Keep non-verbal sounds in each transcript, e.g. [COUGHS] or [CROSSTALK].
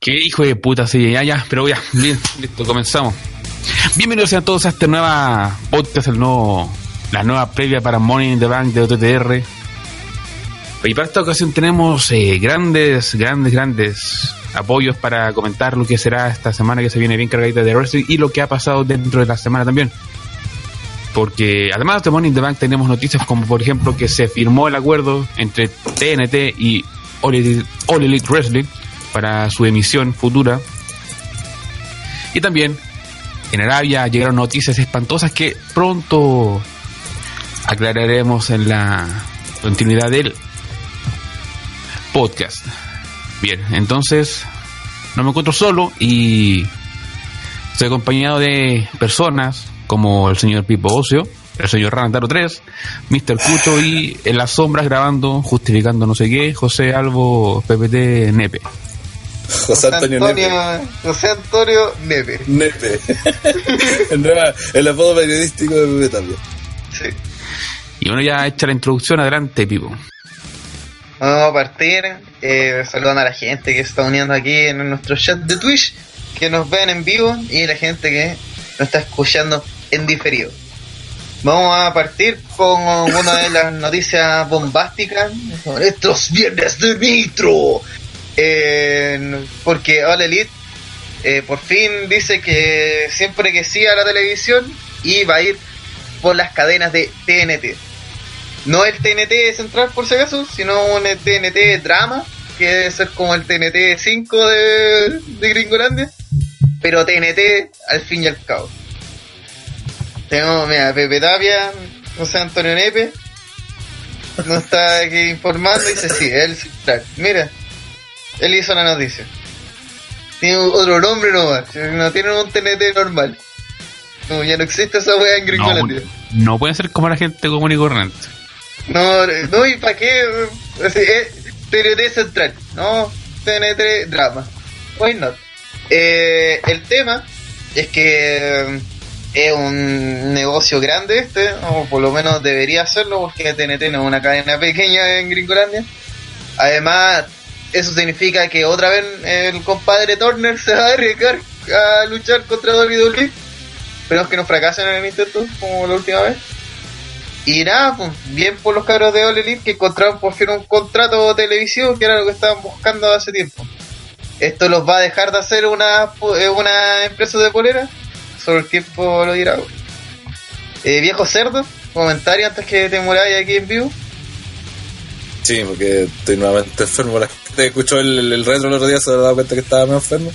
Qué hijo de puta, sí, ya, ya, pero ya, bien, listo, comenzamos. Bienvenidos a todos a este nueva podcast, el nuevo, la nueva previa para Money in the Bank de OTTR. Y para esta ocasión tenemos eh, grandes, grandes, grandes apoyos para comentar lo que será esta semana que se viene bien cargadita de wrestling y lo que ha pasado dentro de la semana también. Porque además de Money in the Bank tenemos noticias como por ejemplo que se firmó el acuerdo entre TNT y All Elite, All Elite Wrestling para su emisión futura. Y también en Arabia llegaron noticias espantosas que pronto aclararemos en la continuidad del podcast. Bien, entonces no me encuentro solo y estoy acompañado de personas como el señor Pipo Ocio, el señor Ranataro 3, Mr. Cucho y en las sombras grabando, justificando no sé qué, José Albo PPT Nepe. José Antonio, Nepe. José Antonio Nepe. Nepe. [LAUGHS] el apodo periodístico de Pepe también. Sí. Y bueno, ya hecha la introducción, adelante, Pipo. Vamos a partir eh, saludando a la gente que está uniendo aquí en nuestro chat de Twitch, que nos ven en vivo y la gente que nos está escuchando en diferido. Vamos a partir con una de las noticias bombásticas sobre estos viernes de Nitro. Eh, porque All Elite eh, por fin dice que siempre que siga la televisión y va a ir por las cadenas de TNT. No el TNT central por si acaso, sino un TNT drama, que debe ser como el TNT 5 de, de Gringolandia, pero TNT al fin y al cabo. Tenemos, mira, Pepe Tapia, José Antonio Nepe, nos está aquí informando y dice, sí, él central. Mira, él hizo la noticia. Tiene otro nombre nomás, no tiene un TNT normal. No, ya no existe esa wea en No, Gringolandia. no pueden ser como la gente común y corriente. No, no, ¿y para qué? Así, eh, TNT central, no, TNT drama. Why not? Eh, el tema es que eh, es un negocio grande este, o por lo menos debería serlo, porque TNT no es una cadena pequeña en Gringolandia. Además, eso significa que otra vez el compadre Turner se va a arriesgar a luchar contra WWE. Esperemos que no fracasen en el intento, como la última vez. Y nada, pues, bien por los cabros de All Elite que encontraron por fin un contrato televisivo que era lo que estaban buscando hace tiempo. Esto los va a dejar de hacer una, eh, una empresa de polera. Solo el tiempo lo dirá. güey. Eh, viejo cerdo, comentario antes que te muráis aquí en vivo. Sí, porque estoy nuevamente enfermo. La gente que escuchó el, el, el retro el otro día se habrá dado cuenta que estaba más enfermo.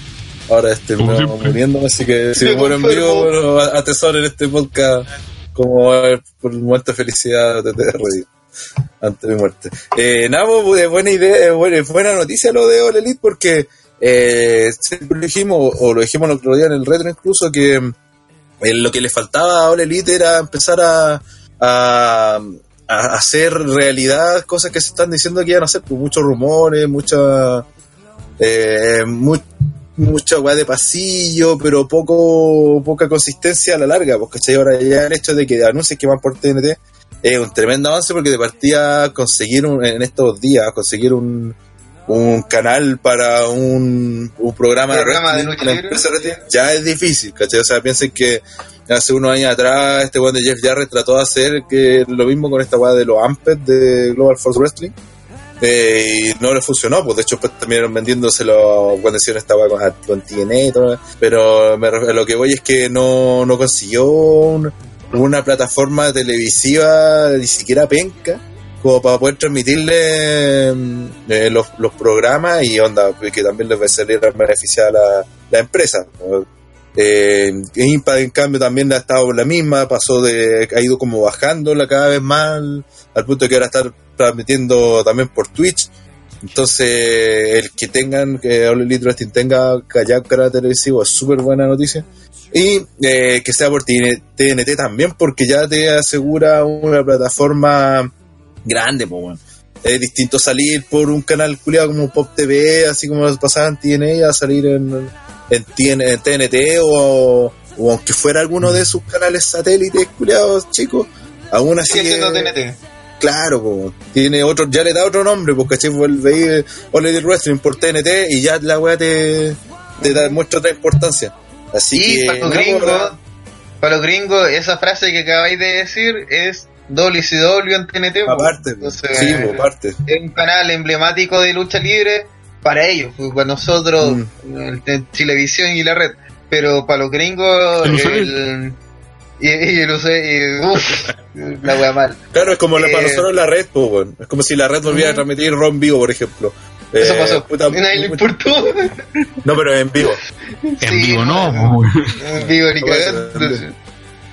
Ahora estoy muriéndome, así que si me muero en vivo, bueno, atesoren este podcast como eh, por un momento de felicidad de, de reír ante mi muerte. Eh, nada, pues, eh, buena idea, eh, buena, noticia lo de All Elite porque eh, siempre lo dijimos, o lo dijimos el otro día en el retro incluso, que eh, lo que le faltaba a All Elite era empezar a, a, hacer realidad cosas que se están diciendo que iban a hacer, pues muchos rumores, mucha mu- mucha weá de pasillo, pero poco poca consistencia a la larga, porque ¿cachai? ahora ya el hecho de que anuncios que van por TNT es un tremendo avance porque de partida conseguir un- en estos días, conseguir un, un canal para un, un programa, Programa de lucha libre. de wrestling, ya es difícil, ¿cachai? O sea, piensen que hace unos años atrás este weón de Jeff Jarrett trató de hacer que lo mismo con esta weá de los Amped de Global Force Wrestling. Eh, y no le funcionó, pues de hecho pues terminaron vendiéndoselo cuando hicieron esta con, con y todo, pero me lo que voy es que no, no consiguió un- una plataforma televisiva ni siquiera penca como para poder transmitirle mm, eh, los, los programas y onda que también les va a salir beneficiar a la, la empresa. Eh, Impact, en cambio, también ha estado la misma, pasó de, ha ido como bajándola cada vez más, al punto de que ahora está transmitiendo también por Twitch. Entonces, el que tengan, que All Elite Wrestling tenga canal televisivo es súper buena noticia. Y eh, que sea por TNT también, porque ya te asegura una plataforma grande, pues, bueno. Es distinto salir por un canal culiado como Pop TV, así como pasaba en TNA, a salir en, en, TN en TNT o, o aunque fuera alguno de sus canales satélites culiados chicos, aún así. TNT. Claro, po. tiene otro, ya le da otro nombre, porque ¿cachai? vuelve ahí All Wrestling por TNT y ya la weá te, te da, muestra otra importancia. Así y que. para los no, gringos, para los gringos, esa frase que acabáis de decir es WCW en TNT. aparte. Entonces, sí, po, aparte. es un canal emblemático de lucha libre para ellos, pues, para nosotros, Mm. el televisión y la red. Pero para los gringos, el. Y, y el UCB, y- uf, la wea mal. Claro, es como la- para Eh, nosotros la red, weón. Es como si la red volviera a transmitir Ron vivo, por ejemplo. Eso Eh, pasó. puta, a nadie le importó. no, pero en vivo. En vivo no. bueno. pues, En vivo ni No, cagando.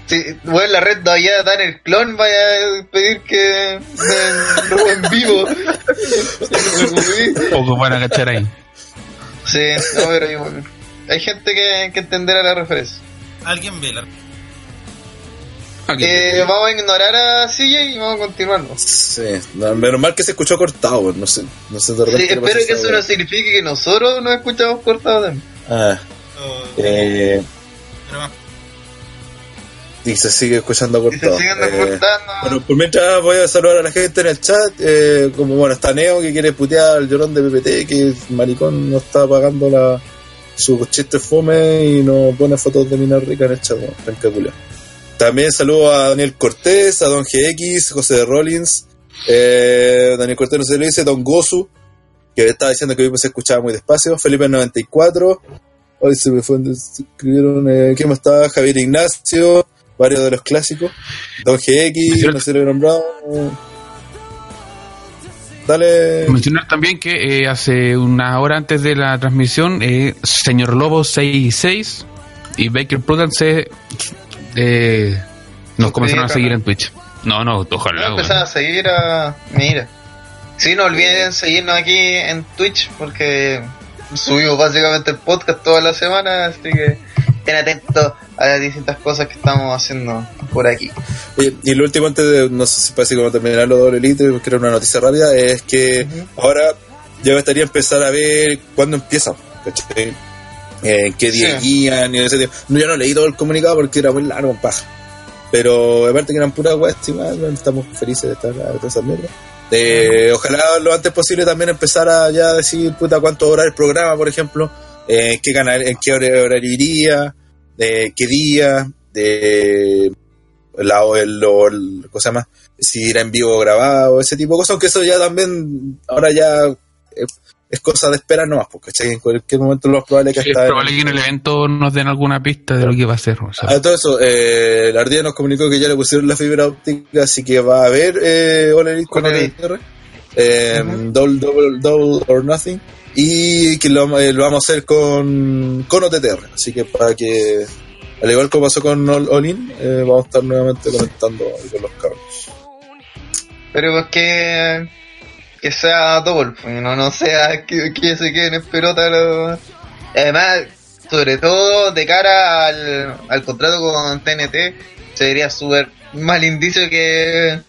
Sí, bueno, la red todavía dan el clon, vaya a pedir que luego en vivo. [LAUGHS] Poco van a cachar ahí. sí, no, pero hay, hay gente que, que entenderá la referencia. Alguien ve la. Eh, vamos a ignorar a CJ y vamos a continuar. Sí, no, menos mal que se escuchó cortado. No sé, no sé de Sí, espero que eso no signifique que nosotros nos escuchamos cortados también. Ah, eh, pero va. y se sigue escuchando se cortado. siguen Eh. Bueno, por mientras voy a saludar a la gente en el chat, eh, como bueno, está Neo que quiere putear al llorón de PPT, que el maricón no está pagando la, su chiste fome y no pone fotos de mina rica en el chat, bueno. También saludo a Daniel Cortés, a Don GX, José de Rollins, eh, Daniel Cortés no se lo dice, Don Gozu, que estaba diciendo que hoy se escuchaba muy despacio, Felipe 94, hoy se me fue, se escribieron, eh, ¿quién más estaba? Javier Ignacio, varios de los clásicos, Don GX, no se lo he nombrado. Dale. Mencionar también que eh, hace una hora antes de la transmisión, eh, Señor Lobo 66 y Baker Prudence eh, nos comenzaron a seguir en Twitch. No, no, ojalá. A empezar a seguir a. Mira. Sí, no olviden seguirnos aquí en Twitch porque subimos básicamente el podcast toda la semana, así que estén atentos a las distintas cosas que estamos haciendo por aquí. Y, y lo último, antes de, no sé si parece como terminar lo doble elite, porque era una noticia rápida, es que ahora ya me gustaría empezar a ver cuándo empieza, ¿cachai? Eh, en qué día Sí. guían y ese tipo. No, yo no leí todo el comunicado porque era muy largo, paja. Pero aparte que eran puras weas, más, estamos felices de estar de esas mierdas. Eh, ojalá lo antes posible también empezar a ya decir puta cuánto hora el programa, por ejemplo, eh, en qué canal, en qué hora- horario iría, de qué día, de la, o el, o el- ¿cómo se llama? Si era en vivo o grabado, ese tipo de cosas, aunque eso ya también, ahora ya es cosa de esperar nomás, porque ¿cachai? en cualquier momento lo más probable es que Sí, es hasta probable que en el evento nos den alguna pista de lo que va a ser. o sea. a todo eso, eh, la Ardilla nos comunicó que ya le pusieron la fibra óptica, así que va a haber eh, All Elite con. OTR, eh, double, double, double or Nothing, y que lo, eh, lo vamos a hacer con, con OTTR, así que para que, al igual como pasó con All, All In, eh, vamos a estar nuevamente comentando con los cabros. Pero pues que, que sea double, pues, no, no sea que, que se queden en pelota. los- Además, sobre todo de cara al, al contrato con TNT, sería súper mal indicio que,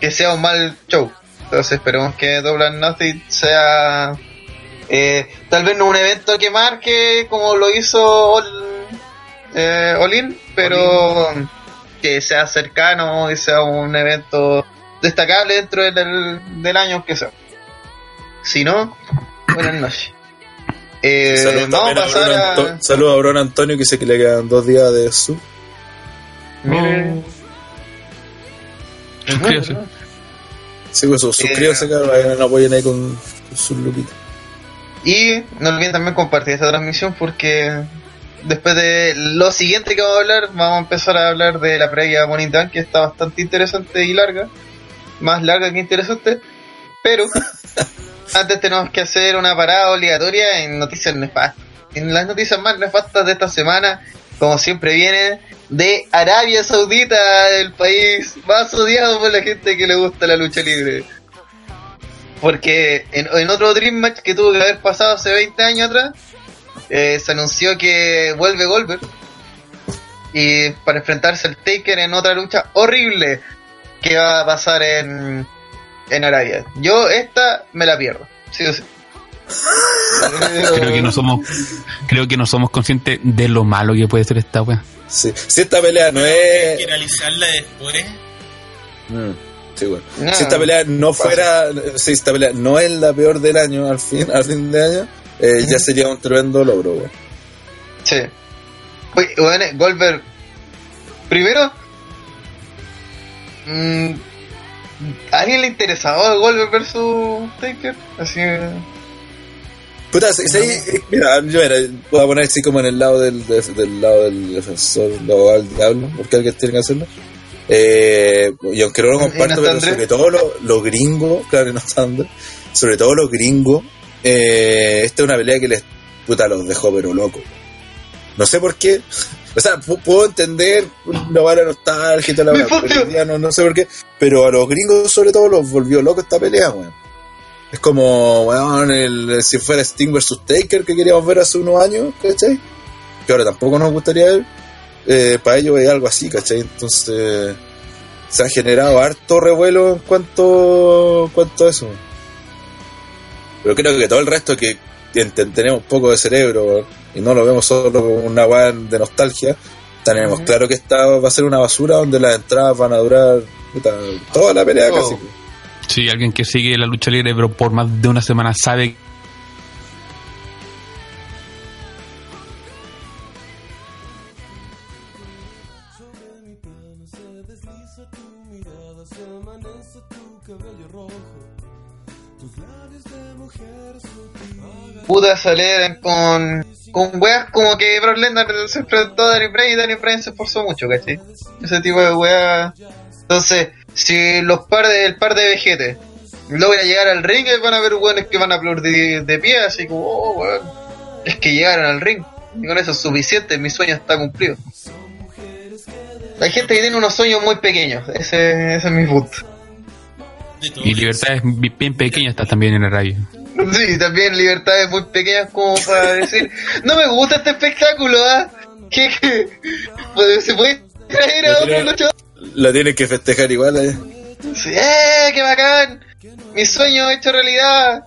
que sea un mal show. Entonces esperemos que Double or Nothing sea eh, tal vez no un evento que marque como lo hizo All, eh, All In, pero que sea cercano y sea un evento destacable dentro del, del año que sea. Si no, buenas noches. [LAUGHS] Eh, Saludos vamos a Bruno a... Anto- saludos a Bruno Antonio, que dice que le quedan dos días de sub. Mire. Suscríbase. Sí, pues suscríbanse, cabrón, ahí no apoyen ahí con, con sus luquitas. Y no olviden también compartir esta transmisión porque después de lo siguiente que vamos a hablar, vamos a empezar a hablar de la previa Bank, que está bastante interesante y larga. Más larga que interesante. Pero [LAUGHS] antes tenemos que hacer una parada obligatoria en noticias nefastas. En las noticias más nefastas de esta semana, como siempre viene de Arabia Saudita, el país más odiado por la gente que le gusta la lucha libre. Porque en, en otro Dream Match que tuvo que haber pasado hace 20 años atrás, eh, se anunció que vuelve Goldberg. Y para enfrentarse al Taker en otra lucha horrible que va a pasar en, en Arabia. Yo esta me la pierdo, sí o sí. [LAUGHS] Creo que no somos, creo que no somos conscientes de lo malo que puede ser esta wea. Sí. Si esta pelea no es. que analizarla después. Mm, sí, bueno. No, si esta pelea no fuera. Si esta pelea no es la peor del año al fin, al fin de año, eh, ya sería un tremendo logro, weón. Sí. Bueno, Goldberg. Primero. Mm, ¿A alguien le interesaba Goldberg versus Taker? Así. Puta, si- si- eh, mira, yo mira, voy a poner así como en el lado del, de- del lado del defensor, abogado del diablo, porque alguien tiene que hacerlo. Eh, y aunque no lo ¿Y no comparto, pero sobre todo los los gringos, claro que no está Andrés, sobre todo los gringos, eh, esta es una pelea que les puta los dejó pero loco. No sé por qué. O sea, pu- puedo entender una vara nostalgia y toda la día no, no sé por qué. Pero a los gringos sobre todo los volvió loco esta pelea, weón. Es como, weón, el, si fuera Sting vs Taker que queríamos ver hace unos años, ¿cachai? Que ahora tampoco nos gustaría ver. Eh, para ellos es algo así, ¿cachai? Entonces se ha generado harto revuelo en cuanto, en cuanto a eso. Pero creo que todo el resto que tenemos poco de cerebro weón, y no lo vemos solo como una weá de nostalgia, tenemos claro que esta va a ser una basura donde las entradas van a durar puta, toda la pelea Oh. casi. Si alguien que sigue la lucha libre, pero por más de una semana sabe Puta salir con. Con weas como que Brock Lesnar se enfrentó a Danny Bryan y Danny Bryan se esforzó mucho, ¿cachai? Ese tipo de weas. Entonces, si los par de, el par de vejetes logra llegar al ring, eh, van a ver weones que van a aplaudir de pie, así como, oh, weón. Es que llegaron al ring. Y con eso es suficiente, mi sueño está cumplido. Hay gente que tiene unos sueños muy pequeños, ese, ese es mi punto. Y libertades bi- bien pequeñas está también en la radio. [LAUGHS] Sí, también libertades muy pequeñas como para decir, no me gusta este espectáculo, ¿ah? ¿Qué, qué? Pues, ¿Se puede traer a otro luchador? La tienen que festejar igual. eh. Sí, ¡Eh, qué bacán! Mi sueño hecho realidad.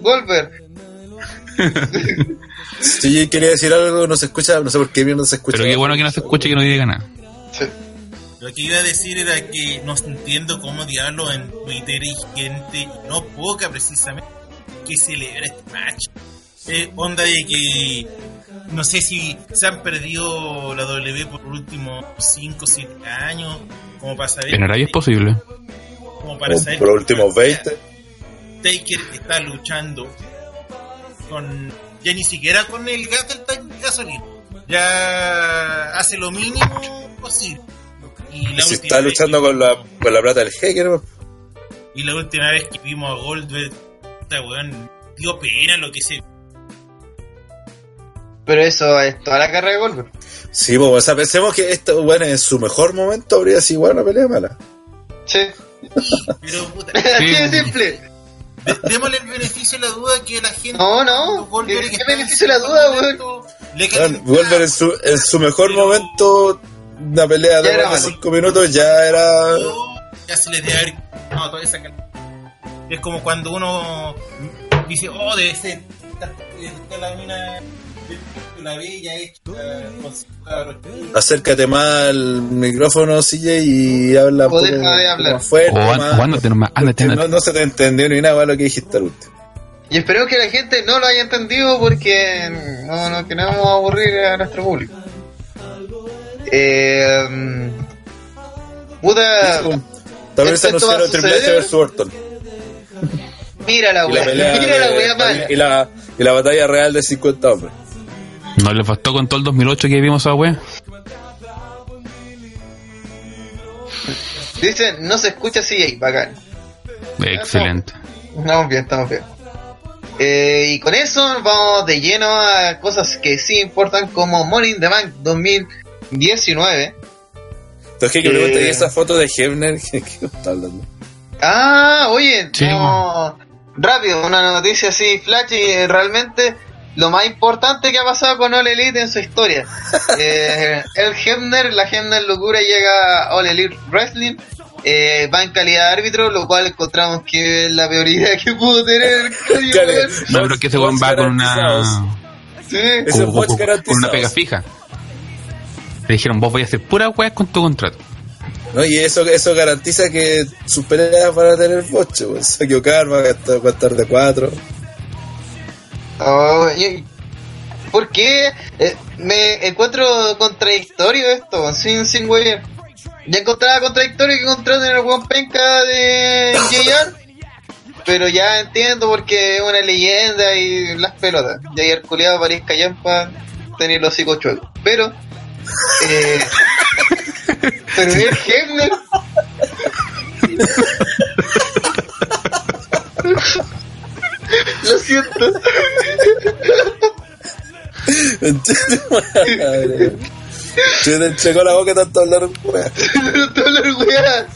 Goldberg. [LAUGHS] Si quería decir algo, no se escucha, no sé por qué bien no se escucha. Pero qué bueno que no se escuche y que no diga nada. Sí. Lo que iba a decir era que no entiendo cómo diablo en Twitter hay gente, no poca precisamente, que celebra este match. Eh, onda de que no sé si se han perdido la W por los últimos 5 o 7 años, como para saber, En es posible. como para saber por los últimos 20. Taker está luchando con ya ni siquiera con el gas del gasolina. Ya hace lo mínimo posible. Y la, Si está luchando que- con la, con la plata del ¿no? y la última vez que vimos a Goldberg, esta weón dio pena lo que se Pero eso es toda la carrera de Goldberg. Sí, pues, o sea, pensemos que esto, bueno, en su mejor momento habría sido igual una pelea mala. Sí. Pero puta, [LAUGHS] Así de simple. de- démosle el beneficio de la duda que la gente. No, no. ¿Qué, que qué beneficio de la su duda, mejor weón? Bueno. Wolver en su, en su mejor Pero- momento, una pelea de Ya era más de malo. 5 minutos ya era. ya se les debe haber no, toda esa cal- es como cuando uno dice oh debe ser la mina la bella hecha con su cabro chico". Acércate más al micrófono, CJ, y habla O deja de hablar. más fuerte. O, más- o ándate nomás, ándate, porque ándate. no, no se te entendió ni nada lo que dijiste al último. Y esperemos que la gente no lo haya entendido porque no, no queremos aburrir a nuestro público. Eh, puta, También se Esto va a anunciaron Triple H vs Orton. Mira la pelea [LAUGHS] mira la wea mala. y la, y la batalla real de 50 hombres. No le bastó con todo el 2008 que vimos a wea. Dicen, no se escucha CJ, bacán. Excelente. Estamos bien, estamos bien. Eh, y con eso vamos de lleno a cosas que sí importan como Morning the Bank 2019. Entonces, ¿qué Eh. pregunta? ¿Y esa foto de Hebner? [LAUGHS] ¿Qué, qué está hablando? Ah, oye, Sí, no, rápido, una noticia así, flash, y realmente lo más importante que ha pasado con All Elite en su historia. [LAUGHS] Eh, el Hebner, la Hebner Locura llega a All Elite Wrestling eh, va en calidad de árbitro, lo cual encontramos que es la peor idea que pudo tener. [LAUGHS] No, pero que ese weón va con una. Sí. Con, una pega fija. Le dijeron, vos vais a hacer pura weas con tu contrato. ¿No? Y eso, eso garantiza que sus peleas van a tener boche, pues. A equivocar, va a estar, va a estar de cuatro. Oh, y- ¿Por qué? Eh, me encuentro contradictorio esto, sin, sin. Ya encontraba contradictorio que contraten al buen penca de JR, pero ya entiendo porque es una leyenda y las pelotas. JR culiado París Callampa tener los hocico chuecos. Pero, eh, [LAUGHS] pero el Hebner. Lo siento. Se te checó la boca tanto hablar, weá. Las weas.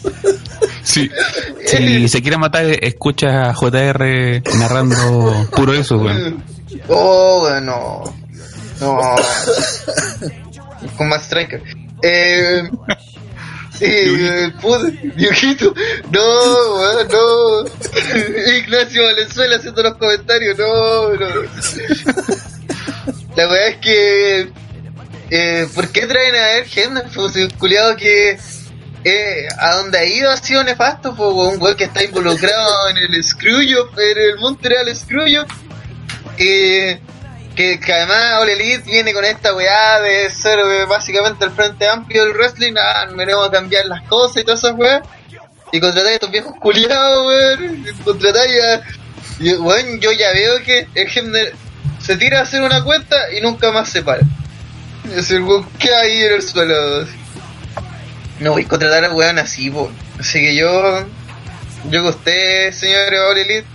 Sí. Si se quiere matar, escucha a JR narrando puro eso, weón. Oh, bueno. No. Con más striker. Eh. [LAUGHS] Eh, Diojito. No, weón, no. [LAUGHS] Ignacio Valenzuela haciendo los comentarios. No, no. La verdad es que. Eh, ¿Por qué traen a Ed Henry? Pues un culiado que. Eh, a donde ha ido ha sido nefasto, pues, un weón que está involucrado en el Screwjob, en el Montreal Screwjob. Eh, que, además All Elite viene con esta weá de ser eh, básicamente el frente amplio del wrestling, ah, venimos a cambiar las cosas y todas esas weas. Y contratar a estos viejos culiados, weón. Contratar a. Y, weón, yo ya veo que el Hemner se tira a hacer una cuenta y nunca más se para. Es el weón que ahí en el suelo. No voy a contratar a weón así, po. Así que yo. Yo que usted, señor All Elite.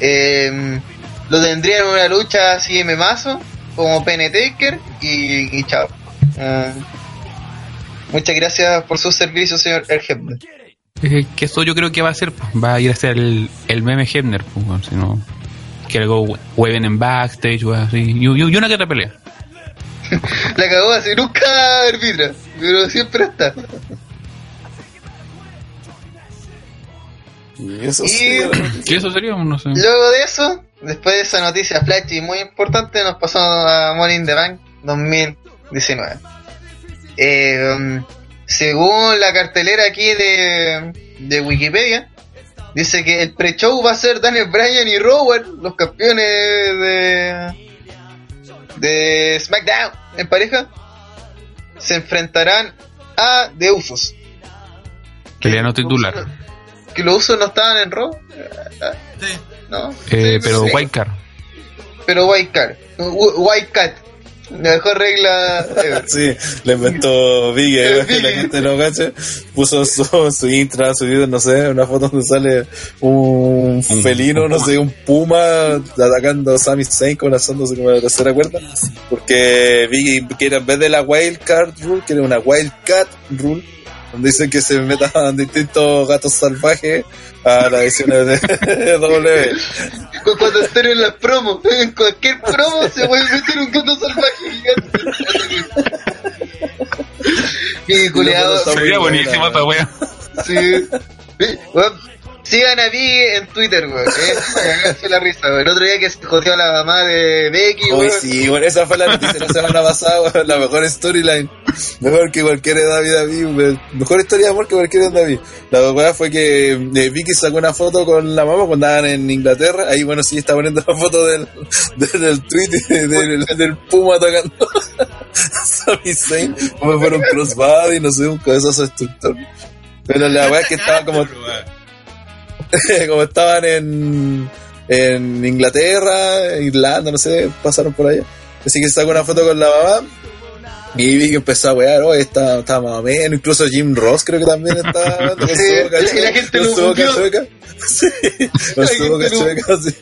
Eh, lo tendría en una lucha así de mazo como Penny Taker y, y chao. Ah, muchas gracias por sus servicios, señor Ergebner. Eh, que eso yo creo que va a ser, pues, va a ir a ser el, el meme Hebner, pues, si no, que algo hueven en backstage, weón, así, y, y- y una que otra pelea. [LAUGHS] La cagó así, nunca arbitra, pero siempre está. Y eso Y- sí, ¿Qué eso sería? No sé. Luego de eso, después de esa noticia flash y muy importante, nos pasamos a Money in the Bank 2019. Eh, um, según la cartelera aquí de, de Wikipedia, dice que el pre-show va a ser Daniel Bryan y Rowan, los campeones de, de SmackDown en pareja, se enfrentarán a The Usos. Peleano titular. Que los Usos no estaban en Raw, Sí. ¿No? Eh, Sí, pero sí. White Card. Pero White. Wh- White Cat. La mejor regla ever. Sí, le inventó Biggie, [LAUGHS] eh, que la gente no cacha. Puso su, su intra, su video, no sé, una foto donde sale un felino, no sé, un puma atacando a Sami Zayn con lanzándose como la tercera cuerda. Porque Biggie quiere, en vez de la Wild Card Rule, quiere una Wild Cat Rule. Donde dicen que se metan distintos gatos salvajes a las ediciones de [LAUGHS] W. Cu- Cuando estén en las promos, en cualquier promo se puede meter un gato salvaje gigante. Y Sería buena. buenísima esta wea. Sí. Sí, weón, Sigan a Biggie en Twitter, weón. Es cagarse la risa, weón. El otro día que se joteó a la mamá de Becky, Uy, weón. sí, bueno, esa fue la noticia la semana pasada, weón, la mejor storyline. Mejor que cualquier de David David, weón. Mejor historia de amor que cualquier de David. La weá fue que eh, Vicky sacó una foto con la mamá cuando andaban en Inglaterra. Ahí, bueno, sí, está poniendo la foto del, del, del tweet y del, del Puma tocando a Sami Zayn. Fuera un crossbody, no sé, un cabezazo destructor. Pero la weá es que estaban como [LAUGHS] como estaban en, en Inglaterra, Irlanda, no sé, pasaron por allá. Así que sacó una foto con la mamá. Y vi que empezó a wear, oh, está, está más o menos. Incluso Jim Ross creo que también está con su boca y la chueca- gente con su boca chueca. Sí, con su boca chueca, sí.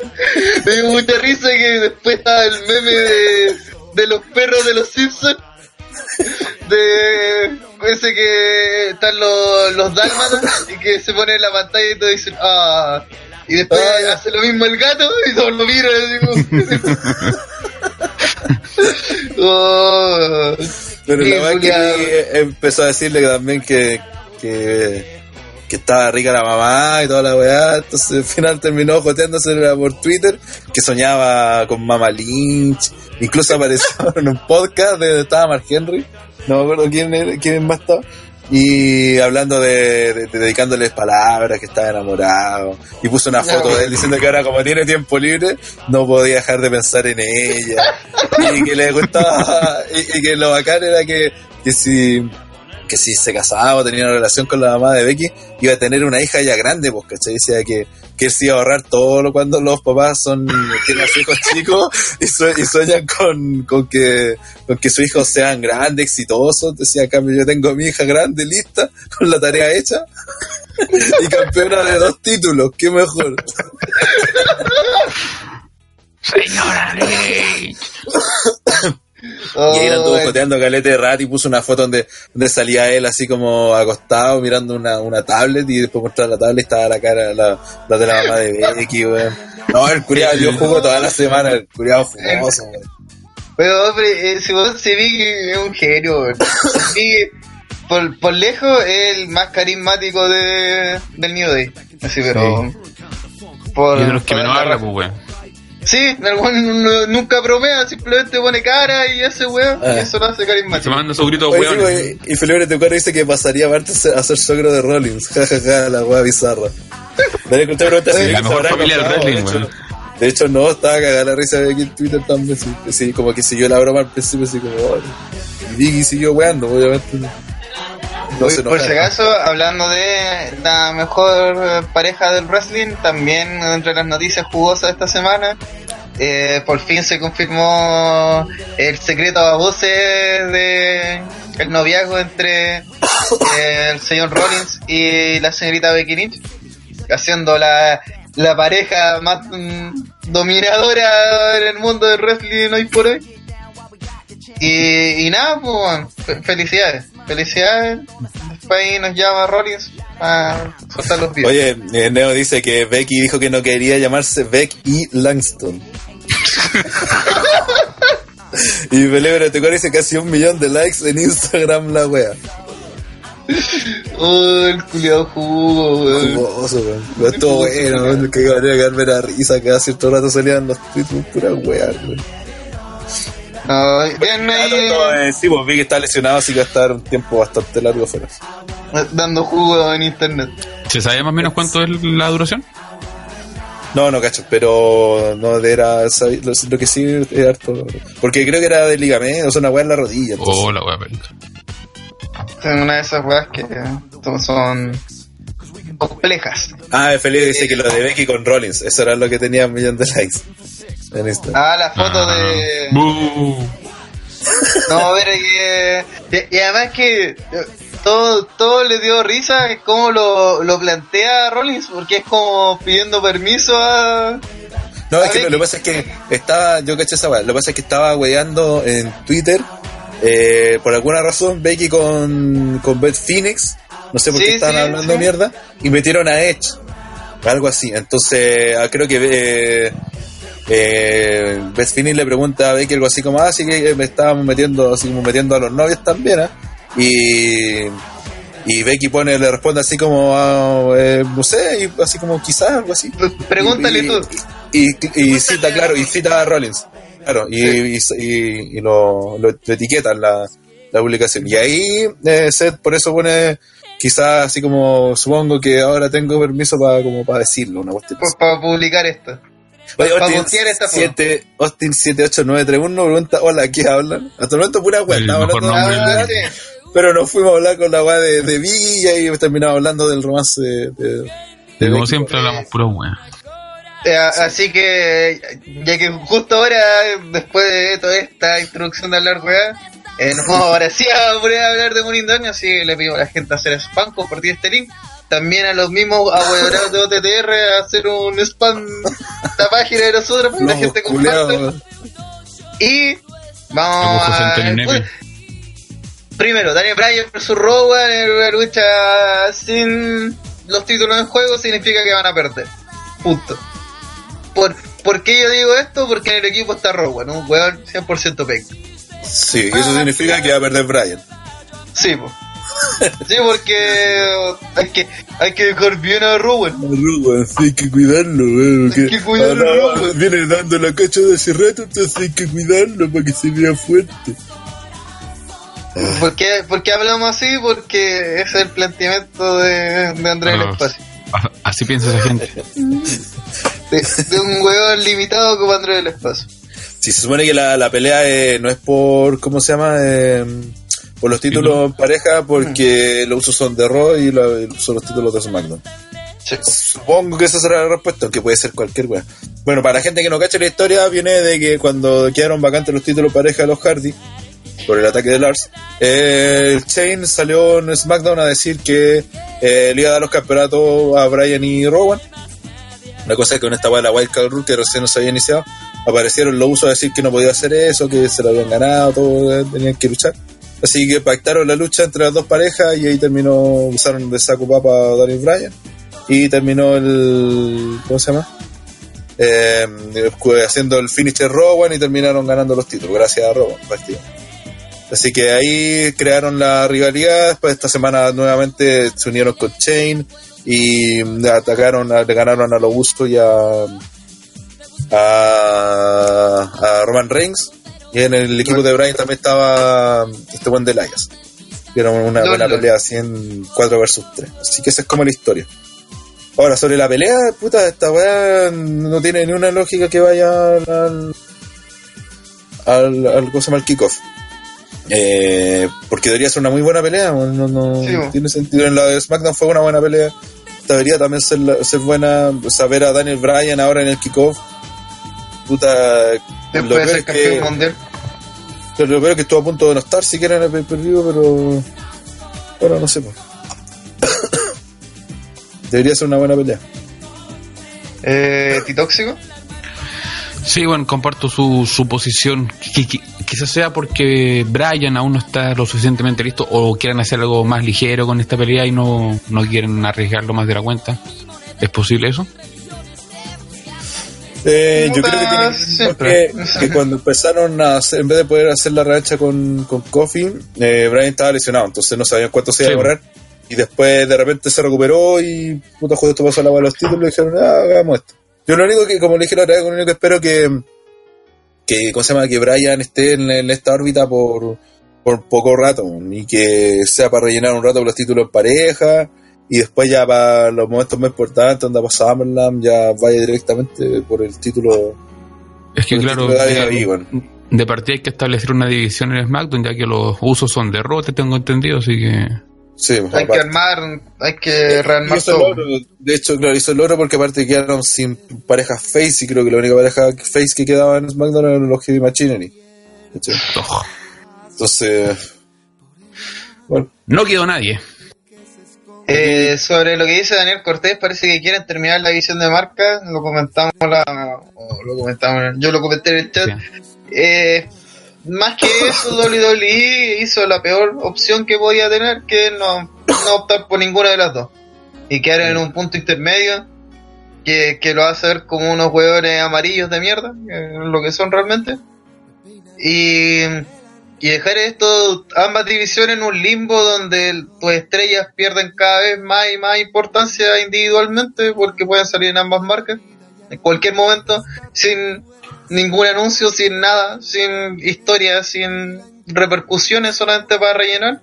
Me dio mucha risa que después estaba el meme de, de los perros de los Simpsons. [LAUGHS] De ese que están los, los dálmatas y que se pone en la pantalla y todos dicen, ah. Y después Ah, hace lo mismo el gato y todos lo miran [LAUGHS] [LAUGHS] Oh. Pero la verdad que empezó a decirle también que, que, que estaba rica la mamá y toda la weá. Entonces al final terminó joteándose por Twitter que soñaba con Mama Lynch. Incluso apareció [LAUGHS] en un podcast de estaba Mark Henry. No me acuerdo quién, era- quién más estaba. Y hablando de, de- de dedicándoles palabras, que estaba enamorado. Y puso una foto de él diciendo que ahora como tiene tiempo libre, no podía dejar de pensar en ella. [LAUGHS] Y que le gustaba, y, y que lo bacán era que, que si que si se casaba o tenía una relación con la mamá de Becky, iba a tener una hija ya grande, pues, ¿cachai? Decía que, que él se iba a ahorrar todo lo cuando los papás son, [LAUGHS] tienen hijos chicos y, sue- y sueñan con, con que, con que sus hijos sean grandes, exitosos. Decía, cambio, yo tengo a mi hija grande, lista, con la tarea hecha. [LAUGHS] y campeona de dos títulos, qué mejor. [LAUGHS] Señora Lynch. Y ahí anduvo Oh, joteando calete de rat y puso una foto donde, donde salía él así como acostado mirando una, una tablet y después mostrar la tablet y estaba la cara, la, la de la mamá de Becky, weón. No, el curiado, yo jugo toda la semana, el curiado fumoso, weón. Pero, hombre, eh, si vos se vi que es un genio, weón. Por, por lejos, es el más carismático de, del New Day. Así, pero. Por, Y de los que por menos la habla, pues, weón. Sí, el weón nu- nunca bromea, simplemente pone cara y hace weón. Ah. Y eso lo hace Se carismático. manda su grito, sí, weón. güey, y Felipe Tecuaro dice que pasaría aparte a ser suegro de Rollins. Ja, ja, ja, la wea bizarra. Dale, escuché pregunta si La se mejor familia del wrestling, de hecho, weón. De hecho, no, estaba cagada la risa de Becky en Twitter también. Sí, sí, como que siguió la broma al principio, así como. "Oh", y Vicky siguió weando, obviamente. No Oye, se por si acaso, hablando de la mejor pareja del wrestling, también entre las noticias jugosas de esta semana, eh, por fin se confirmó el secreto a voces de el noviazgo entre eh, el señor Rollins y la señorita Becky Lynch, haciendo la, la pareja más mm, dominadora en el mundo del wrestling hoy por hoy. Y, y nada, pues, felicidades, felicidades. Después ahí nos llama Rollins a soltar los videos. Oye, eh, Neo dice que Becky dijo que no quería llamarse Beck y Langston. [LAUGHS] y Felipe Tecuaro dice casi un millón de likes en Instagram la wea. Oh, el culiado jugo, weón. Jugoso, weón. Pero Estuvo bueno, weón, que habría que darme la risa cada cierto rato salían los tweets pura wea, weón. No, bien ahí Eh, sí, pues vi que está lesionado, así que va a estar un tiempo bastante largo fuera. dando jugo en internet. ¿Se sabe más o menos cuánto es la duración? No, no cacho, pero no era lo, lo que sí es harto. Porque creo que era de ligamento, o sea, una weá en la rodilla. entonces- Oh, la wea, pero. Son una de esas weas que son, son complejas. Ah, Felipe dice que lo de Becky con Rollins, eso era lo que tenía un millón de likes en Instagram. Ah, la foto Ah. de. Buh. No, ver que. Y, y además que. eh, Todo, todo le dio risa es cómo lo, lo plantea Rollins, porque es como pidiendo permiso a. No, es que lo, lo que pasa es que estaba, yo caché esa weá, lo que pasa es que estaba weando en Twitter, eh, por alguna razón, Becky con, con Beth Phoenix, no sé por qué estaban sí, hablando sí. mierda, y metieron a Edge, algo así. Entonces, ah, creo que eh, eh, Beth Phoenix le pregunta a Becky algo así como, ah, sí que me estábamos metiendo, así como metiendo a los novios también, ¿ah? Y, y Becky pone, le responde así como, ah, eh, no sé, y así como quizás, algo así. Pregúntale Y- tú. Y, y, cita, claro, y cita a Rollins. Claro, y, y, lo, lo, lo etiqueta en la, la publicación. Y ahí eh, Seth por eso pone quizás así como supongo que ahora tengo permiso para como para decirlo, una cuestión. así. Para publicar esto. Oye, Austin, postear esta foto. 7, Austin 78931 pregunta, hola, ¿qué hablan? Hasta el momento pura weá, sí. pero nos fuimos a hablar con la weá de, de Biggie y ahí terminamos hablando del romance de, de, de como siempre hablamos puro wea. Eh, Así que, ya que justo ahora, después de toda esta introducción de hablar weá, eh, nos vamos ahora sí a poner a hablar de Monindaño, así que le pido a la gente a hacer spam, compartir este link. También a los mismos abuelos de OTTR a hacer un spam la página de nosotros para que la gente comparta. Y vamos a... Primero, Daniel Bryan versus Rowan en una lucha sin los títulos en juego significa que van a perder. Punto. ¿Por, ¿por qué yo digo esto? Porque en el equipo está Rowan, un weón 100% pec. Sí, y eso significa que va a perder Brian. Sí, po. Sí, porque hay que, hay que dejar bien a Rowan. Rowan, sí, hay que cuidarlo, weón. Hay que cuidarlo, ahora Rowan. viene dando la cacha de hace rato, entonces hay que cuidarlo para que se vea fuerte. ¿Por qué, por qué hablamos así? Porque ese es el planteamiento de, de Andrés del Ah. Espacio. Ah, Así piensa esa gente. [LAUGHS] De, de un huevón limitado como Andrés del Espacio. Si se supone que la, la pelea eh, no es por, ¿cómo se llama? Eh, por los títulos en pareja, porque los usos son de Raw y son los títulos de SmackDown. Sí. Supongo que esa será la respuesta, aunque puede ser cualquier wea. Bueno, para la gente que no cacha la historia, viene de que cuando quedaron vacantes los títulos pareja de los Hardy, por el ataque de Lars, eh, el Chain salió en SmackDown a decir que eh, le iba a dar los campeonatos a Bryan y Rowan. La cosa es que con esta wea de la Wild Card Rule, que recién no se había iniciado, aparecieron los usos a decir que no podía hacer eso, que se lo habían ganado, todo, eh, tenían que luchar. Así que pactaron la lucha entre las dos parejas y ahí terminó, usaron de saco papa a Daniel Bryan y terminó el. ¿Cómo se llama? Eh, haciendo el finish de Rowan y terminaron ganando los títulos, gracias a Rowan. Así que ahí crearon la rivalidad. Después esta semana nuevamente se unieron con Chain y atacaron, le ganaron a los Usos y a, a, a Roman Reigns. Y en el equipo de Bryan también estaba este buen de Elias. Era una buena pelea así en 4 versus 3. Así que esa es como la historia. Ahora, sobre la pelea, puta, esta weá no tiene ni una lógica que vaya al. al. al cosa mal kickoff. Eh, porque debería ser una muy buena pelea, no, no, Sí, tiene sentido. En la de SmackDown fue una buena pelea. Debería también ser, ser buena, saber a Daniel Bryan ahora en el kickoff. Puta, lo Después de ser es que- campeón mundial. pero lo peor es que estuvo a punto de no estar siquiera en el pay-per-view, pero. Bueno, no sé. pues. [COUGHS] Debería ser una buena pelea. Eh, ¿Titóxico? Sí, bueno, comparto su, su posición. Qui- qui- Quizás sea porque Brian aún no está lo suficientemente listo o quieren hacer algo más ligero con esta pelea y no, no quieren arriesgarlo más de la cuenta. ¿Es posible eso? Eh, yo creo que tiene que ver siempre. que, que cuando empezaron a hacer, en vez de poder hacer la revancha con, con Kofi, eh, Brian estaba lesionado, entonces no sabían cuánto se iba a Sí. demorar. Y después de repente se recuperó y puta justo esto pasó la bola de los títulos y dijeron, ah, hagamos esto. Yo lo único que, como le dije la otra vez, lo único que espero que, que, ¿cómo se llama? Que Brian esté en, en esta órbita por, por poco rato y que sea para rellenar un rato los títulos en pareja y después ya para los momentos más importantes, donde para SummerSlam, ya vaya directamente por el título. Es que claro, de bueno. de partida hay que establecer una división en SmackDown ya que los usos son derrotes, tengo entendido, así que... Sí, Hay que aparte. armar, hay que rearmar Hizo el todo. logro, de hecho, claro, hizo el logro porque aparte quedaron sin parejas face y creo que la única pareja face que quedaba en SmackDown eran los Heavy Machinery. Entonces, bueno, no quedó nadie. Eh, sobre lo que dice Daniel Cortés, parece que quieren terminar la visión de marca. Lo comentamos, la, o lo comentamos, yo lo comenté en el chat. Eh, más que eso, WWE hizo la peor opción que podía tener, que no, no optar por ninguna de las dos. Y quedar en un punto intermedio que, que lo hace ver como unos huevones amarillos de mierda, que es lo que son realmente. Y, y dejar esto, ambas divisiones en un limbo donde el- tus estrellas pierden cada vez más y más importancia individualmente porque pueden salir en ambas marcas en cualquier momento sin ningún anuncio, sin nada, sin historia, sin repercusiones, solamente para rellenar.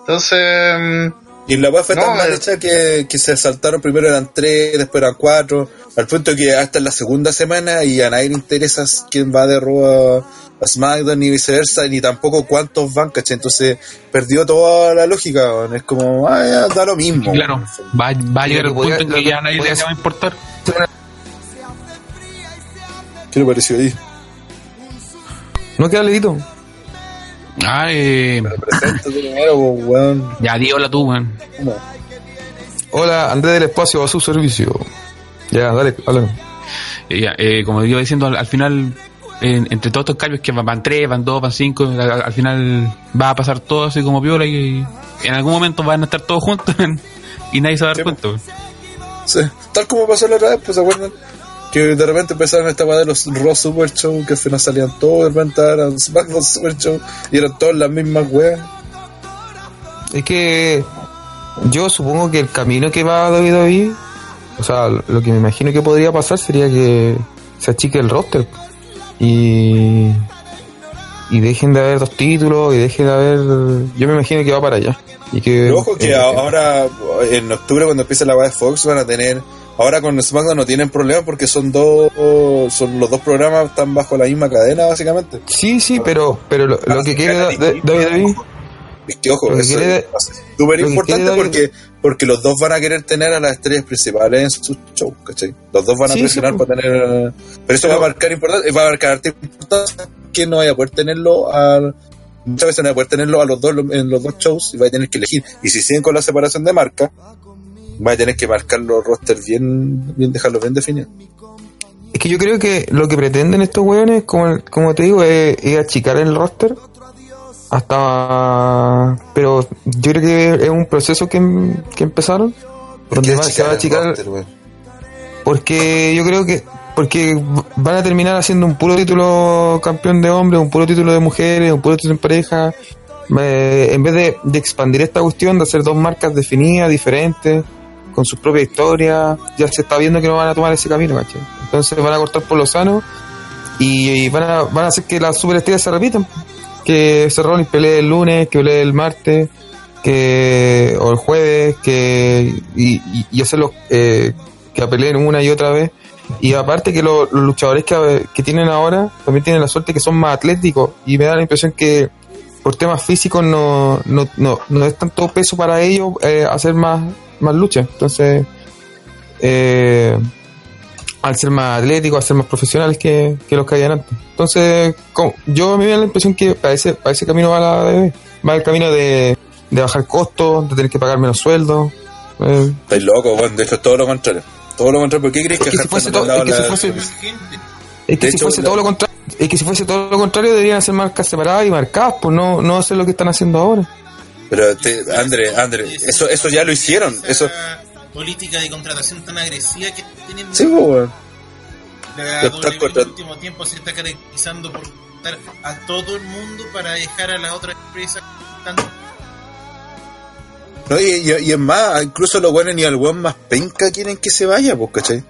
Entonces, mm, y la weá fue No, tan mal hecha que, que se saltaron primero eran tres, después eran cuatro, al punto que hasta en la segunda semana y a nadie le interesa quién va de Raw a, a SmackDown ni viceversa, ni tampoco cuántos van, ¿cachai? Entonces perdió toda la lógica, es como, ah, ya, da lo mismo. Claro, va, va a llegar el punto en que ya a nadie le va a importar. ¿Qué le pareció ahí? ¿No queda leído? Ah, eh, Preséntate primero, weón. ya di hola tú, weón. Hola, Andrés del Espacio a su servicio. Ya, dale, háblame. Eh, ya, eh, como iba diciendo, al, al final, en- entre todos estos cambios que van, van tres, van dos, van cinco, al, al final va a pasar todo así como viola y, en algún momento van a estar todos juntos [LAUGHS] y nadie se va a dar Sí, cuenta. Sí, tal como pasó la otra vez, pues se acuerdan que de repente empezaron esta weá de los Raw Super Show, que al final salían todos, de repente eran SmackDown Super Show y eran todas las mismas weas. Es que yo supongo que el camino que va WWE, o sea, lo que me imagino que podría pasar sería que se achique el roster y y dejen de haber dos títulos y dejen de haber yo me imagino que va para allá y que Pero ojo que eh, ahora, en octubre, cuando empiece la web de Fox, van a tener. Ahora con SmackDown no tienen problema porque son dos. son Los dos programas están bajo la misma cadena, básicamente. sí sí pero pero lo, lo que quiere de- WWE Es que, ojo, eso es súper importante porque, porque los dos van a querer tener a las estrellas principales en sus shows, ¿cachai? Los dos van a Sí, presionar sí, para tener. Pero eso va a marcar importante, va a marcar importancia que no vaya a poder tenerlo al. Muchas veces no va a poder tenerlo a los dos en los dos shows y va a tener que elegir. Y si siguen con la separación de marca, va a tener que marcar los rosters bien, bien dejarlos bien definidos. Es que yo creo que lo que pretenden estos weones, como, como te digo, es, es achicar el roster. Hasta. Pero yo creo que es un proceso que, que empezaron. Donde va- se va a achicar. roster. Porque yo creo que. Porque van a terminar haciendo un puro título campeón de hombres, un puro título de mujeres, un puro título en pareja. Eh, en vez de, de expandir esta cuestión, de hacer dos marcas definidas, diferentes, con sus propias historias, ya se está viendo que no van a tomar ese camino, ¿cachai? Entonces van a cortar por lo sano y, y van, a, van a hacer que las superestrellas se repitan. Que Rollins pelee el lunes, que pelee el martes, que o el jueves, que y, y, y hacerlos eh, que peleen una y otra vez. Y aparte que lo- los luchadores que, que tienen ahora también tienen la suerte que son más atléticos y me da la impresión que por temas físicos no, no, no, no es tanto peso para ellos eh, hacer más, más lucha. Entonces, eh, al ser más atléticos, al ser más profesionales que, que los que habían antes. Entonces, como- yo me da la impresión que para ese, para ese camino va la DB. Va el camino de, de bajar costos, de tener que pagar menos sueldos. Eh, Estáis locos, weón. De hecho, es todo lo contrario. Todo lo contrario. ¿Por qué crees Es que que si fuese todo- es que si fuese- Gente, Es que De si hecho, fuese la- todo lo contrario, es que si fuese todo lo contrario deberían ser marcas separadas y marcadas, pues no, no hacer lo que están haciendo ahora. Pero, te, André, André, eso, eso ya lo hicieron. Eso, política de contratación tan agresiva que tienen sí, pues, weón. la el último tiempo se está caracterizando por dar a todo el mundo para dejar a la otra empresa tanto No, y, y- y es más, incluso los buenos ni al weón más penca quieren que se vaya, pues, ¿cachai?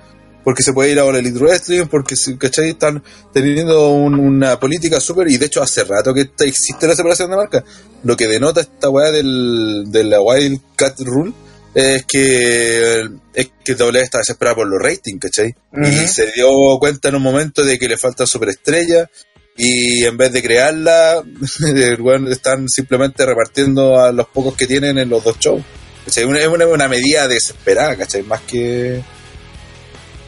Porque se puede ir ahora al Elite Wrestling, porque, ¿cachai? Están teniendo un- una política súper, y de hecho hace rato que existe la separación de marca. Lo que denota esta weá del, de la Wild Cat Rule es que es que W está desesperada por los ratings, ¿cachai? Y se dio cuenta en un momento de que le faltan superestrellas y en vez de crearla, [LAUGHS] están simplemente repartiendo a los pocos que tienen en los dos shows. ¿Cachai? Una- Es una, una medida desesperada, ¿cachai? Más que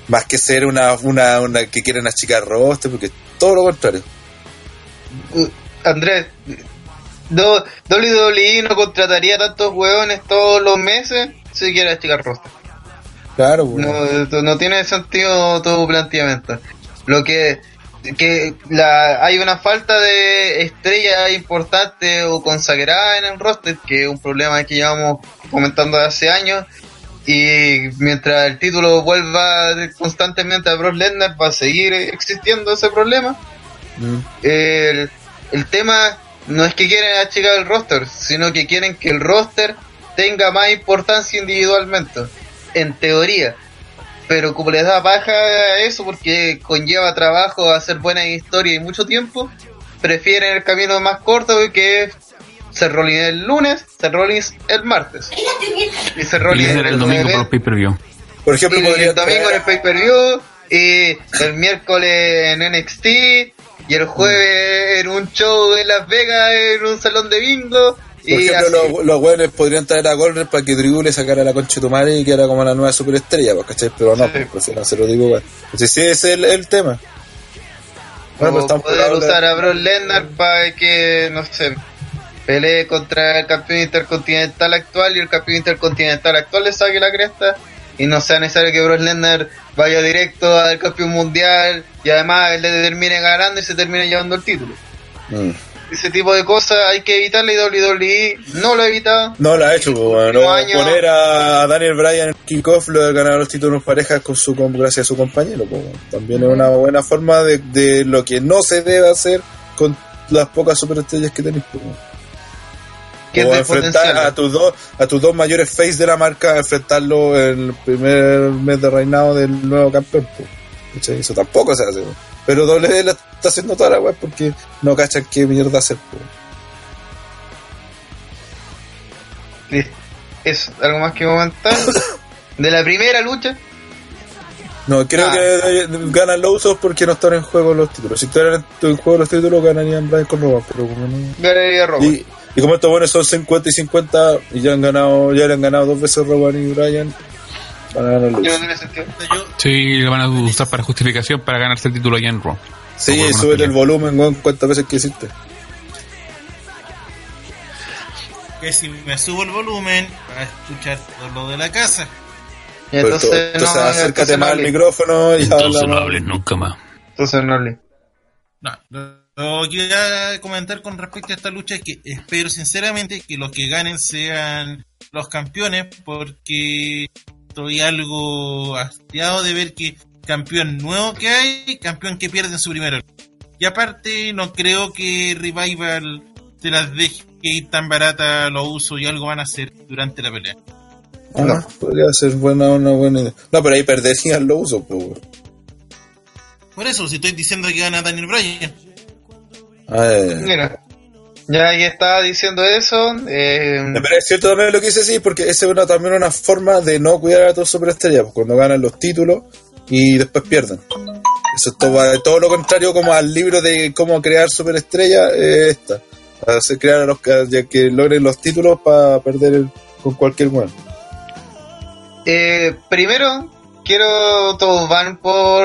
más que ser una, una, una que quieren achicar roster, porque todo lo contrario. Andrés, do- WWE no contrataría tantos hueones todos los meses si quiere achicar roster. Claro, pues. No, no tiene sentido tu planteamiento. Lo que que la, hay una falta de estrella importante o consagrada en el roster, que es un problema que llevamos comentando hace años. Y mientras el título vuelva constantemente a Brock Lesnar, va a seguir existiendo ese problema. Mm. El, el tema no es que quieren achicar el roster, sino que quieren que el roster tenga más importancia individualmente, en teoría. Pero como les da paja eso, porque conlleva trabajo, hacer buena historia y mucho tiempo, prefieren el camino más corto que es ser Rollins el lunes, ser Rollins el martes. Y ser Y Rollins ese era el domingo por los pay-per-view. Por ejemplo, y podría el domingo en el pay-per-view, y el miércoles en NXT, y el jueves en un show en Las Vegas, en un salón de bingo. Por Y ejemplo, así. los, los weones podrían traer a Goldberg para que Drew le sacara la concha de tu madre y que era como la nueva superestrella, pues, ¿cachai? Pero no, Sí. pues, prefiero hacerlo digo, weón. Entonces, sí, ese es el, el tema. Bueno, pues o poder usar a Brock Lesnar para que, no sé, pelee contra el campeón intercontinental actual y el campeón intercontinental actual le saque la cresta y no sea necesario que Brock Lesnar vaya directo al campeón mundial y además le termine ganando y se termine llevando el título. Mm. Ese tipo de cosas hay que evitarle y WWE no lo ha evitado. No lo ha hecho, pues, No, Poner a Daniel Bryan en kickoff, lo de ganar los títulos parejas con su, con, gracias a su compañero, pues. También es una buena forma de, de lo que no se debe hacer con las pocas superestrellas que tenéis, pues, es o enfrentar a tus dos a tus dos mayores face de la marca enfrentarlo en el primer mes de reinado del nuevo campeón. ¿Cachai? eso tampoco se hace po. pero WWE la está haciendo toda la web porque no cachan qué mierda hacer. Listo. Eso, algo más que comentar. De la primera lucha, no creo Ah. que ganan los usos porque no están en juego los títulos si estuvieran en juego los títulos ganarían Brian con Roman pero como no ganaría Roman. y, y como estos buenos son 50 y 50 y ya han ganado ya le han ganado dos veces Roman y Brian van a ganar no Sí, lo van a usar para justificación para ganarse el título allá en Raw. Sí, sube el volumen, weón, cuántas veces que hiciste. que si me subo el volumen, para escuchar todo lo de la casa. Y entonces, tú- entonces no, acércate entonces no más al micrófono y Entonces habla no más. hables nunca más. Entonces no hable. No, lo que quería comentar con respecto a esta lucha es que espero sinceramente que los que ganen sean los campeones porque estoy algo hastiado de ver que campeón nuevo que hay, campeón que pierde en su primera. Y aparte no creo que Revival se las deje ir tan barata lo uso y algo van a hacer durante la pelea. Ah, podría ser buena, una buena idea. No, pero ahí perderían los usos, pues. Por eso, si estoy diciendo que gana Daniel Bryan. Eh. Mira, ya que estaba diciendo eso, eh, Pero es cierto también lo que dice, sí, porque esa es una, también una forma de no cuidar a tus superestrellas, pues, cuando ganan los títulos y después pierden. Eso es todo, todo lo contrario como al libro de cómo crear superestrellas, eh, esta. Hacer crear a los que, ya que logren los títulos para perder el- con cualquier bueno. eh, primero, quiero todos van por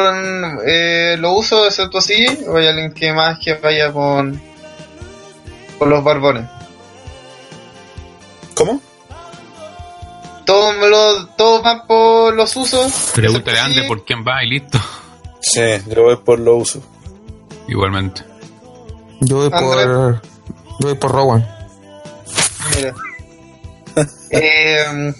eh, lo uso, excepto así, o hay alguien que más que vaya con, con los barbones. ¿Cómo? Todos, me lo- todos van por los usos. Pregúntale a Ande sí. por quién va y listo. Sí, yo voy por los usos. Igualmente. Yo voy André. por. Yo voy por Rowan. Mira. [LAUGHS] Eh,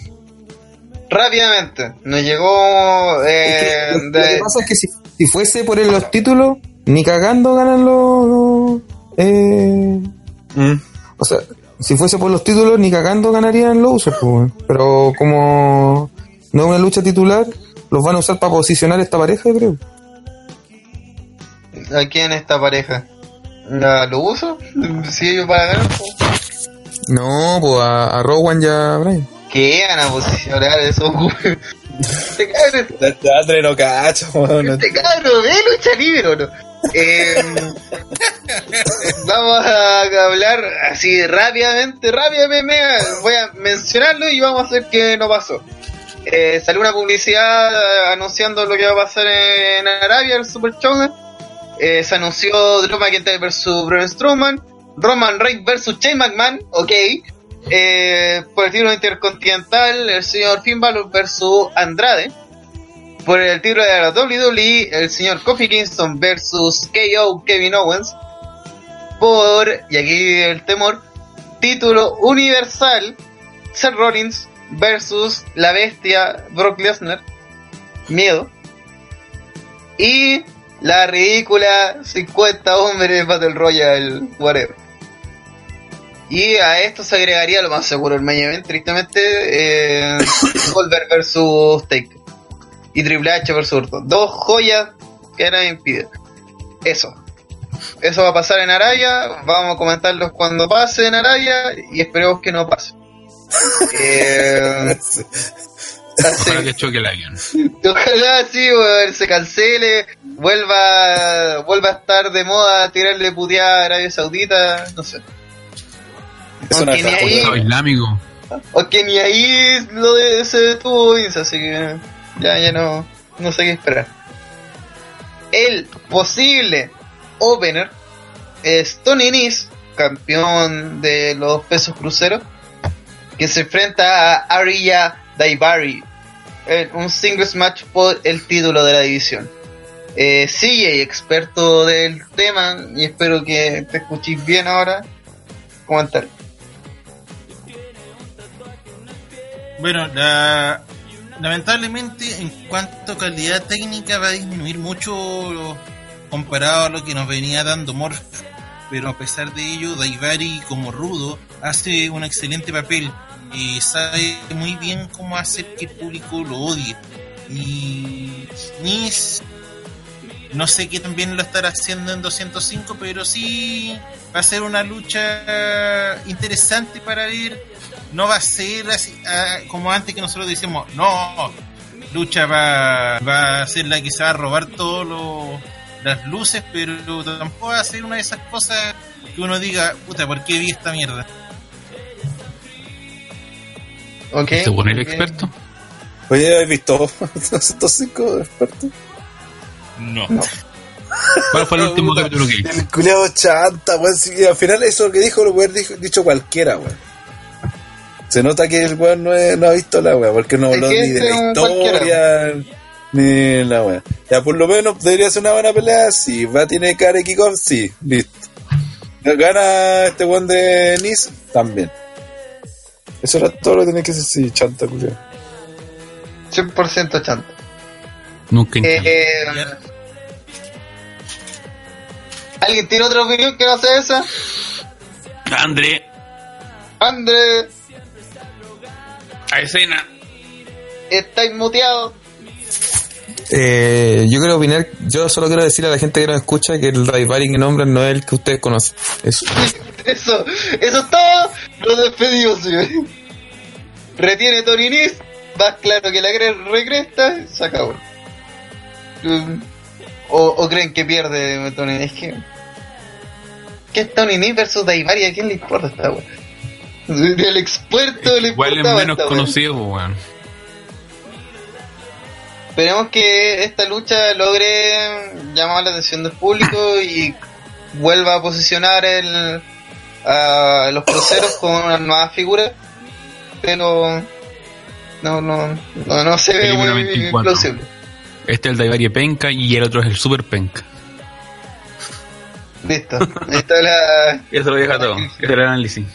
rápidamente, nos llegó eh, lo, lo que de- pasa es que si, si fuese por el- los títulos, ni cagando ganan los. los, eh, Mm. o sea, si fuese por los títulos, ni cagando ganarían los usos, pues, weón. Pero como no es una lucha titular, los van a usar para posicionar esta pareja, creo. aquí en esta pareja. ¿La- ¿Lo uso? Si ellos van a ganar, pues, No, pues a, a Rowan y a Brian. Que van a posicionar eso. Este cabro, Este Andre no cacha, weón. este cabro ve lucha libre no. Eh, vamos a hablar así rápidamente, rápidamente. Voy a mencionarlo y vamos a hacer que no pasó. Eh, salió una publicidad anunciando lo que va a pasar en Arabia, el Super Showdown. Eh, se anunció Drew McIntyre versus Braun Strowman, Roman Reigns versus Shane McMahon, ok. Eh, por el título intercontinental, el señor Finn Balor versus Andrade. Por el título de la WWE, el señor Kofi Kingston versus KO Kevin Owens. Por, y aquí el temor, título universal, Seth Rollins versus la bestia Brock Lesnar. Miedo. Y la ridícula 50 hombres Battle Royale, whatever. Y a esto se agregaría lo más seguro el main event, tristemente, eh, [COUGHS] Goldberg versus Taker. Y Triple H versus Orton. Dos joyas que nadie impide. Eso. Eso va a pasar en Arabia. Vamos a comentarlos cuando pase en Arabia. Y esperemos que no pase. [LAUGHS] Eh, así- Para que choque el avión. Ojalá sí, weón, se cancele, vuelva, vuelva a estar de moda tirarle puteada a Arabia Saudita, no sé. Es una Aunque ni ahí, islámico. o que ni ahí lo de, se detuvo Vince, así que ya, ya no, no sé qué esperar. El posible opener es Tony Nese, campeón de los pesos cruceros, que se enfrenta a Arya Daivari en un singles match por el título de la división. Eh, CJ, experto del tema, y espero que te escuchéis bien ahora, comentar. Bueno, la- lamentablemente en cuanto a calidad técnica va a disminuir mucho comparado a lo que nos venía dando Morph. pero a pesar de ello, Daivari como rudo hace un excelente papel. y sabe muy bien cómo hacer que el público lo odie. Y Nis, no sé qué también lo estará haciendo en 205, pero sí va a ser una lucha interesante para ver. No va a ser así, ah, como antes que nosotros decimos, no, lucha va, va a ser la que se va a robar todas las luces, pero tampoco va a ser una de esas cosas que uno diga, puta, ¿por qué vi esta mierda? Ok. ¿Se pone el ok. experto? Oye, ¿has visto [LAUGHS] 205 expertos? No. ¿Cuál fue el último [LAUGHS] capítulo que? El culiado chanta, weón. si al final eso que dijo lo dicho, dicho cualquiera, weón. Se nota que el weón no, ha visto la weá, porque no habló ni de este la historia, ni la weá. Ya por lo menos debería ser una buena pelea, sí. Va a tener cara de kickoff, sí, listo. Gana este weón de Nice, también. Eso era todo lo que tenía que decir, sí, chanta, culiado. 100% chanta. Nunca Eh, eh, ¿Alguien tiene otra opinión que no sea esa? André, André, a escena. estáis muteado. Eh, yo quiero opinar, yo solo quiero decir a la gente que nos escucha que el Daivari que nombran no es el que ustedes conocen. Eso. [LAUGHS] Eso, eso es todo. Nos despedimos, señor. Retiene Tony Nis, más claro que la recresta, se acabó. Mm, O, o creen que pierde Tony Nis. Es que. ¿Qué es Tony Nis versus Daivari? ¿A quién le importa esta wea? [LAUGHS] El experto le Igual es menos conocido, pues, weón. Esperemos que esta lucha logre llamar la atención del público y vuelva a posicionar el, a los cruceros con una nueva figura. Pero no, no, no, no se ve muy 24. plausible. Este es el Daivari Penca y el otro es el Super Penca. Listo. Es la. [LAUGHS] Eso lo deja todo. Este es el análisis.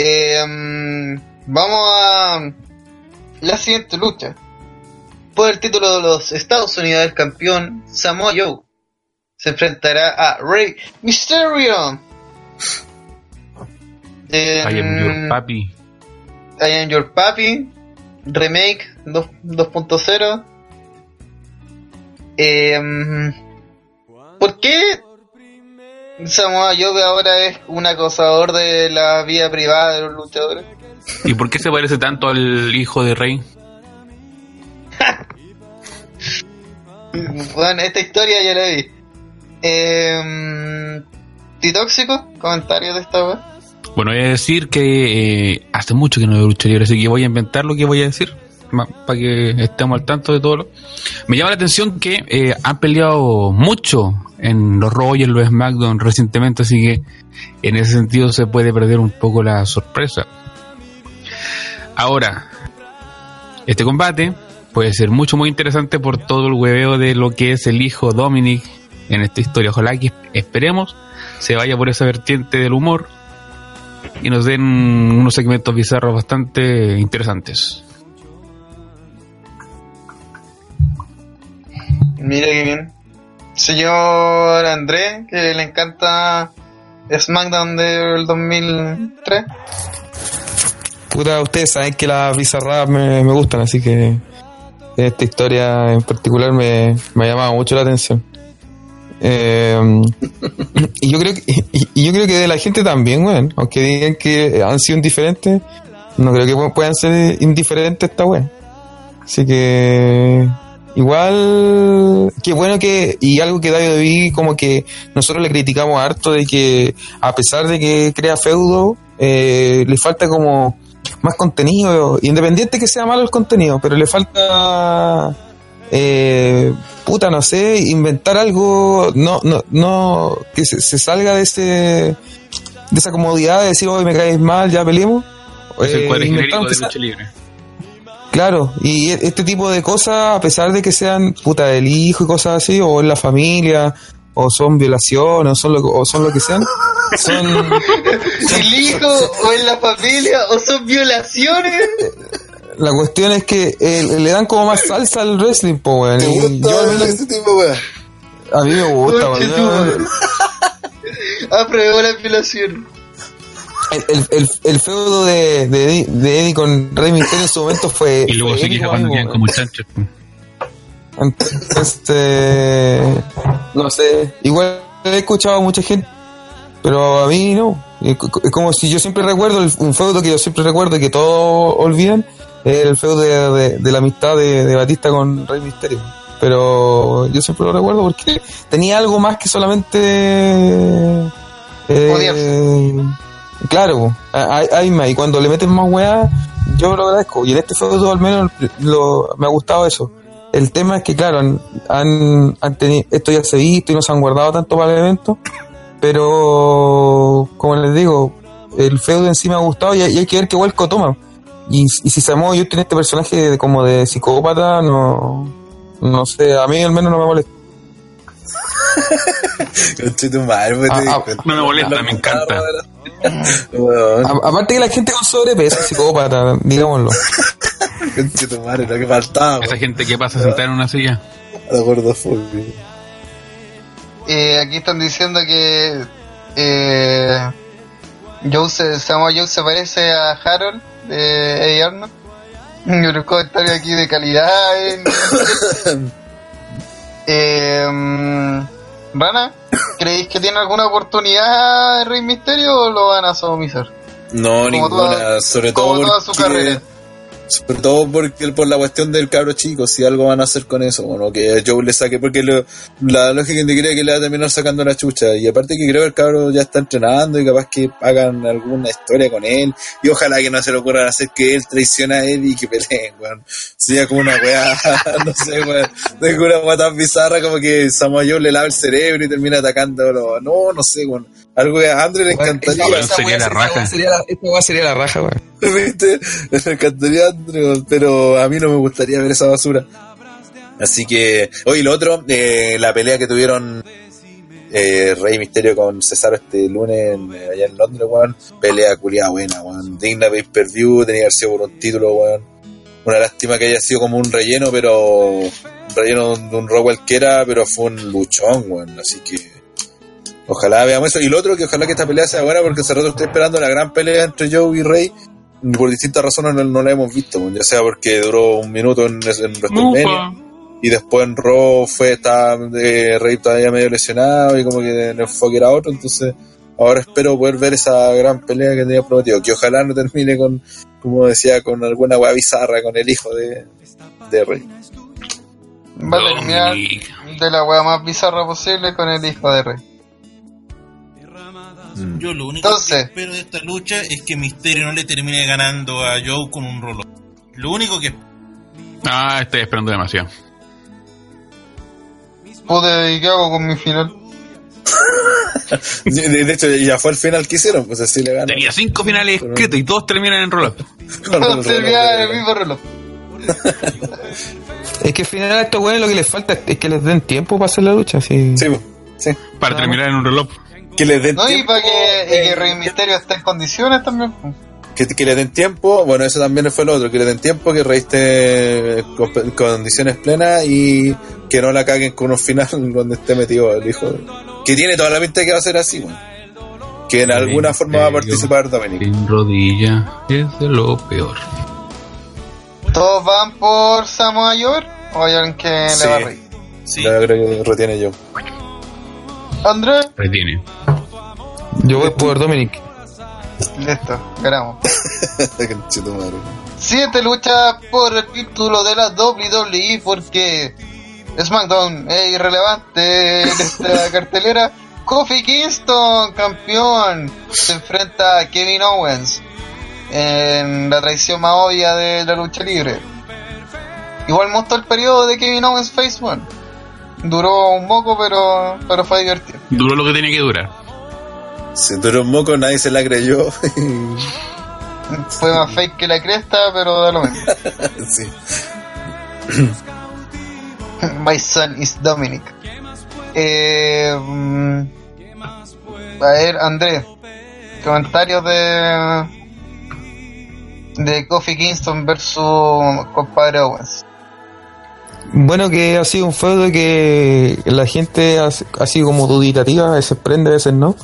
Eh, mm, vamos a la siguiente lucha. Por el título de los Estados Unidos, el campeón Samoa Joe se enfrentará a Rey Mysterio. I am your papi. I Am Your Papi Remake 2 2.0. Eh, mm, ¿Por qué Samoa Joe ahora es un acosador de la vida privada de los luchadores? ¿Y por qué se parece tanto al hijo de Rey? [LAUGHS] Bueno, esta historia ya la vi. Eh, ¿Titóxico? ¿Comentarios de esta web? Bueno, voy a decir que eh, hace mucho que no veo lucha libre, así que voy a inventar lo que voy a decir para que estemos al tanto de todo. Lo... Me llama la atención que eh, han peleado mucho en los Raw y en los SmackDown recientemente, así que en ese sentido se puede perder un poco la sorpresa. Ahora, este combate puede ser mucho, muy interesante por todo el hueveo de lo que es el hijo Dominic en esta historia. Ojalá que esperemos se vaya por esa vertiente del humor y nos den unos segmentos bizarros bastante interesantes. Mira que bien. Señor André, que le encanta SmackDown del 2003. Puta, ustedes saben que las bizarradas me, me gustan, así que esta historia en particular me, me ha llamado mucho la atención. Eh, [LAUGHS] y yo creo que y, yo creo que de la gente también, weón, aunque digan que han sido indiferentes, no creo que pu- puedan ser indiferentes esta weón. Así que igual qué bueno que y algo que David vi como que nosotros le criticamos harto de que a pesar de que crea feudo eh, le falta como más contenido independiente que sea malo el contenido pero le falta eh, puta no sé inventar algo no no no que se, se salga de ese de esa comodidad de decir hoy me caes mal ya peleemos Es el Eh, cuadro genérico aunque de lucha libre. Claro, y e- este tipo de cosas, a pesar de que sean puta del hijo y cosas así, o en la familia, o son violaciones, o son lo, o son lo que sean, [LAUGHS] son, ¿El hijo o en la familia o son violaciones? la cuestión es que eh, le dan como más salsa al wrestling, po, weón. ¿Te y gusta yo al menos- ese tipo, weón? a mí me gusta, weón. Apruebo la [LAUGHS] apelación. El, el, feudo de, de, Eddie- de Eddie con Rey Mysterio en su momento fue. Y luego se cuando quedan como chanchos. Este, no sé, igual he escuchado a mucha gente, pero a mí no. Es co- es como si yo siempre recuerdo, el- un feudo que yo siempre recuerdo y que todos olvidan, es el feudo de, de- de la amistad de, de Batista con Rey Misterio. Pero yo siempre lo recuerdo porque tenía algo más que solamente... eh. Claro, más, y cuando le meten más weá, yo lo agradezco. Y en este feudo al menos lo, me ha gustado eso. El tema es que, claro, han, han, han tenido, esto ya se ha visto y no se han guardado tanto para el evento, pero como les digo, el feudo en sí me ha gustado y, hay- y hay que ver qué vuelco toma. Y, y si Samoa Joe tiene este personaje de- como de psicópata, no, no sé, a mí al menos no me molesta. [LAUGHS] Conche tu madre, pues, te Ah, ah. No me molesta, me encanta. A- aparte que la gente con sobrepeso es psicópata, digámoslo. madre, lo que faltaba. Esa gente que pasa sentada en una silla. La gordofobia. Eh, aquí están diciendo que eh, Joe se, Samoa Joe se parece a Harold de Eddie Arnold. Un comentario aquí de calidad. en- [LAUGHS] Eh, mm, Rana, ¿creéis que tiene alguna oportunidad en Rey Misterio o lo van a sodomizar? No, Como ninguna. toda- sobre como todo toda su carrera. Sobre todo porque, por la cuestión del cabro chico, si algo van a hacer con eso, bueno, que Joe le saque, porque lo- la lógica indicaría que le va a terminar sacando la chucha. Y aparte que creo que el cabro ya está entrenando y capaz que hagan alguna historia con él. Y ojalá que no se le ocurra hacer que él traicione a él y que peleen, weón. Sería como una weá, [LAUGHS] no sé, weón. De una weá tan bizarra como que Samoa Joe le lava el cerebro y termina atacándolo. No, no sé, weón. Algo que a Andre le encantaría. weón sería la raja. Sería la, esta sería la raja, weón. [LAUGHS] ¿Viste? Me encantaría, Andrew, pero a mí no me gustaría ver esa basura. Así que, oye, lo otro, eh, la pelea que tuvieron eh, Rey Misterio con Cesaro este lunes en- allá en Londres, weón. Pelea culiada buena, weón. Digna pay per view, tenía que haber sido por un título, weón. Una lástima que haya sido como un relleno, pero. Un relleno de un Raw cualquiera, pero fue un luchón, weón. Así que. Ojalá veamos eso. Y lo otro, que ojalá que esta pelea sea buena, porque hace rato estoy esperando la gran pelea entre Joe y Rey. Por distintas razones no, no la hemos visto, ya sea porque duró un minuto en, en WrestleMania y después en Raw fue estaba, eh, Rey todavía medio lesionado y como que el enfoque era otro, entonces ahora espero poder ver esa gran pelea que tenía prometido, que ojalá no termine con, como decía, con alguna weá bizarra con el hijo de, de Rey. Va a terminar de la wea más bizarra posible con el hijo de Rey. Yo lo único Entonces- que espero de esta lucha es que Misterio no le termine ganando a Joe con un rollo. Lo único que Ah, estoy esperando demasiado. Pude, ¿y con mi final? De, de hecho, ya fue el final que hicieron, pues así le ganó. Tenía cinco finales escritos y todos terminan en roll No terminar en el mismo reloj. [LAUGHS] Es que al final a estos weones lo que les falta es que les den tiempo para hacer la lucha, sí. Sí, sí. para terminar en un reloj. Que les den No, y tiempo. para que, y que eh, Rey Misterio esté en condiciones también. que, que le den tiempo, bueno, eso también fue lo otro, que le den tiempo, que Rey esté con con condiciones plenas y que no la caguen con un final [LAUGHS] donde esté metido el hijo. de- Que tiene toda la pinta de que va a ser así, weón. Que en alguna forma va a participar Dominic. Sin rodilla es de lo peor. ¿Todos van por Samoa Joe o hay alguien que Sí. le va a Rey? sí. Yo creo que retiene yo. Andrés, Retiene. Yo voy por Dominic. listo, ganamos. [LAUGHS] Siguiente lucha por el título de la WWE porque SmackDown es irrelevante en esta [LAUGHS] cartelera. Kofi Kingston, campeón, se enfrenta a Kevin Owens en la traición más obvia de la lucha libre. Igual mostró el periodo de Kevin Owens Face One. Duró un poco, pero, pero fue divertido. Duró lo que tenía que durar. Si duró un moco, nadie se la creyó. Fue más fake que la cresta, pero da lo mismo. [LAUGHS] sí. [LAUGHS] My son is Dominic. Eh, mm, a ver, Andrés, comentarios de de Kofi Kingston versus compadre Owens. Bueno, que ha sido un feudo que la gente ha, sido como duditativa, a veces prende, a veces no.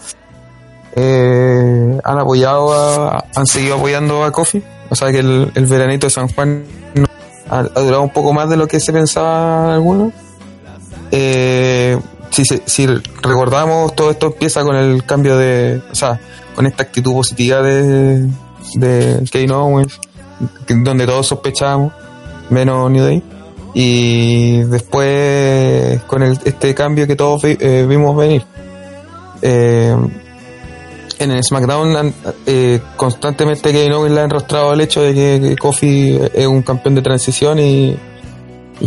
eh, han apoyado, a- han seguido apoyando a Kofi. O sea que el, el veranito de San Juan ha, durado un poco más de lo que se pensaba algunos. Eh, si, si recordamos, todo esto empieza con el cambio de, o sea, con esta actitud positiva de, de Kevin Owens, donde todos sospechábamos, menos New Day. Y después con el, este cambio que todos vi- eh, vimos venir. Eh, en el SmackDown eh, constantemente Kevin Owens le ha enrostrado el hecho de que, Kofi es un campeón de transición y,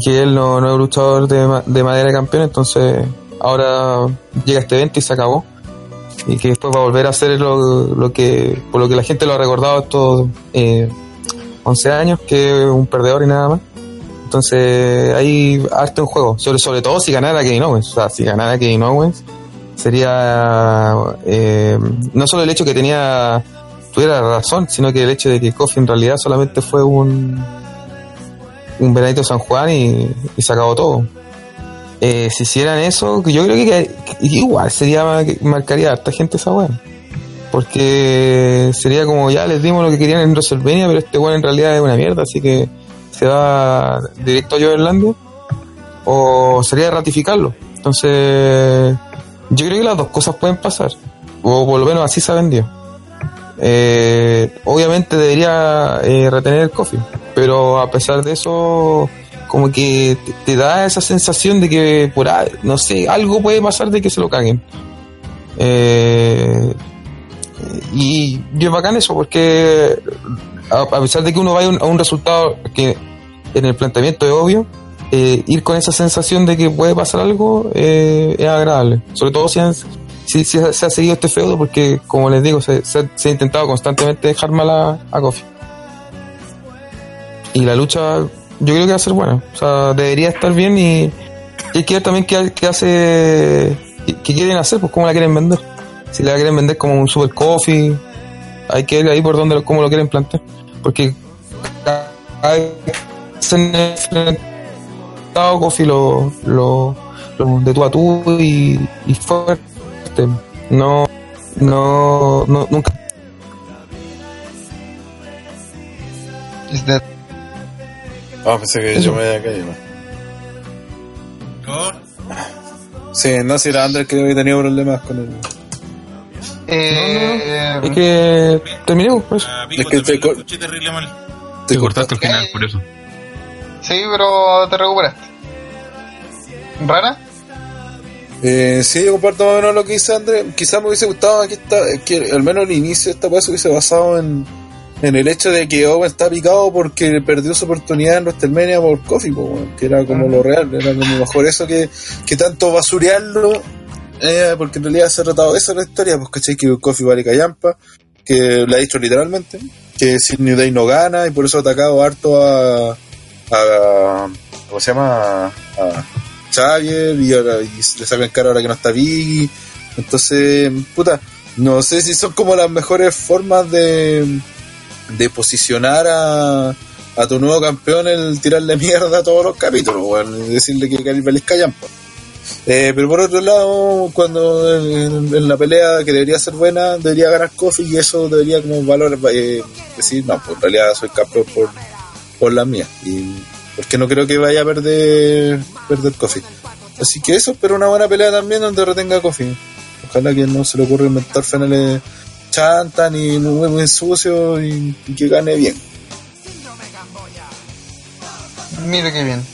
que él no, no es luchador de, de madera de campeón, entonces ahora llega este evento y se acabó. Y que después va a volver a hacer lo, lo que, por lo que la gente lo ha recordado estos eh, 11 años, que es un perdedor y nada más. Entonces hay arte en juego, sobre, sobre todo si ganara Kevin Owens. O sea, si ganara Kevin Owens, sería eh, no solo el hecho que tenía tuviera razón, sino que el hecho de que Kofi en realidad solamente fue un un veranito San Juan y, y se acabó todo. Eh, si hicieran eso, yo creo que, igual sería marcaría a harta gente esa weá. Porque sería como ya les dimos lo que querían en WrestleMania, pero este weón en realidad es una mierda, así que se va directo a Joverlandia. O sería ratificarlo. Entonces, yo creo que las dos cosas pueden pasar. O por lo menos así se ha. Eh, obviamente debería eh, retener el coffee. Pero a pesar de eso, como que te, da esa sensación de que por no sé, algo puede pasar de que se lo caguen. Eh, y, y es bacán eso, porque a, pesar de que uno vaya a un resultado que en el planteamiento es obvio, eh, ir con esa sensación de que puede pasar algo eh, es agradable. Sobre todo si, se ha seguido este feudo, porque como les digo, se, ha, intentado constantemente dejar mal a, a. Y la lucha yo creo que va a ser buena. O sea, debería estar bien y, y hay que ver también qué, qué hace, qué, quieren hacer, pues cómo la quieren vender. Si la quieren vender como un super coffee, hay que ver ahí por dónde, cómo lo quieren plantear. Porque cada vez se han enfrentado coffee lo, lo, lo de tú a tú y, y fuerte. No, no, no, nunca. Is that- Ah, pensé que Eso. yo me había caído. Yo, Sí, no, si era Andrés creo que tenía problemas con el... Eh, Es que terminemos, pues. a Pico Es que te. Te Te cortaste al final, por eso. Sí, pero te recuperaste. ¿Rana? Eh, sí, yo comparto más o menos lo que dice Andrés. Quizás me hubiese gustado aquí está, que al menos el inicio de esta cosa hubiese basado en, en el hecho de que Owen está picado porque perdió su oportunidad en WrestleMania por weón, que era como lo real, era como mejor eso que, que tanto basurearlo, eh, porque en realidad se ha tratado en la historia, pues cachai que Kofi vale callampa, que le ha dicho literalmente, que si New Day no gana y por eso ha atacado harto a, a ¿cómo se llama? a Xavier y, ahora, y le sacan cara ahora que no está Biggie. Entonces, puta, no sé si son como las mejores formas de, de posicionar a, a tu nuevo campeón el tirarle mierda a todos los capítulos, y decirle que Calibalis callampa. Eh, pero por otro lado, cuando en, la pelea que debería ser buena, debería ganar Kofi y eso debería como valor eh, decir, no, pues en realidad soy campeón por, por la mía. Y porque no creo que vaya a perder, perder Kofi. Así que eso, pero una buena pelea también donde retenga Kofi. Ojalá que no se le ocurra inventar finales chantan y muy, muy sucio y, que gane bien. Mira qué bien.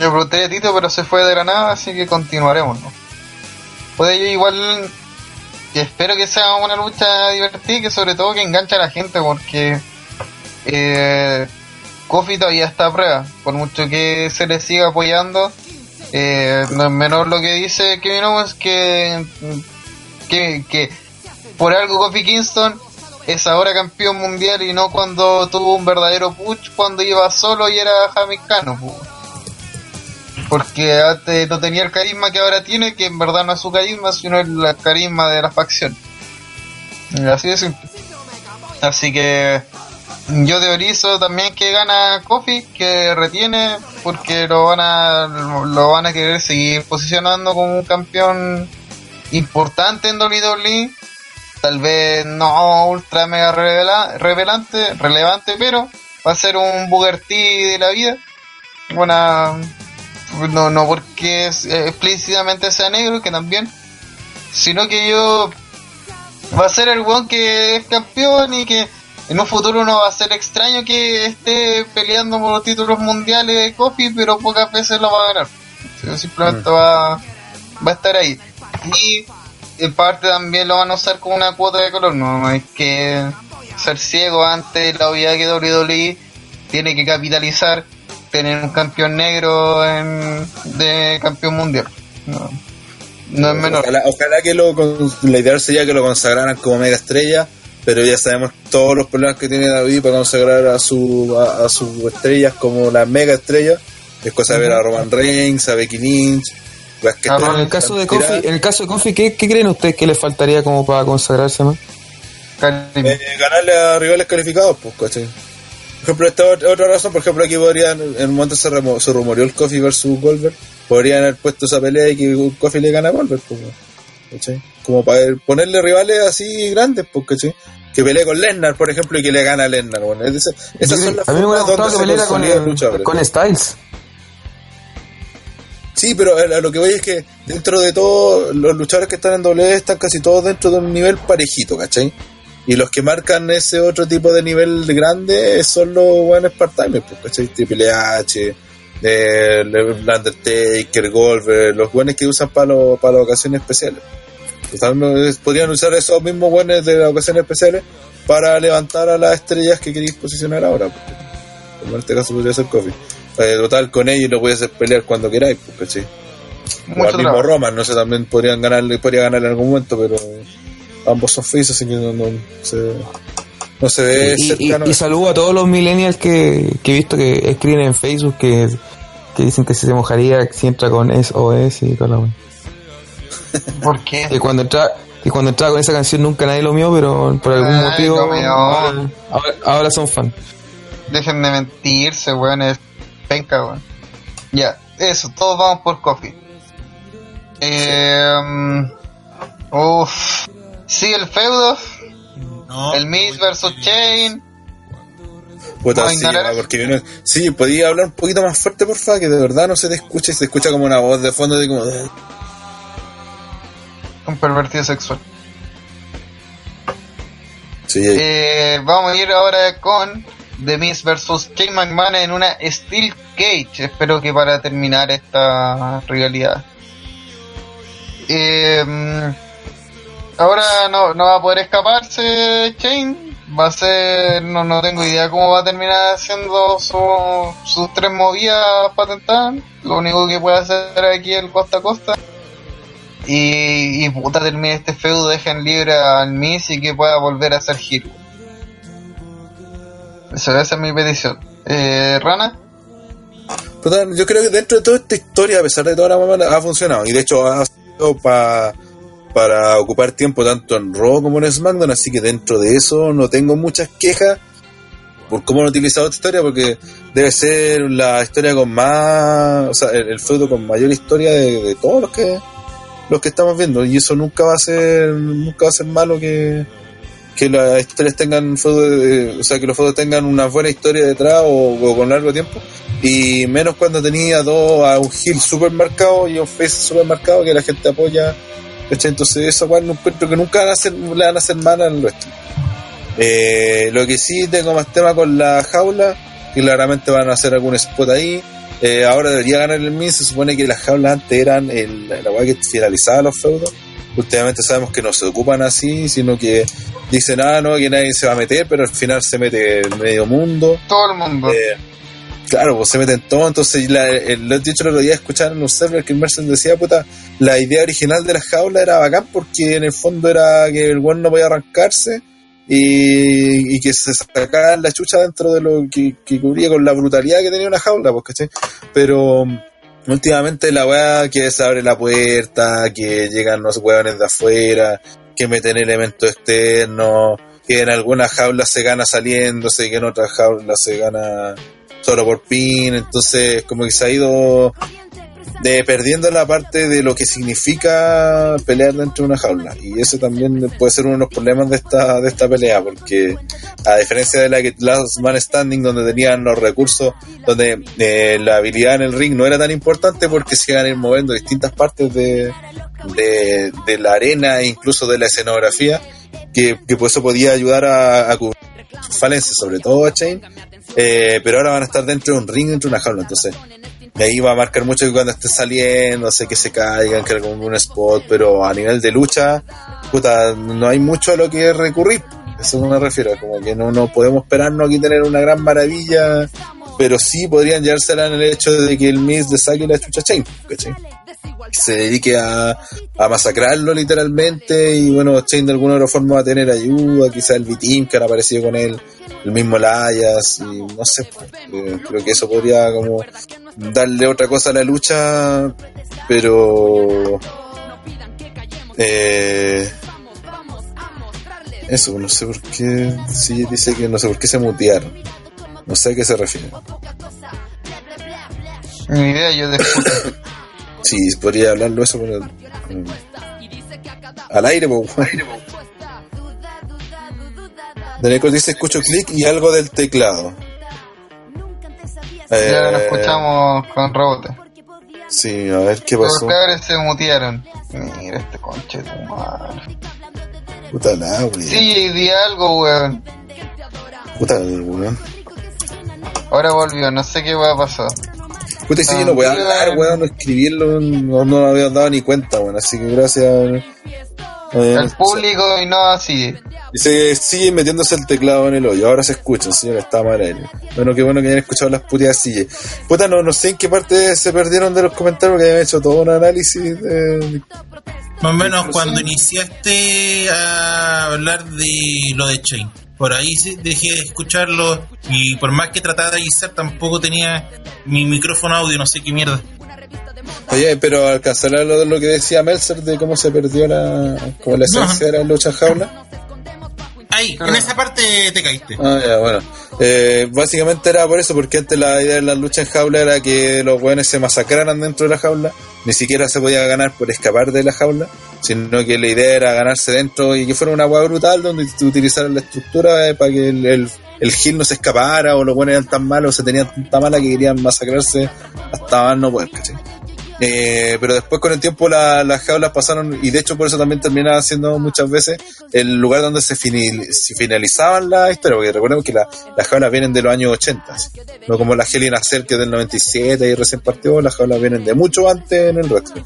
Yo pregunté a Tito, pero se fue de Granada, así que continuaremos, ¿no? Puede yo igual que espero que sea una lucha divertida y que sobre todo que enganche a la gente porque eh, Kofi todavía está a prueba. Por mucho que se le siga apoyando, eh, no es menor lo que dice Kevin Owens que, que, que por algo Kofi Kingston es ahora campeón mundial y no cuando tuvo un verdadero push cuando iba solo y era Jamicano. Porque antes no tenía el carisma que ahora tiene, que en verdad no es su carisma, sino el carisma de la facción. Así de simple. Así que yo teorizo también que gana Kofi, que retiene, porque lo van a lo van a querer seguir posicionando como un campeón importante en WWE. tal vez no ultra mega revela- revelante, relevante, pero va a ser un Booker de la vida. Una, no, no porque es, eh, explícitamente sea negro, que también, sino que yo va a ser el weón que es campeón y que en un futuro no va a ser extraño que esté peleando por los títulos mundiales de Kofi, pero pocas veces lo va a ganar. Simplemente va, va a estar ahí. Y en parte también lo van a usar como una cuota de color, no hay que ser ciego ante la obviedad que WWE tiene que capitalizar tener un campeón negro en, de campeón mundial. No, no es menor. Ojalá, ojalá que lo, la idea sería que lo consagraran como mega estrella, pero ya sabemos todos los problemas que tiene David para consagrar a su a, a sus estrellas como la mega estrella. Es cosa de ver a Roman Reigns, a Becky Lynch. las que Ah, están- En el caso de Kofi, en el caso de Kofi, ¿qué, qué creen ustedes que le faltaría como para consagrarse más? Eh, ganarle a rivales calificados, pues, ¿cachai? Por ejemplo, esta otra, otra razón, por ejemplo, aquí podrían, en un momento se, remo- se rumoreó el Kofi versus Goldberg, podrían haber puesto esa pelea y que Kofi le gana a Goldberg, pues, ¿cachai? Como para ponerle rivales así grandes, pues, ¿cachai? Que pelee con Lesnar, por ejemplo, y que le gana a Lesnar, bueno, es- esas son las a mí me gustado que peleara con, el con Styles. Sí, pero a a lo que voy es que dentro de todo, los luchadores que están en W están casi todos dentro de un nivel parejito, ¿cachai? Y los que marcan ese otro tipo de nivel grande son los buenos part-timers, pues, ¿cachai? Triple H, eh, el Undertaker, Goldberg, los buenos que usan para lo- para las ocasiones especiales. Pues también podrían usar esos mismos buenos de las ocasiones especiales para levantar a las estrellas que queréis posicionar ahora. pues. Como en este caso podría ser Kofi. Eh, total, con ellos lo podéis hacer pelear cuando queráis, pues, ¿cachai? O al mismo. Roman, no sé, también podrían ganarle, podría ganar en algún momento, pero ambos son faces, así que no, no se, no se ve Y, y, saludo a todos los millennials que, que he visto que escriben en Facebook que, que dicen que se mojaría si entra con SOS y toda la. [LAUGHS] ¿Por qué? Que cuando entra que cuando entraba con esa canción nunca nadie lo mío, pero por algún Ay, motivo ahora, ahora- ahora son fan. Dejen de mentirse, weón. Es penca, weón. Ya, eso, todos vamos por coffee. Eh, uff. Sí, el feudo. No, El Miz versus Chain. Puta, no sí, porque sí, podía hablar un poquito más fuerte, porfa, que de verdad no se te escucha y se escucha como una voz de fondo de como. Un pervertido sexual. Sí. Eh, vamos a ir ahora con The Miz versus Shane McMahon en una Steel Cage. Espero que para terminar esta rivalidad. Eh, ahora no, no va a poder escaparse Shane. Va a ser, no, no tengo idea cómo va a terminar haciendo su- sus tres movidas patentadas. Lo único que puede hacer aquí es el costa a costa. Y, y puta termine este feudo, dejen libre al Miz y que pueda volver a ser Hero. Esa es mi petición. Eh, Rana, yo creo que dentro de toda esta historia, a pesar de toda la mamá, ha funcionado. Y de hecho ha sido pa- para ocupar tiempo tanto en Raw como en SmackDown. Así que dentro de eso no tengo muchas quejas por cómo han utilizado esta historia, porque debe ser la historia con más. O sea, el, el feudo con mayor historia de, todos los que los que estamos viendo. Y eso nunca va a ser nunca va a ser malo que que las historias tengan de- o sea que los feudos tengan una buena historia detrás o, o con largo tiempo y menos cuando tenía dos a un heel super marcado y un face super marcado que la gente apoya ¿cachai? entonces eso igual no encuentro que nunca van a hacer, le van a hacer mal al eh, lo que sí tengo más tema con la jaula que claramente van a hacer algún spot ahí Eh, ahora debería ganar el Miz se supone que las jaulas antes eran el, la weá que finalizaba los feudos últimamente sabemos que no se ocupan así sino que dicen ah no que nadie se va a meter pero al final se mete el medio mundo todo el mundo. eh, claro, pues se meten todo. Entonces, la, el, lo he dicho el otro día, escuchar en un server que Merson decía, puta, la idea original de la jaula era bacán porque en el fondo era que el weón no podía arrancarse y, que se sacara la chucha dentro de lo que, cubría con la brutalidad que tenía una jaula, pues, ¿cachai? Pero mm, últimamente la weá que se abre la puerta, que llegan los weones de afuera, que meten elementos externos, que en algunas jaulas se gana saliéndose, que en otras jaulas se gana solo por pin, entonces como que se ha ido de perdiendo la parte de lo que significa pelear dentro de una jaula. Y eso también puede ser uno de los problemas de esta, de esta pelea, porque a diferencia de la que Last Man Standing, donde tenían los recursos, donde eh, la habilidad en el ring no era tan importante porque se iban a ir moviendo distintas partes de, de, la arena e incluso de la escenografía, que, que pues eso podía ayudar a, a cubrir sus falencias, sobre todo a Chain, eh, pero ahora van a estar dentro de un ring, dentro de una jaula, entonces de ahí va a marcar mucho que cuando esté saliendo, sé que se caigan, que algún spot, pero a nivel de lucha, puta, no hay mucho a lo que recurrir. Eso me refiero, como que no, no podemos esperarnos aquí tener una gran maravilla, pero sí podrían llevársela en el hecho de que el Miz le saque la chucha Chain, ¿cachai? Se dedique a, a masacrarlo literalmente y bueno, Chain de alguna otra forma va a tener ayuda, quizá el V-Team que han aparecido con él, el mismo Layas y no sé, eh, creo que eso podría como darle otra cosa a la lucha, pero eh, eso, no sé por qué, sí dice que no sé por qué se mutearon, no sé a qué se refiere. Ni idea, yo después. Sí, podría hablarlo eso el- con- al aire, po. [LAUGHS] Daniel dice escucho clic y algo del teclado. Eh, Ya lo escuchamos con rebote. Sí, a ver qué Los pasó. peores se mutearon. Mira este conche de madre. Puta la, weón. Sí, di algo, weón. Puta la, weón. Ahora volvió, no sé qué va a pasar. Puta, y si yo no voy a hablar, weón. no escribirlo, no, no me había dado ni cuenta, weón. Así que gracias. eh, El público y no así. Y se sigue metiéndose el teclado en el hoyo. Ahora se escucha, señor, está mal aire. Bueno, qué bueno que hayan escuchado las puteadas sillas. Puta, no, no sé en qué parte se perdieron de los comentarios que hayan hecho todo un análisis de... Más o menos cuando iniciaste a hablar de lo de Chain. Por ahí dejé de escucharlo y por más que trataba de avisar tampoco tenía mi micrófono audio, no sé qué mierda. Oye, pero alcanzará lo lo que decía Meltzer de cómo se perdió la... como la esencia de la lucha jaula. Ahí, en esa parte te caíste. Ah, ya, bueno. Eh, básicamente era por eso, porque antes la idea de la lucha en jaula era que los buenos se masacraran dentro de la jaula. Ni siquiera se podía ganar por escapar de la jaula, sino que la idea era ganarse dentro y que fuera una hueá brutal donde tú utilizaras la estructura eh, para que el, el, el gil no se escapara o los buenos eran tan malos, se tenían tanta mala que querían masacrarse hasta más no poder, ¿cachai? Eh, pero después con el tiempo la- las jaulas pasaron y de hecho por eso también terminaba siendo muchas veces el lugar donde se, finil- se finalizaban porque recordemos que la- las jaulas vienen de los años 80, así. no como la Hell in a Cell que es del 97 y recién partió, las jaulas vienen de mucho antes en el wrestling.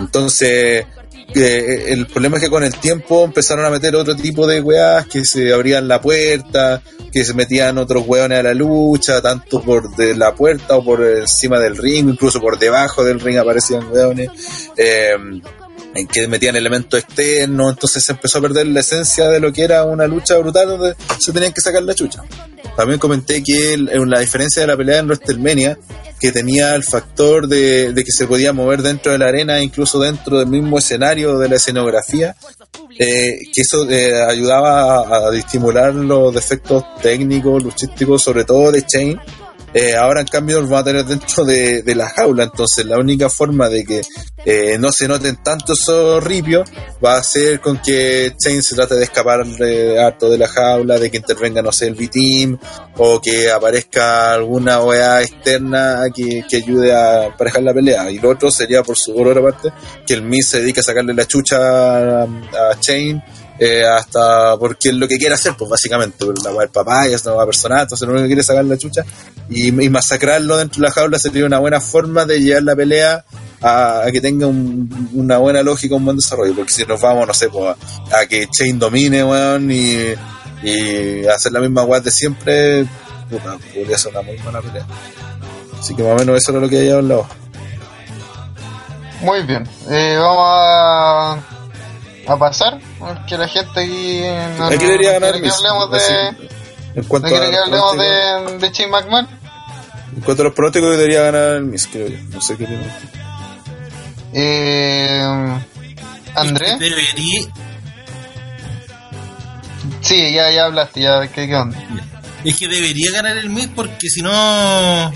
Entonces, eh, el problema es que con el tiempo empezaron a meter otro tipo de weas que se abrían la puerta, que se metían otros weones a la lucha, tanto por de la puerta o por encima del ring, incluso por debajo del ring aparecían weones. Eh, en que metían elementos externos, entonces se empezó a perder la esencia de lo que era una lucha brutal donde se tenían que sacar la chucha. También comenté que el- la diferencia de la pelea en WrestleMania, que tenía el factor de, de que se podía mover dentro de la arena, incluso dentro del mismo escenario de la escenografía, eh, que eso eh, ayudaba a, a estimular los defectos técnicos, luchísticos, sobre todo de Chain. Eh, ahora en cambio los va a tener dentro de, de la jaula, entonces la única forma de que eh, no se noten tanto esos ripios va a ser con que Chain se trate de escapar de harto de la jaula, de que intervenga, no sé, el V-Team, o que aparezca alguna OEA externa que, que ayude a emparejar la pelea. Y lo otro sería, por su por otra parte, que el Miz se dedique a sacarle la chucha a, a Chain, eh, hasta porque es lo que quiere hacer, pues básicamente, pero la va papá es una personal, entonces lo único que quiere es sacar la chucha y, y masacrarlo dentro de la jaula sería una buena forma de llevar la pelea a, que tenga un- una buena lógica, un buen desarrollo, porque si nos vamos, no sé, pues, a, que Chain domine, weón, y, y hacer la misma weá de siempre, puta, podría ser una muy buena pelea. Así que más o menos eso era lo que había hablado. Muy bien. Eh, vamos a, a pasar, porque la gente aquí no, Aquí debería no ganar quiere que hablemos de, así, En no cuanto, quiere a que hablemos de, de Shane McMahon. en cuanto a los pronósticos, debería ganar el Miz, creo yo. No sé qué tiene. Eh, André, Debería, sí, ya, ya hablaste, ya, ¿qué, qué onda? es que debería ganar el Miz porque si no.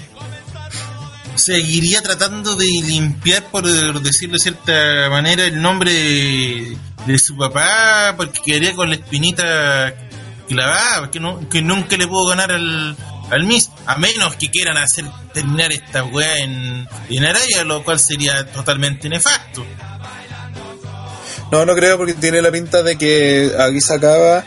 Seguiría tratando de limpiar, por decirlo de cierta manera, el nombre de, su papá, porque quedaría con la espinita clavada, porque no, que nunca le puedo ganar al, al Miss, a menos que quieran hacer terminar esta weá en, en lo cual sería totalmente nefasto. No, no creo porque tiene la pinta de que aquí se acaba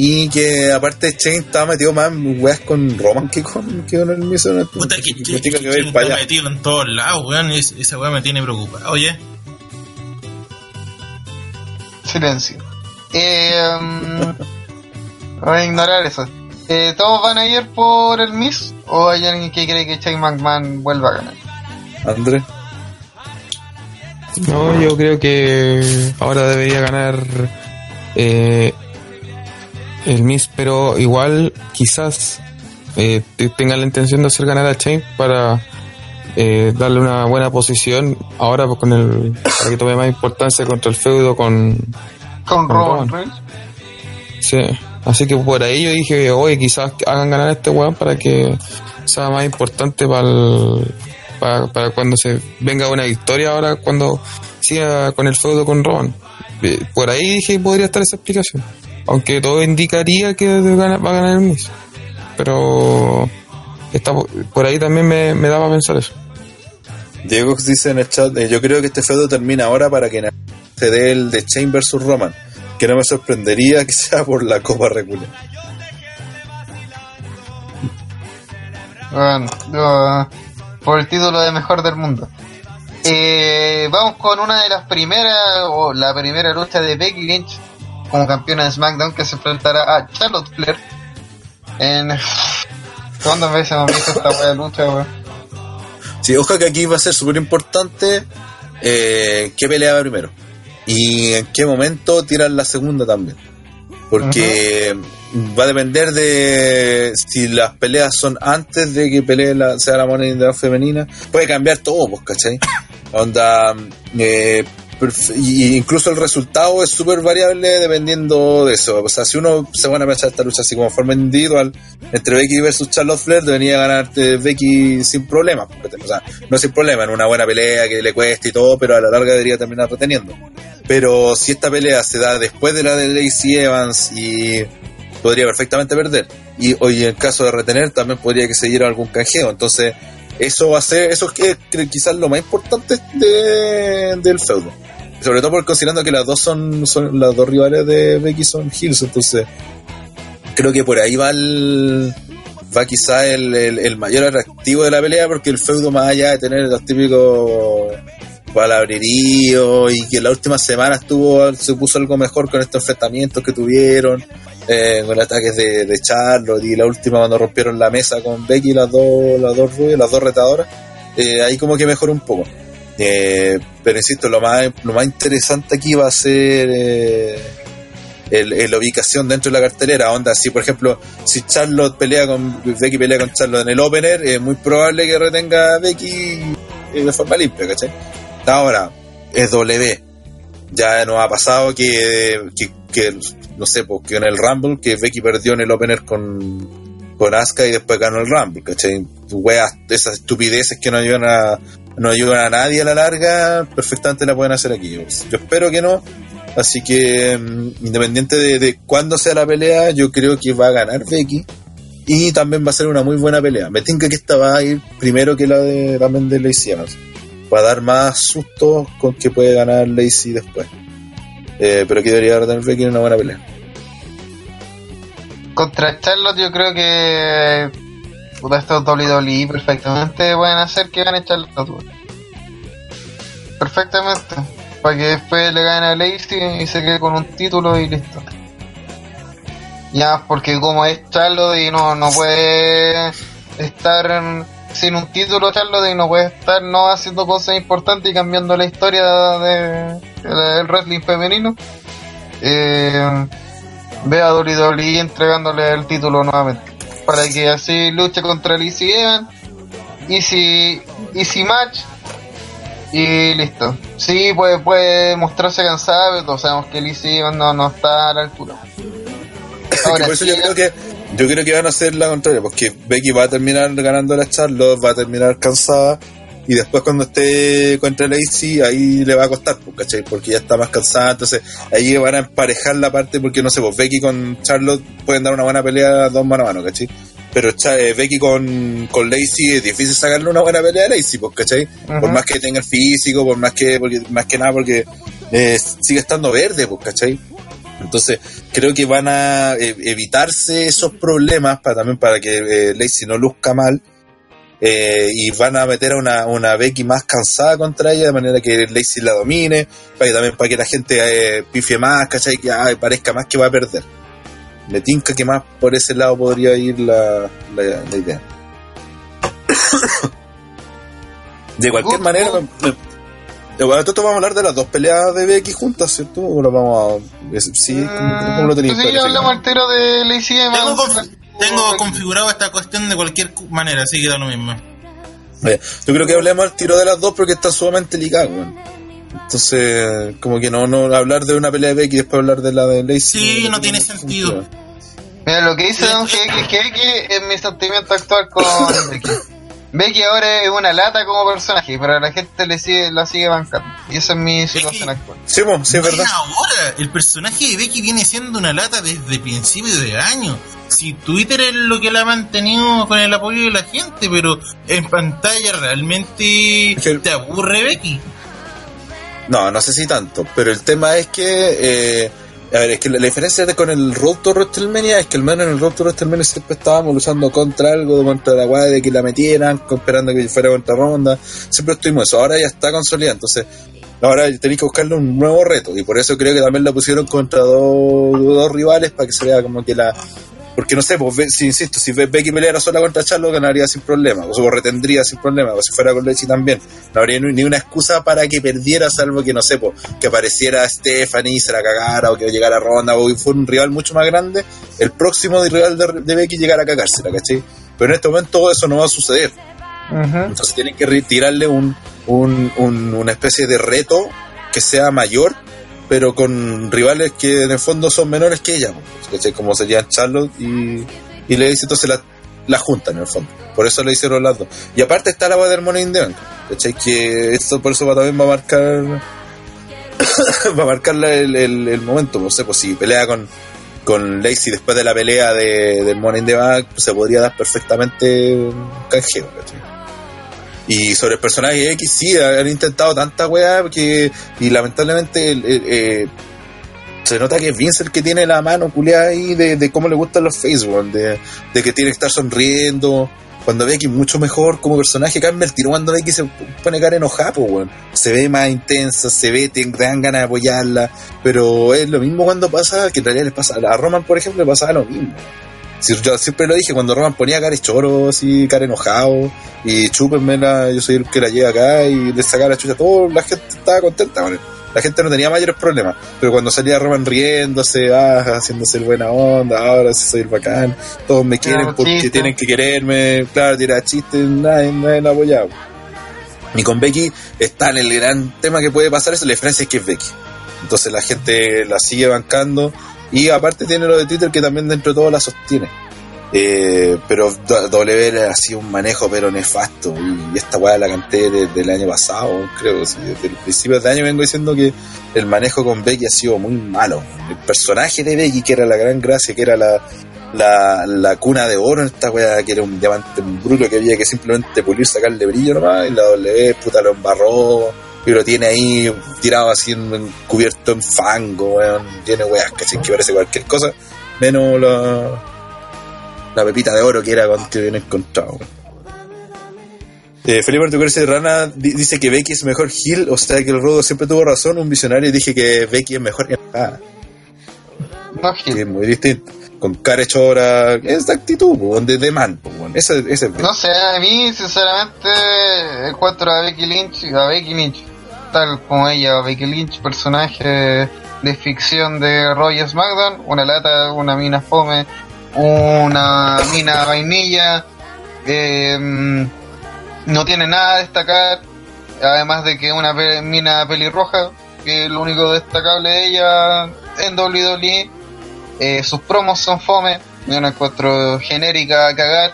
y que aparte Chain estaba metido más en weas con Roman que con, que con el Miss. Puta que, Me que, que que está allá. metido en todos lados, weón, esa weá me tiene preocupado, oye. Silencio. Eh, um, voy a ignorar eso. Eh, ¿Todos van a ir por el Miss? ¿O hay alguien que cree que Shane McMahon vuelva a ganar? André. No, yo creo que ahora debería ganar eh, el Miss, pero igual quizás eh, te- tenga la intención de hacer ganar a Chain para eh, darle una buena posición ahora pues, con el para que tome más importancia contra el feudo con Con Con Roman Roman. Reigns. sí. Así que por ahí yo dije, oye, quizás hagan ganar a este weón para que sea más importante para para, para cuando se venga una victoria ahora cuando siga con el feudo con Roman. Eh, Por ahí dije podría estar esa explicación. Aunque todo indicaría que va a ganar el Miz. Pero está, po- por ahí también me, me daba a pensar eso. Diego dice en el chat, eh, yo creo que este feudo termina ahora para que se dé el de Chain versus Roman. Que no me sorprendería que sea por la Copa Regular. Bueno, yo, por el título de mejor del mundo. Eh, vamos con una de las primeras, o la primera lucha de Becky Lynch como campeona de SmackDown que se enfrentará a Charlotte Flair en... [SIGHS] ¿Cuántas veces hemos visto esta wea de lucha, weón? Sí, ojo que aquí va a ser súper importante eh, qué pelea va primero. Y en qué momento tiran la segunda también. Porque va a depender de si las peleas son antes de que pelee la, sea la moneda femenina. Puede cambiar todo, pues, ¿cachai? Onda, eh, y incluso el resultado es súper variable dependiendo de eso. O sea, si uno se van a pensar esta lucha así como forma individual, entre Becky versus Charlotte Flair, debería ganarte Becky sin problemas. O sea, no sin problema, en una buena pelea que le cueste y todo, pero a la larga debería terminar reteniendo. Pero si esta pelea se da después de la de Lacey Evans y podría perfectamente perder. Y hoy en caso de retener también podría que se diera algún canjeo. Entonces, eso va a ser, eso es quizás lo más importante de, del feudo. Sobre todo por considerando que las dos son, son las dos rivales de Becky son Hills, entonces creo que por ahí va el va quizá el, el, el mayor atractivo de la pelea porque el feudo más allá de tener los típicos palabreríos y que la última semana estuvo se puso algo mejor con estos enfrentamientos que tuvieron eh, con ataques de, de Charlotte y la última cuando rompieron la mesa con Becky las dos las dos rubias, las dos retadoras eh, ahí como que mejoró un poco eh, pero insisto lo más lo más interesante aquí va a ser la ubicación dentro de la cartelera. Onda, si por ejemplo, si Charlotte pelea con Becky pelea con Charlotte en el opener, es muy probable que retenga a Becky de forma limpia, ¿cachai? Ahora, es W. Ya nos ha pasado que, que, que, no sé, porque en el Rumble, que Becky perdió en el opener con, con Asuka y después ganó el Rumble, ¿cachai? Weas, esas estupideces que no ayudan a, no ayudan a nadie a la larga, perfectamente la pueden hacer aquí. Yo espero que no, Así que, mm, independiente de, de cuándo sea la pelea, yo creo que va a ganar Becky. Y también va a ser una muy buena pelea. Me tinca que esta va a ir primero que la de también de Lacey. Va a dar más susto con que puede ganar Lacey después. Eh, pero que debería ganar Becky en una buena pelea. Contra Charlotte yo creo que puta, estos WWE perfectamente pueden hacer que gane Charlotte. Perfectamente. Para que después le gane a Lacey y se quede con un título y listo. Ya, porque como es Charlotte y no, no puede estar en- sin un título Charlotte y no puede estar no haciendo cosas importantes y cambiando la historia de, del wrestling femenino. Eh, ve a WWE entregándole el título nuevamente para que así luche contra Lizzie Evans easy, easy match y listo sí puede, puede mostrarse cansada pero todos sabemos que Lizzie no, no está a la altura por eso yo creo que yo creo que van a hacer la contraria, porque Becky va a terminar ganando la Charlotte, va a terminar cansada y después cuando esté contra Lacey ahí le va a costar, pues, ¿cachai? Porque ya está más cansada, entonces ahí van a emparejar la parte porque no sé, pues Becky con Charlotte pueden dar una buena pelea dos mano a mano, ¿cachai? Pero eh, Becky con, con Lacey es difícil sacarle una buena pelea a Lacey, pues, ¿cachai? Por más que tenga el físico, por más que, porque, más que nada porque eh, sigue estando verde, pues, ¿cachai? Entonces, creo que van a eh, evitarse esos problemas para también para que eh, Lacey no luzca mal. eh, y van a meter a una, una Becky más cansada contra ella, de manera que Lacey la domine, para que también para que la gente eh, pifie más, ¿cachai? Que ay, parezca más que va a perder. Me tinca que más por ese lado podría ir la, la, la idea. [COUGHS] de cualquier Good, manera, me- eh, bueno, entonces vamos a hablar de las dos peleas de Becky juntas, ¿cierto? ¿O lo vamos a.? Sí, ¿cómo, cómo lo tenéis? Mm, sí, hablamos al tiro de Lacey Tengo, confi- tengo configurado esta cuestión de cualquier cu- manera, así que da lo mismo. Eh, Yo creo que hablemos al tiro de las dos porque están sumamente ligadas, weón. Entonces, como que no, no hablar de una pelea de Becky y después hablar de la de Lacey. Sí, no tiene sentido. Mira, lo que dice Don GX que Becky es mi sentimiento actual con [LAUGHS] Becky. Becky ahora es una lata como personaje, pero la gente le sigue, la sigue bancando. Y esa es mi situación actual. Sí, sí, es verdad. ahora, el personaje de Becky viene siendo una lata desde principio de año. Si Twitter es lo que la ha mantenido con el apoyo de la gente, pero en pantalla realmente te aburre Becky. No, no sé si tanto, pero el tema es que. Eh, a ver, es que la, diferencia de con el Road to WrestleMania es que al menos en el Road to WrestleMania siempre estábamos luchando contra algo, contra la guay de que la metieran, esperando que fuera contra ronda. Siempre estuvimos eso. Ahora ya está consolidado, entonces. Ahora tenéis que buscarle un nuevo reto y por eso creo que también la pusieron contra dos, dos rivales para que se vea como que la. Porque no sé, pues, ve- si insisto, si Be- Becky peleara sola contra Charlo ganaría sin problema, o se retendría sin problema, o si fuera con Lacey también. No habría ni una excusa para que perdiera, salvo que no sé, pues, que apareciera Stephanie y se la cagara, o que llegara a Ronda, o que fuera un rival mucho más grande, el próximo rival de, de Becky llegara a cagársela, ¿cachai? Pero en este momento eso no va a suceder. Entonces tienen que re- tirarle un, un- un- una especie de reto que sea mayor, pero con rivales que en el fondo son menores que ella, pues, ¿cachai? como serían Charlotte y, y le dice entonces la, la juntan en el fondo. Por eso le hicieron las dos. Y aparte está la voz del Money in the ¿cachai? Que esto por eso va, también va a marcar [COUGHS] va a marcar el, el- el momento, no sé, pues si pelea con con Lacey después de la pelea de, del Money in the pues, se podría dar perfectamente un canjeo, ¿cachai? Y sobre el personaje X, sí, han intentado tanta weá que, y lamentablemente eh, se nota que es Vince el que tiene la mano culiada ahí de, de cómo le gustan los Facebook, de, de que tiene que estar sonriendo. Cuando Becky es mucho mejor como personaje, cambia el tiro cuando Becky se pone cara enojada, pues, weón. Se ve más intensa, se ve, te dan ganas de apoyarla, pero es lo mismo cuando pasa, que en realidad les pasa, a Roman, por ejemplo, le pasaba lo mismo. Si, yo siempre lo dije, cuando Roman ponía cara de choro, así, cara enojado, y chúpenmela, yo soy el que la lleva acá, y le sacaba la chucha a todo, la gente estaba contenta con él. La gente no tenía mayores problemas, pero cuando salía Roman riéndose, ah, haciéndose el buena onda, ahora sí soy el bacán, todos me quieren porque tienen que quererme, claro, tirar chistes, nadie, nadie lo apoyaba. Y con Becky está en el gran tema que puede pasar eso, la diferencia es que es Becky. Entonces la gente la sigue bancando y aparte tiene lo de Twitter que también dentro de todo la sostiene. Eh, pero W ha sido un manejo pero nefasto y esta weá la canté desde el año pasado, creo. sí, desde el principio de año vengo diciendo que el manejo con Becky ha sido muy malo. El personaje de Becky, que era la gran gracia, que era la, la, la cuna de oro en esta weá, que era un diamante bruto que había que simplemente pulir, sacarle brillo nomás, y la W puta lo embarró, y lo tiene ahí tirado así en- en- cubierto en fango, weón, tiene weas que, que parece cualquier cosa, menos la, la pepita de oro que era con que viene encontrado, weón. Eh, Felipe Artucurse Rana di- dice que Becky es mejor Hill, o sea que el Rodo siempre tuvo razón, un visionario y dije que Becky es mejor No, que Gil. es muy distinto. Con cara hechora, es de actitud, de, de man. weón. Ese, ese es No sé, a mí sinceramente encuentro a Becky Lynch, a Becky Lynch, tal como ella, Becky Lynch, personaje de ficción de Roy SmackDown, una lata, una mina fome, una mina vainilla, eh, no tiene nada a destacar, además de que una pe- mina pelirroja, que es lo único destacable de ella en WWE, eh, sus promos son fome, yo la encuentro genérica a cagar,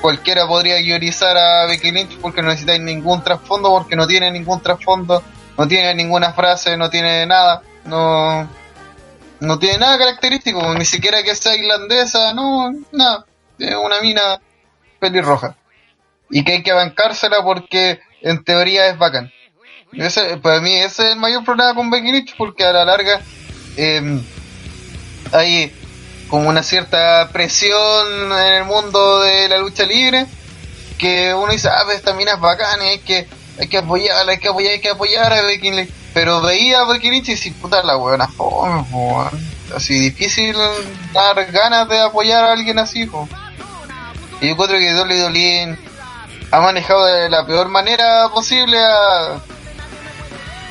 cualquiera podría guionizar a Becky Lynch porque no necesitáis ningún trasfondo, porque no tiene ningún trasfondo, no tiene ninguna frase, no tiene nada, no, no tiene nada característico, ni siquiera que sea irlandesa, no, nada, es una mina pelirroja. Y que hay que bancársela porque en teoría es bacán. Ese, para mí ese es el mayor problema con Becky Lynch porque a la larga eh, hay como una cierta presión en el mundo de la lucha libre que uno dice, ah, pues esta mina es bacana, hay que, hay que apoyarla, hay que apoyar, hay que apoyar a Becky Lynch. Pero veía a Becky Lynch y decía, puta la fome, po, así difícil dar ganas de apoyar a alguien así, po. Y yo creo que WWE ha manejado de la peor manera posible a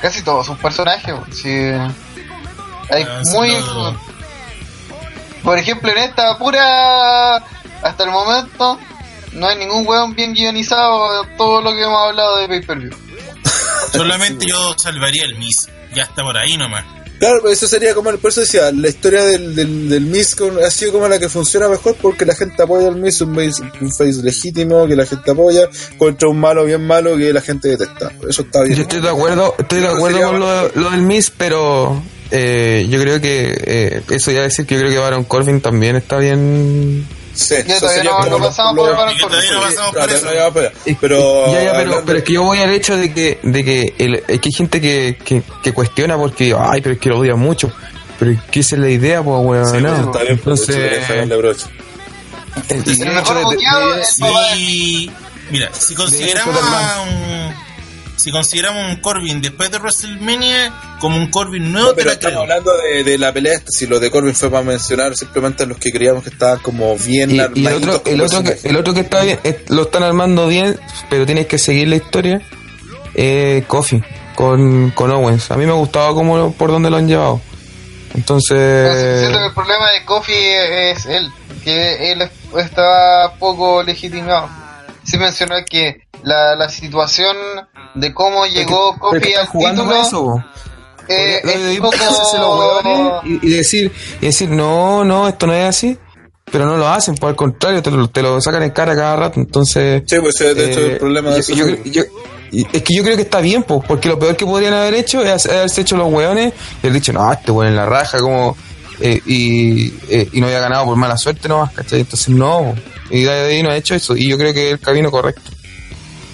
casi todos sus personajes. po. Sí. Hay Ah, muy. sí, no. Por ejemplo, en esta pura. Hasta el momento, no hay ningún weón bien guionizado de todo lo que hemos hablado de pay per view. [LAUGHS] Solamente yo salvaría el Miss. Ya está por ahí nomás. Claro, pues eso sería como, por eso decía, la historia del, del, del Miz con- ha sido como la que funciona mejor porque la gente apoya al Miz, un face, un face legítimo que la gente apoya, contra un malo bien malo que la gente detesta. Eso está bien. Yo estoy de acuerdo, estoy de acuerdo con lo, lo del Miss, pero eh, yo creo que eh, eso ya decir que yo creo que Baron Corbin también está bien. Sí, Ya todavía no- pasamos por Baron no pasamos eso. Pero, ya, ya, pero, es que yo voy al hecho de que, de que, el, es que hay gente que, que, que cuestiona porque, ay, pero es que lo odia mucho. Pero es que esa es la idea, pues, weón, Sí, no. pues, está bien, pues, Entonces, de el, el El mejor de- de- Si, mira, si consideramos si consideramos un Corbin después de WrestleMania como un Corbin nuevo, No, te pero la estamos creo. hablando de, de la pelea esta, si lo de Corbin fue para mencionar simplemente a los que creíamos que estaban como bien Y, y el otro, el otro que, el otro que está bien, es- lo están armando bien, pero tienes que seguir la historia, eh, Coffee, con, con Owens. A mí me gustaba como por donde lo han llevado. Entonces, Siento que el problema de Kofi es él, que él está poco legitimado. Sí mencionó que la, la situación de cómo llegó pero Kofi que están al jugando título eso, eh, es poco... los hueones y, y decir, y decir, no, no, esto no es así, pero no lo hacen, por el contrario, te lo, te lo sacan en cara cada rato, entonces... Sí, pues de hecho eh, el problema de yo- eso. yo es que yo creo que está bien, pues, porque lo peor que podrían haber hecho es haberse hecho los hueones y haber dicho, no, este hueón en la raja, como, eh, y, eh, y no había ganado por mala suerte nomás, ¿cachai? Entonces no, y de ahí no ha hecho eso, y yo creo que es el camino correcto.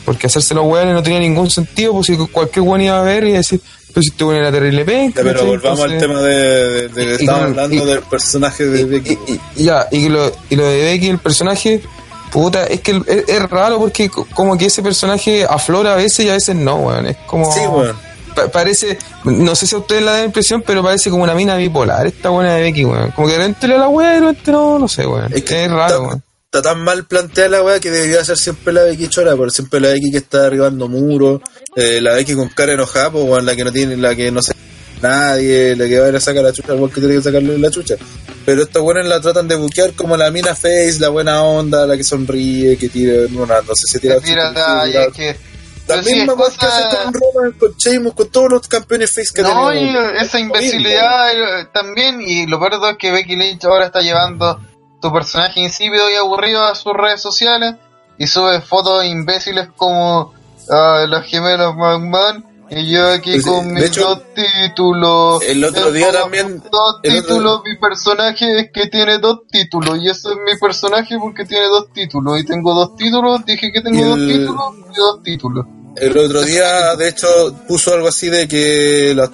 Porque hacerse los hueones no tenía ningún sentido, pues si cualquier hueón iba a ver y decir, pues si este hueón era terrible penca, Ya, pero volvamos al tema de, de, de y estamos hablando y- del personaje de Becky. ya, y lo, y lo de Becky, el personaje, puta, es que es, es raro porque co- como que ese personaje aflora a veces y a veces no, weón. Es como. Sí, weón. pa- parece, no sé si a ustedes la dan impresión, pero parece como una mina bipolar, esta buena de Becky, weón. Como que de repente le da la weá y de repente no, no sé, weón. Es, que raro, weón. Está tan mal planteada la weá que debería ser siempre la Becky Chora, por siempre la Becky que está derribando muros, eh, la Becky con cara enojada, pues la que no tiene, la que no se nadie, la que va a ir a sacar la chucha, igual que tiene que sacarle la chucha. Pero estos buenos la tratan de buquear como la mina face, la buena onda, la que sonríe, que tira, una, no sé si tira, tira chucha, talla, tira- que... La pero misma es weá que cosa- hace con Roman, con Sheamus, con todos los campeones face que No, tenemos. esa imbecilidad eh, también, y lo peor es que Becky Lynch ahora está llevando tu personaje insípido y aburrido a sus redes sociales y sube fotos imbéciles como ah, los gemelos McMahon y yo aquí Pues, con mis hecho, dos títulos. el otro día también- Dos otro- títulos, mi personaje es que tiene dos títulos y ese es mi personaje porque tiene dos títulos y tengo dos títulos, dije que tengo dos títulos y dos títulos. El otro día, de hecho, puso algo así de que lo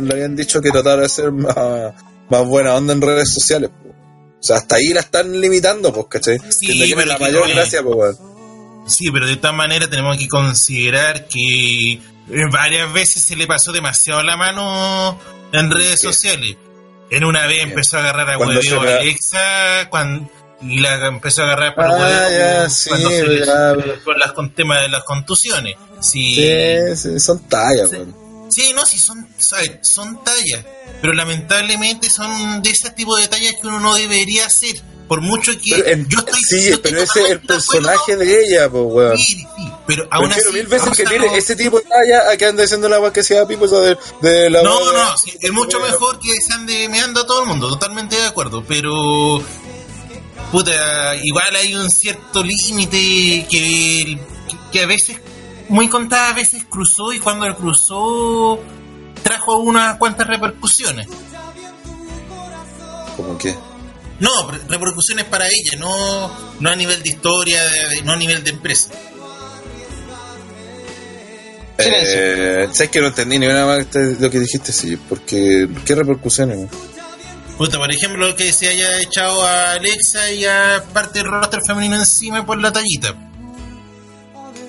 le habían dicho que tratara de ser más, más buena onda en redes sociales. O sea, hasta ahí la están limitando, pues, ¿cachai? Sí, le pero la mayor gracia, pues. Sí, pero de todas maneras tenemos que considerar que eh, varias veces se le pasó demasiado la mano en redes sociales. En una vez empezó a agarrar a me- Alexa, cuando, y la empezó a agarrar por Ah, hueveo ya, sí, cuando se le- ya. por las con temas de las contusiones. Sí, Sí, sí, son tallas, weón. Sí, no, sí, son, ¿sabes? son tallas, pero lamentablemente son de ese tipo de tallas que uno no debería hacer. Por mucho que yo estoy sí, yo pero ese es el acuerdo. personaje de ella, pues, weón. Sí, sí, pero aún Prefiero así. mil veces que tiene no- ese tipo de talla a que ande diciendo la que sea pipo, eso de, de la No, no, sí, es mucho mejor que se ande meando a todo el mundo, totalmente de acuerdo, pero puta, igual hay un cierto límite que, que a veces, muy contadas veces cruzó y cuando lo cruzó trajo unas cuantas repercusiones. ¿Cómo qué? No, re- repercusiones para ella, no, no a nivel de historia, de- no a nivel de empresa. Eh, ¿Sabes que no entendí ni una más lo que dijiste? Sí, porque ¿qué repercusiones? Puta, por ejemplo, que se haya echado a Alexa y a parte del roster femenino encima por la tallita.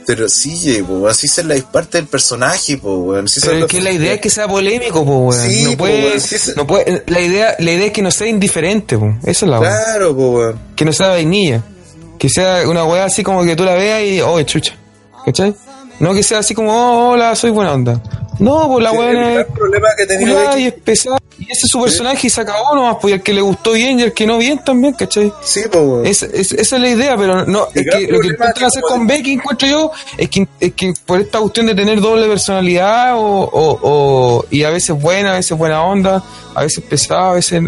Pero sí, po, así es la parte del personaje, po, weón. Sí Pero es que la idea es que sea polémico, po, weón. Sí, no puede, weón, sí se- no puede, la idea, la idea es que no sea indiferente, po. Esa es la. Claro, po, weón. Que no sea vainilla. Que sea una weá así como que tú la veas y, oh, chucha. ¿Cachai? No que sea así como, oh, hola, soy buena onda. No, pues la Sí, el es problema que tenía y es pesada. Y ese es su personaje y se acabó nomás, pues y el que le gustó bien y el que no bien también, ¿cachai? Sí, weón. Es, es- esa es la idea, pero no, El es que lo que intentan hacer con Becky, encuentro yo, es que, es que por esta cuestión de tener doble personalidad o, o, o- y a veces buena, a veces buena onda, a veces pesada, a veces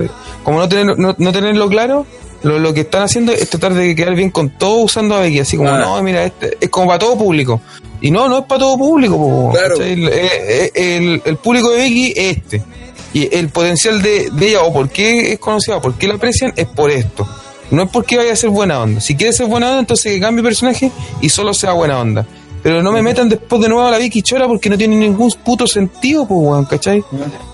como no tener, no, no tenerlo claro, lo, lo que están haciendo es tratar de quedar bien con todo usando a Becky, así como Ah. no, mira, este es como para todo público. Y no, no es para todo público, po, el, eh, el- el público de Becky es este. Y el potencial de, de ella, o por qué es conocida, o por qué la aprecian, es por esto. No es porque vaya a ser buena onda. Si quiere ser buena onda, entonces que cambie personaje y solo sea buena onda. Pero no me metan después de nuevo a la Vicky Chora porque no tiene ningún puto sentido, pues, weón, ¿cachai?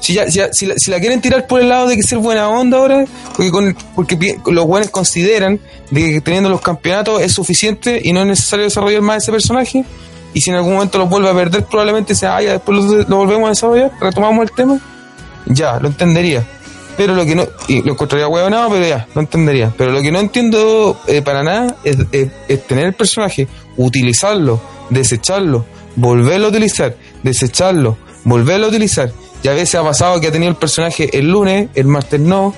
Si, ya, si, ya- si la, si la quieren tirar por el lado de que ser buena onda ahora, porque, con, porque los buenos consideran de que teniendo los campeonatos es suficiente y no es necesario desarrollar más ese personaje, y si en algún momento los vuelve a perder, probablemente sea, ah, ya después lo, volvemos a desarrollar, retomamos el tema, ya, lo entendería. Pero lo que no, y lo encontraría huevonado, pero ya, lo entendería. Pero lo que no entiendo eh, para nada es, tener el personaje, utilizarlo, desecharlo, volverlo a utilizar, desecharlo, volverlo a utilizar. Y a veces ha pasado que ha tenido el personaje el lunes, el martes no.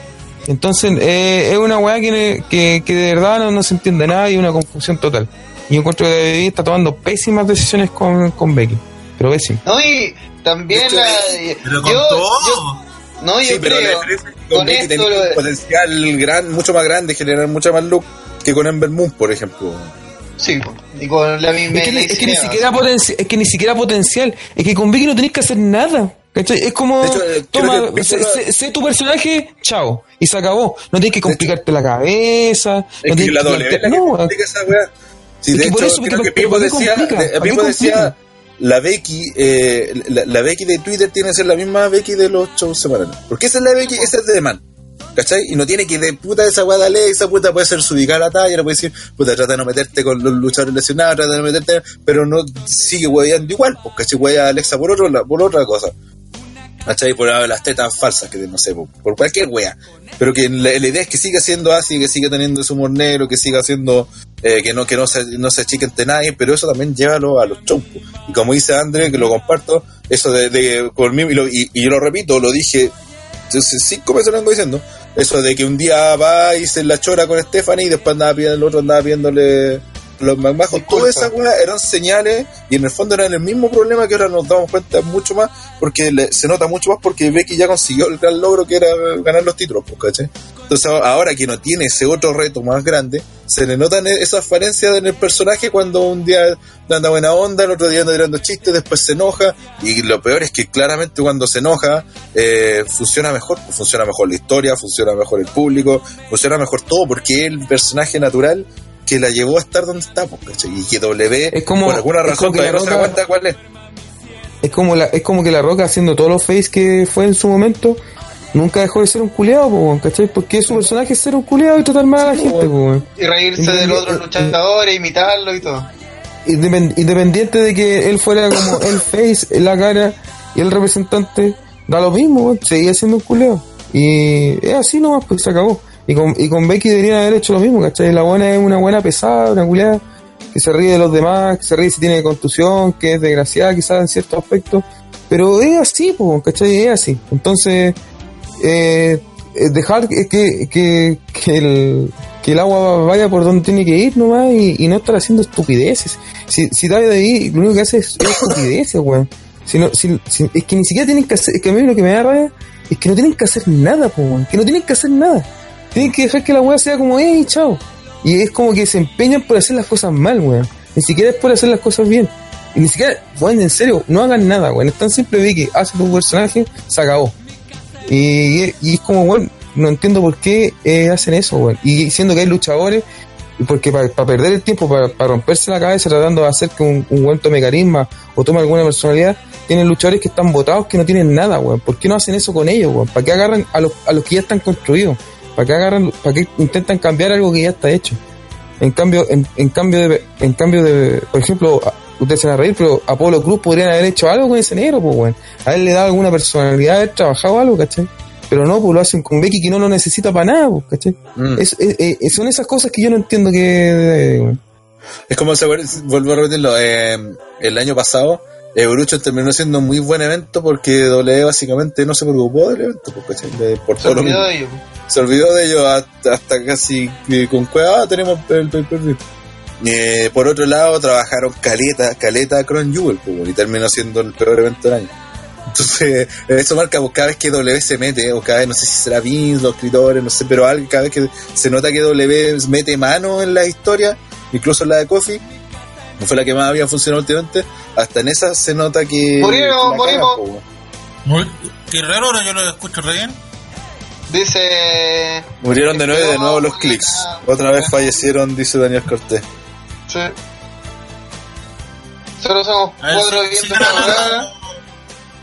Entonces eh, es una weá que, que, que de verdad no, no se entiende nada y una confusión total. Y yo encuentro que David está tomando pésimas decisiones con, con Becky. Pero pésimo. No, y también hecho, la. Pero con yo, todo. yo- no, yo Sí, pero la creo. diferencia es que con Con Becky esto, tenía lo un potencial gran, mucho más grande, generar mucha más look que con Ember Moon, por ejemplo. Sí, y con la misma. Es que, ni- es que ni siquiera potenci- es que ni siquiera potencial, es que con Vicky no tenés que hacer nada. ¿cachai? Es como, hecho, eh, toma, que sé, sé- sé tu personaje, chao, y se acabó. No tienes que complicarte la cabeza. Es no que tienes la que doble la no, complica esa weá. Sí, de que por hecho, eso, creo que Pipo ¿para qué decía, la Becky, eh, la, la Becky de Twitter tiene que ser la misma Becky de los shows semanales. Porque esa es la Becky, esa es de Man. ¿Cachai? Y no tiene que de puta esa weá Alexa, puta puede ser su ubicar la talla, puede decir, puta trata de no meterte con los luchadores lesionados, trata de no meterte, pero no sigue hueveando igual, pues cachai, huevea a Alexa por otro, por otra cosa. ¿Cachai? Por las tetas falsas, que no sé, por, cualquier wea. Pero que la, idea es que siga siendo así, que siga teniendo ese humor negro, que siga siendo, eh, que no, que no se, no se achique nadie, pero eso también llévalo a los shows. Y como dice André, que lo comparto, eso de, de conmigo, y, lo- y, yo lo repito, lo dije, entonces, cinco veces lo vengo diciendo, eso de que un día va y se la chora con Stephanie y después andaba pidiendo, el otro andaba pidiéndole los más bajos, todas esas weas eran señales y en el fondo eran el mismo problema que ahora nos damos cuenta mucho más porque le- se nota mucho más porque Becky ya consiguió el gran logro que era ganar los títulos, pues, ¿cachai? Entonces ahora- que no tiene ese otro reto más grande, se le notan e- esas falencias en el personaje cuando un día anda buena onda, el otro día anda tirando chistes, después se enoja y lo peor es que claramente cuando se enoja eh, funciona mejor, pues, funciona mejor la historia, funciona mejor el público, funciona mejor todo porque el personaje natural que la llevó a estar donde está, pues, ¿cachai? Y que W, Es como- por alguna razón, todavía la no se aguanta cuál es. Es como, la, es como que la Roca haciendo todos los face que fue en su momento, nunca dejó de ser un culeado, po, ¿cachai? Porque su personaje es ser un culeado y tratar mal a la gente, po. Y reírse de los otros luchadores, imitarlo y todo. Independ- independiente de que él fuera como [COUGHS] el face, la cara y el representante, da lo mismo, seguía siendo un culeo. Y es así nomás, pues se acabó. Y con, y con Becky deberían haber hecho lo mismo, ¿cachai? La buena es una buena pesada, una culeada, que se ríe de los demás, que se ríe si tiene contusión, que es desgraciada quizás en ciertos aspectos. Pero es así, pues, ¿cachai? Es así. Entonces, eh, eh, dejar que, que, que, el, que el agua vaya por donde tiene que ir nomás y, y no estar haciendo estupideces. Si, si David ahí lo único que hace es, es estupideces, weón. Si es que ni siquiera tienen que hacer, es que a mí lo que me da rabia es que no tienen que hacer nada, po. Que no tienen que hacer nada. Tienen que dejar que la weá sea como, ¡eh, chao! Y es como que se empeñan por hacer las cosas mal, weón. Ni siquiera es por hacer las cosas bien. Y ni siquiera, weón, en serio, no hagan nada, weón. Es tan simple de que hace tu personaje, se acabó. Y, y es como, weón, no entiendo por qué eh, hacen eso, weón. Y siendo que hay luchadores, porque para perder el tiempo, para romperse la cabeza tratando de hacer que un, un weón tome carisma o tome alguna personalidad, tienen luchadores que están votados que no tienen nada, weón. ¿Por qué no hacen eso con ellos, weón? ¿Para qué agarran a los, a los que ya están construidos? ¿Para qué agarran, para qué intentan cambiar algo que ya está hecho? En cambio, en, en cambio de, en cambio de, por ejemplo, a- ustedes se van a reír, pero Apolo Cruz podrían haber hecho algo con ese negro, pues, weón. A él le da alguna personalidad, haber trabajado algo, ¿cachai? Pero no, pues lo hacen con Becky que no lo necesita para nada, pues, ¿cachai? Mm. Es- es- es- son esas cosas que yo no entiendo que... eh. Es como se vuelvo a repetirlo, eh, el año pasado, Evolution terminó siendo un muy buen evento porque W básicamente no se preocupó del evento, porque de- por Se todo olvidó de ello. se olvidó de ello hasta, hasta casi que con cueva ah, tenemos el pay per view. Eh, por otro lado, trabajaron caleta, caleta Crown Jewel, pues, y terminó siendo el peor evento del año. Entonces, eso marca pues, cada vez que W se mete, o cada vez, no sé si será Vince, los escritores, no sé, pero cada vez que se nota que W mete mano en la historia, incluso en la de Kofi, no fue la que más había funcionado últimamente, hasta en esa se nota que. Morimos. Muy- Qué raro, ahora yo lo escucho re bien. Dice. Murieron de nuevo de nuevo los clics. Otra vez fallecieron, dice Daniel Cortés. Sí. Solo somos ver, cuatro sí, viendo sí, no.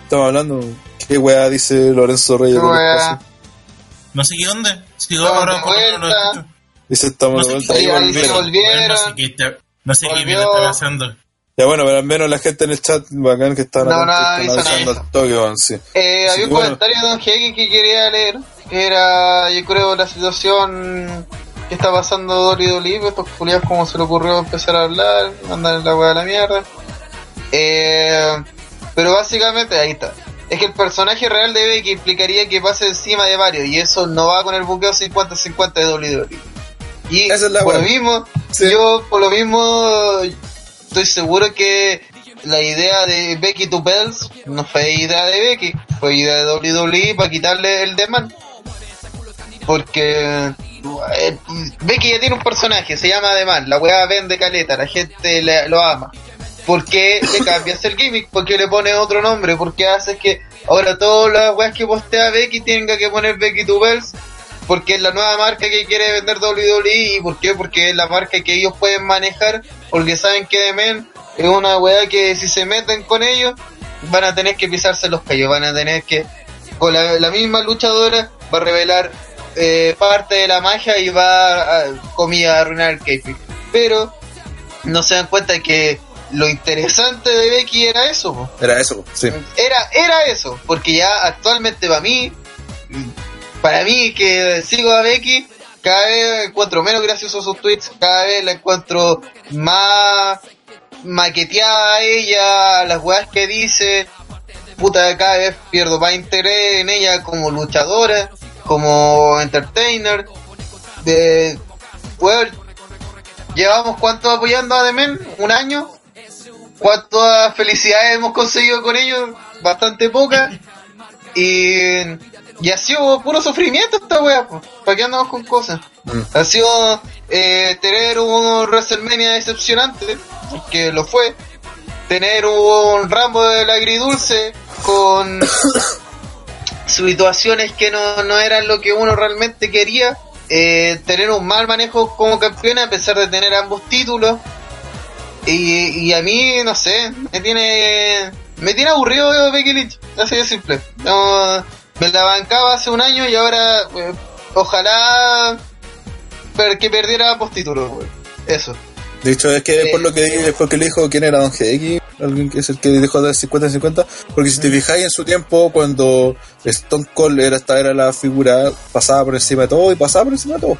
Estamos hablando. ¿Qué weá dice Lorenzo Reyes? No sé qué onda. Sigo Estamos ahora no lo escucho. Dice estamos No de vuelta. Ahí volvieron. volvieron. No sé qué está- no sé qué mierda está pasando. Ya bueno, pero al menos la gente en el chat bacán que están, No, no, están avisan avisando al toque, sí. Eh, Sí, había un bueno. comentario de Don Hegel que quería leer. que Era, yo creo, la situación que está pasando WWE. Estos culiados, como se le ocurrió empezar a hablar, mandar la weá a la mierda. Eh, pero básicamente, ahí está. Es que el personaje real de Becky implicaría que pase encima de varios. Y eso no va con el buqueo 50-50 de WWE. Y Esa es la por lo mismo, Yo por lo mismo estoy seguro que la idea de Becky to Bells no fue idea de Becky, fue idea de WWE para quitarle el demand. Porque eh, Becky ya tiene un personaje, se llama Demand, la weá vende caleta, la gente le- lo ama. ¿Por qué le cambias el gimmick? ¿Por qué le pones otro nombre? ¿Por qué haces que ahora todas las weas que postea Becky tenga que poner Becky to Bells? Porque es la nueva marca que quiere vender WWE. ¿Y por qué? Porque es la marca que ellos pueden manejar. Porque saben que The Men es una weá que si se meten con ellos van a tener que pisarse los callos. Van a tener que, con la, la misma luchadora, va a revelar eh, parte de la magia y va a, comillas, a arruinar el kayfabe. Pero no se dan cuenta que lo interesante de Becky era eso. po. Era eso, sí. Era, era eso, porque ya actualmente para mí, para mí que sigo a Becky, cada vez encuentro menos graciosos sus tweets, cada vez la encuentro más maqueteada a ella, las weas que dice, puta, cada vez pierdo más interés en ella como luchadora, como entertainer, de, weón, llevamos cuánto apoyando a Demen, un año, cuántas felicidades hemos conseguido con ellos, bastante pocas. Y, y ha sido puro sufrimiento esta wea, pues. ¿Para qué andamos con cosas? Mm. Ha sido eh, tener un WrestleMania decepcionante, que lo fue. Tener un Rambo del agridulce con [COUGHS] situaciones que no, no eran lo que uno realmente quería. Eh, tener un mal manejo como campeona a pesar de tener ambos títulos. Y, y a mí, no sé, me tiene me tiene aburrido Becky Lynch, así de simple. No, me la bancaba hace un año y ahora eh, ojalá per- que perdiera títulos, güey. Eso. De hecho, es que Eh. por lo que después que le dijo quién era Don GX, alguien que es el que dejó de 50-50, porque si te fijáis en su tiempo, cuando Stone Cold era, esta era la figura, pasaba por encima de todo y pasaba por encima de todo.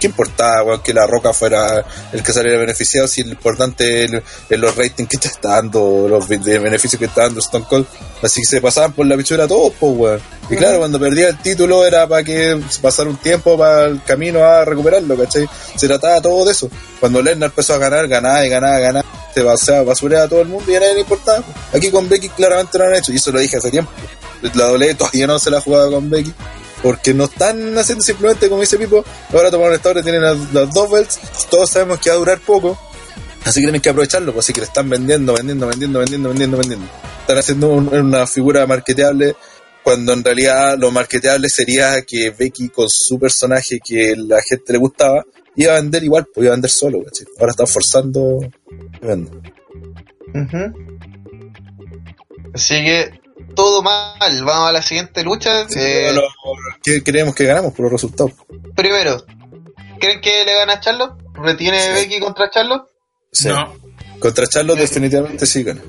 ¿Qué importaba, weón, que la roca fuera el que saliera beneficiado si lo importante es los ratings que te está dando, los beneficios que está dando Stone Cold? Así que se pasaban por la pichura todos, pues, weón. Y claro, cuando perdía el título era para que pasara un tiempo para el camino a recuperarlo, ¿cachai? Se trataba todo de eso. Cuando Lesnar empezó a ganar, ganaba y ganaba, ganaba, se basaba, basuraba a todo el mundo y a nadie le importaba. Aquí con Becky claramente lo han hecho, y eso lo dije hace tiempo. La doble todavía no se la ha jugado con Becky. Porque no están haciendo simplemente como dice Pipo, ahora tomaron esta hora, tienen las, las dos belts, todos sabemos que va a durar poco, así que tienen que aprovecharlo, pues así que le están vendiendo, vendiendo, vendiendo, vendiendo, vendiendo, vendiendo. Están haciendo un- una figura marketeable cuando en realidad lo marketeable sería que Becky con su personaje que la gente le gustaba, iba a vender igual, pues iba a vender solo, ¿cachai? Ahora están forzando que. Así que todo mal. Vamos a la siguiente lucha. Sí, Eh, lo- ¿Qué creemos que ganamos por los resultados? Primero, ¿creen que le gana a Charlo? ¿Retiene Sí. Becky contra Charlo? Sí. No, Contra Charlotte definitivamente sí gana.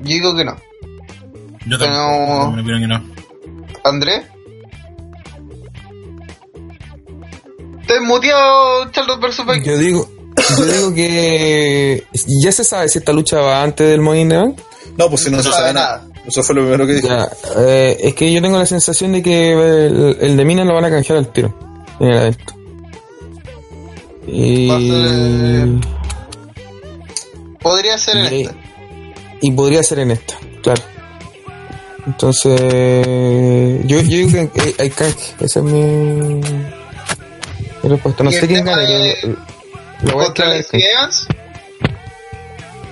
Yo digo que no. yo Pero- tampoco. Me opino que no. ¿André? ¿Te muteado Charlo versus Becky? Yo digo, [COUGHS] yo digo que ya se sabe si esta lucha va antes del Money in the Bank. No, pues si no, No se sabe sabe nada. Eso fue lo primero que dije. Ya, eh, es que yo tengo la sensación de que el, el de Mina lo van a canjear al tiro en el evento. Y, a ser- Podría ser en y, esta. y podría ser en esta, claro. Entonces, yo, yo digo que hay, hay canje, esa es mi, mi respuesta. No ¿Y sé quién gane, de- pero lo voy a ¿Contra creer Lacey Evans?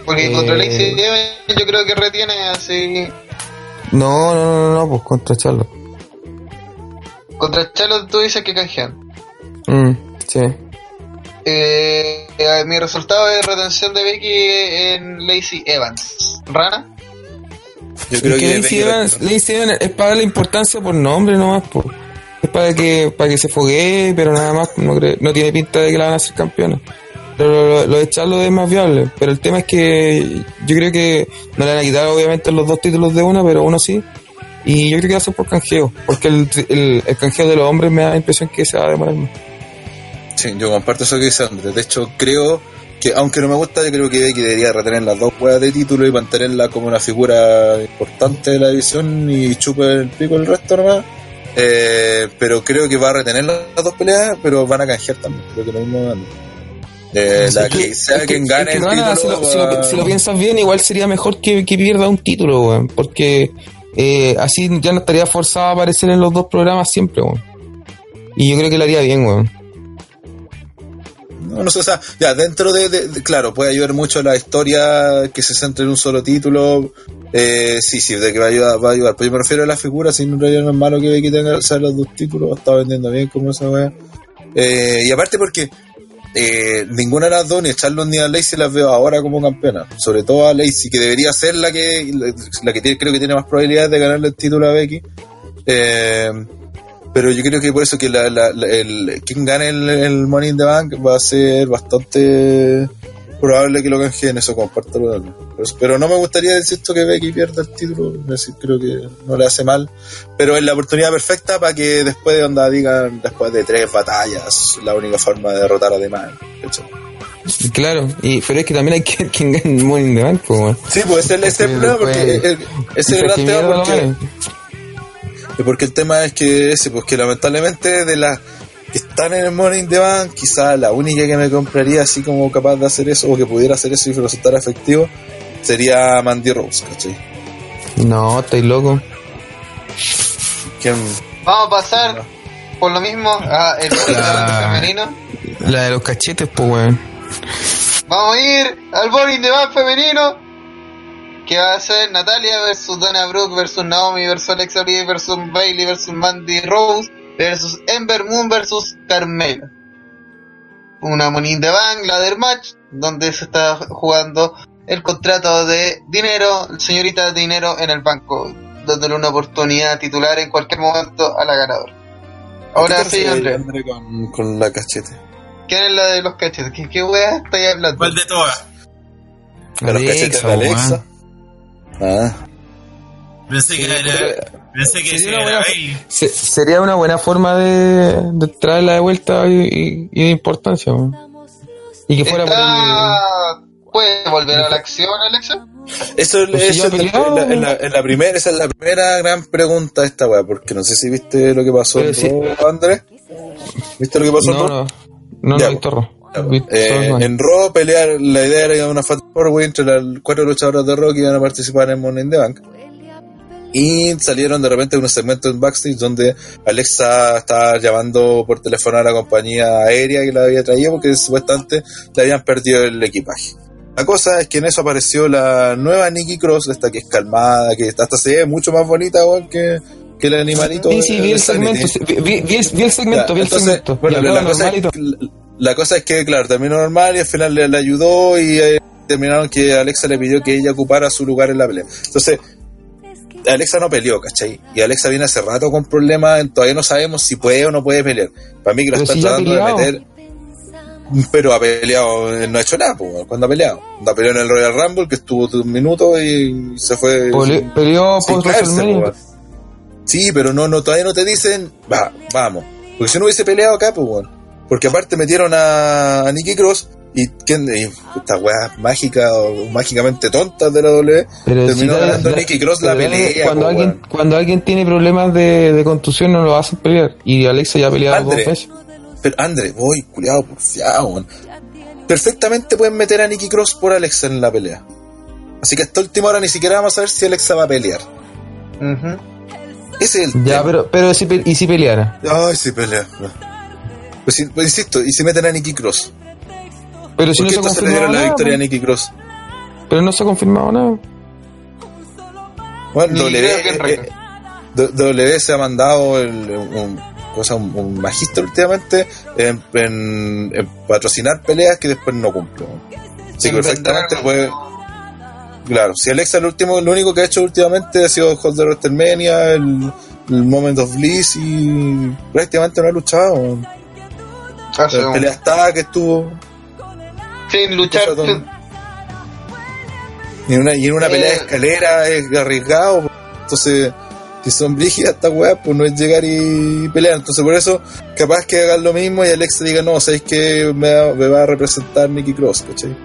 Porque Eh, contra Lacey Evans yo creo que retiene así. No, no, no, no, pues contra Charlo. Contra Charlo tú dices que canjean. Mm, sí. Eh, eh, mi resultado es retención de Becky en Lacey Evans. ¿Rana? Yo Es creo que que Lacey Evans, Lacey Evans es para darle importancia por nombre nomás, po. es para que para que se foguee, pero nada más no, cree- no tiene pinta de que la van a hacer campeona. Pero lo, de Charlo es más viable. Pero el tema es que yo creo que no le van a quitar obviamente los dos títulos de una, pero uno sí. Y yo creo que va a ser por canjeo, porque el, el, el canjeo de los hombres me da la impresión que se va a demorar más. Sí, yo comparto eso que dice Andrés. De hecho, creo que, aunque no me gusta, yo creo que debería retener las dos juegas de título y mantenerla como una figura importante de la división y chupe el pico el resto nomás. Eh, pero creo que va a retener las dos peleas, pero van a canjear también. Creo que lo mismo gana. Eh, la que, sea quien gane que el título. si, lo, si lo- va- si lo piensas bien, igual sería mejor que, que pierda un título, weón. Porque eh, así ya no estaría forzado a aparecer en los dos programas siempre, weón. Y yo creo que le haría bien, weón. No, no sé, o sea, ya, dentro de, de- de- claro, puede ayudar mucho la historia que se centre en un solo título. Eh, sí, sí, de que va a ayudar, va a ayudar. Pero yo me refiero a la figura, si en realidad no es malo que Becky tenga o sea, los dos títulos, está vendiendo bien como esa wea. Eh, y aparte porque eh, ninguna de las dos, ni a Charlotte ni a Lacey las veo ahora como campeona. Sobre todo a Lacey, que debería ser la que, la que tiene, creo que tiene más probabilidades de ganarle el título a Becky. Eh, pero yo creo que por eso que la, la- la- el, quien gane el, el Money in the Bank va a ser bastante probable que lo canjeen, eso comparto lo demás. Pues, pero no me gustaría decir esto que Becky pierda el título, es decir, creo que no le hace mal, pero es la oportunidad perfecta para que después de onda digan, después de tres batallas, la única forma de derrotar a demás. Claro, y, pero es que también hay que ver quién gane el Bank, pues. Sí, pues ese es el problema, porque después- eh, ese es el gran tema porque... porque el tema es que ese, pues que lamentablemente de las que están en el Morning the Bank, quizá la única que me compraría así como capaz de hacer eso, o que pudiera hacer eso y resultar efectivo, sería Mandy Rose, ¿cachai? No, estáis loco. ¿Quién? Vamos a pasar por lo mismo a el Ah. femenino. La de los cachetes, pues, weón. Vamos a ir al Bowling de Bank femenino. Que va a ser Natalia versus Dana Brooke versus Naomi versus Alexa Bliss versus Bailey versus Mandy Rose versus Ember Moon versus Carmela. Una Money in the Bank, ladder match, donde se está jugando el contrato de dinero, señorita dinero en el banco, dándole una oportunidad titular en cualquier momento a la ganadora. Ahora ¿Qué te sí, Andrés. André, con, con la cachete? ¿Quién es la de los cachetes? ¿Qué, qué wea estáis hablando? ¿Cuál de todas? ¿De los cachetes de Alexa? Ah, Pensé que era. Pensé que Sí, ese una era buena-. Se- sería una buena forma de, de traerla de vuelta y, y- y de importancia. Y que fuera por el... ¿Puede volver a la acción, Alexa? Eso, Pues es la, peleado. en la- en la- en la primera, esa es la primera gran pregunta de esta weá, porque no sé si viste lo que pasó en si- Andrés. ¿Viste lo que pasó en No, no, no, Ya, no. Ya, eh, Ro. en Raw pelear, la idea era que una Fat Four Way entre las cuatro luchadoras de Raw que iban a participar en Money in the Bank. Y salieron de repente unos segmentos en backstage donde Alexa estaba llamando por teléfono a la compañía aérea que la había traído porque supuestamente le habían perdido el equipaje. La cosa es que en eso apareció la nueva Nikki Cross, esta que es calmada, que hasta se ve mucho más bonita weón, que, que el animalito. Sí, sí, vi el segmento, vi, vi- vi el, vi el segmento, Ya, vi el entonces, segmento. bueno, la, cosa es, la cosa es que, claro, terminó normal y al final le, le ayudó y eh, terminaron que Alexa le pidió que ella ocupara su lugar en la pelea. Entonces, Alexa no peleó, ¿cachai? Y Alexa viene hace rato con problemas, todavía no sabemos si puede o no puede pelear. Para mí que lo Pero están si ha tratando de peleado. meter, pero ha peleado, no ha hecho nada, pues, cuando ha peleado. Cuando peleó en el Royal Rumble, que estuvo un minuto y se fue... Sin- Peleó sin weón. Sí, pero no, no, todavía no te dicen, va, vamos. Porque si no hubiese peleado acá, pues, weón. Porque aparte metieron a, a Nikki Cross y, ¿quién, y estas weas mágicas o mágicamente tontas de la W. Pero terminó si ganando da- Nikki Cross la pelea. Cuando po, alguien, cuando alguien tiene problemas de, de contusión no lo hacen pelear. Y Alexa ya ha peleado dos Andre. veces. Pero André, voy, culiado, porfiado. Perfectamente pueden meter a Nikki Cross por Alexa en la pelea. Así que hasta última hora ni siquiera vamos a ver si Alexa va a pelear. Ese es el Ya, tema. pero, pero si, ¿y si peleara? Ay, sí pelea. Pues, pues insisto, y si meten a Nikki Cross. Pero si ¿Por no qué se entonces le confirmado dieron la nada. victoria a pues. Nikki Cross? Pero no se ha confirmado nada. Bueno, W, eh, eh, D- W se ha mandado el, un, cosa, un, un magistro últimamente en, en- en patrocinar peleas que después no cumple. weón. Así que perfectamente puede. Claro, si Alexa el último, lo único que ha hecho últimamente ha sido Hold the WrestleMania, el, el Moment of Bliss y prácticamente no ha luchado. Hace La pelea está que estuvo Sin luchar. Y en una, y en una Eh. pelea de escalera es arriesgado. Entonces, si son brígidas estas weas, pues no es llegar y pelear. Entonces, por eso, capaz que hagan lo mismo y Alexa diga, no, ¿sabéis que me, va- me va a representar Nikki Cross? ¿cachai?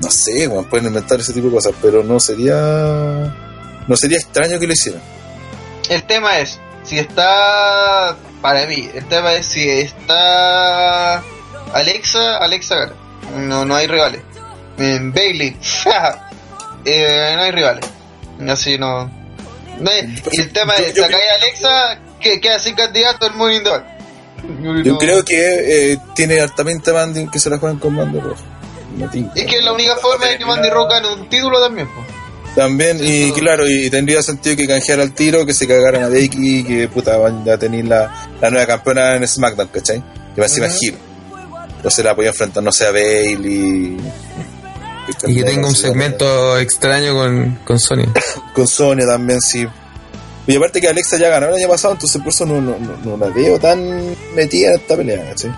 No sé, weón, pueden inventar ese tipo de cosas, pero no sería. No sería extraño que lo hicieran. El tema es, si está, para mí, el tema es si está Alexa, Alexa gana. No, no hay rivales. En Bailey, [LAUGHS] eh, no hay rivales. Así no. no hay- el tema Yo- es, yo- sacáis a Alexa, que queda sin candidato el Dog. Yo No. creo que eh, tiene hartamente Mandy que se la juegan con Mandy tinca. Es que es la única forma de que Mandy Rock gane un título también. po. También, y claro, y tendría sentido que canjeara al tiro, que se cagaran a Becky, que puta, van a tener la, la nueva campeona en SmackDown, ¿cachai? Que va a ser Ujú. a Hill. Entonces la podía enfrentar, no sé, a Bailey. Y que tenga un segmento extraño con, con Sony. [LAUGHS] Con Sonia también, sí. Y aparte que Alexa ya ganó el año pasado, entonces por eso no, no, no, no la veo tan metida en esta pelea, ¿cachai?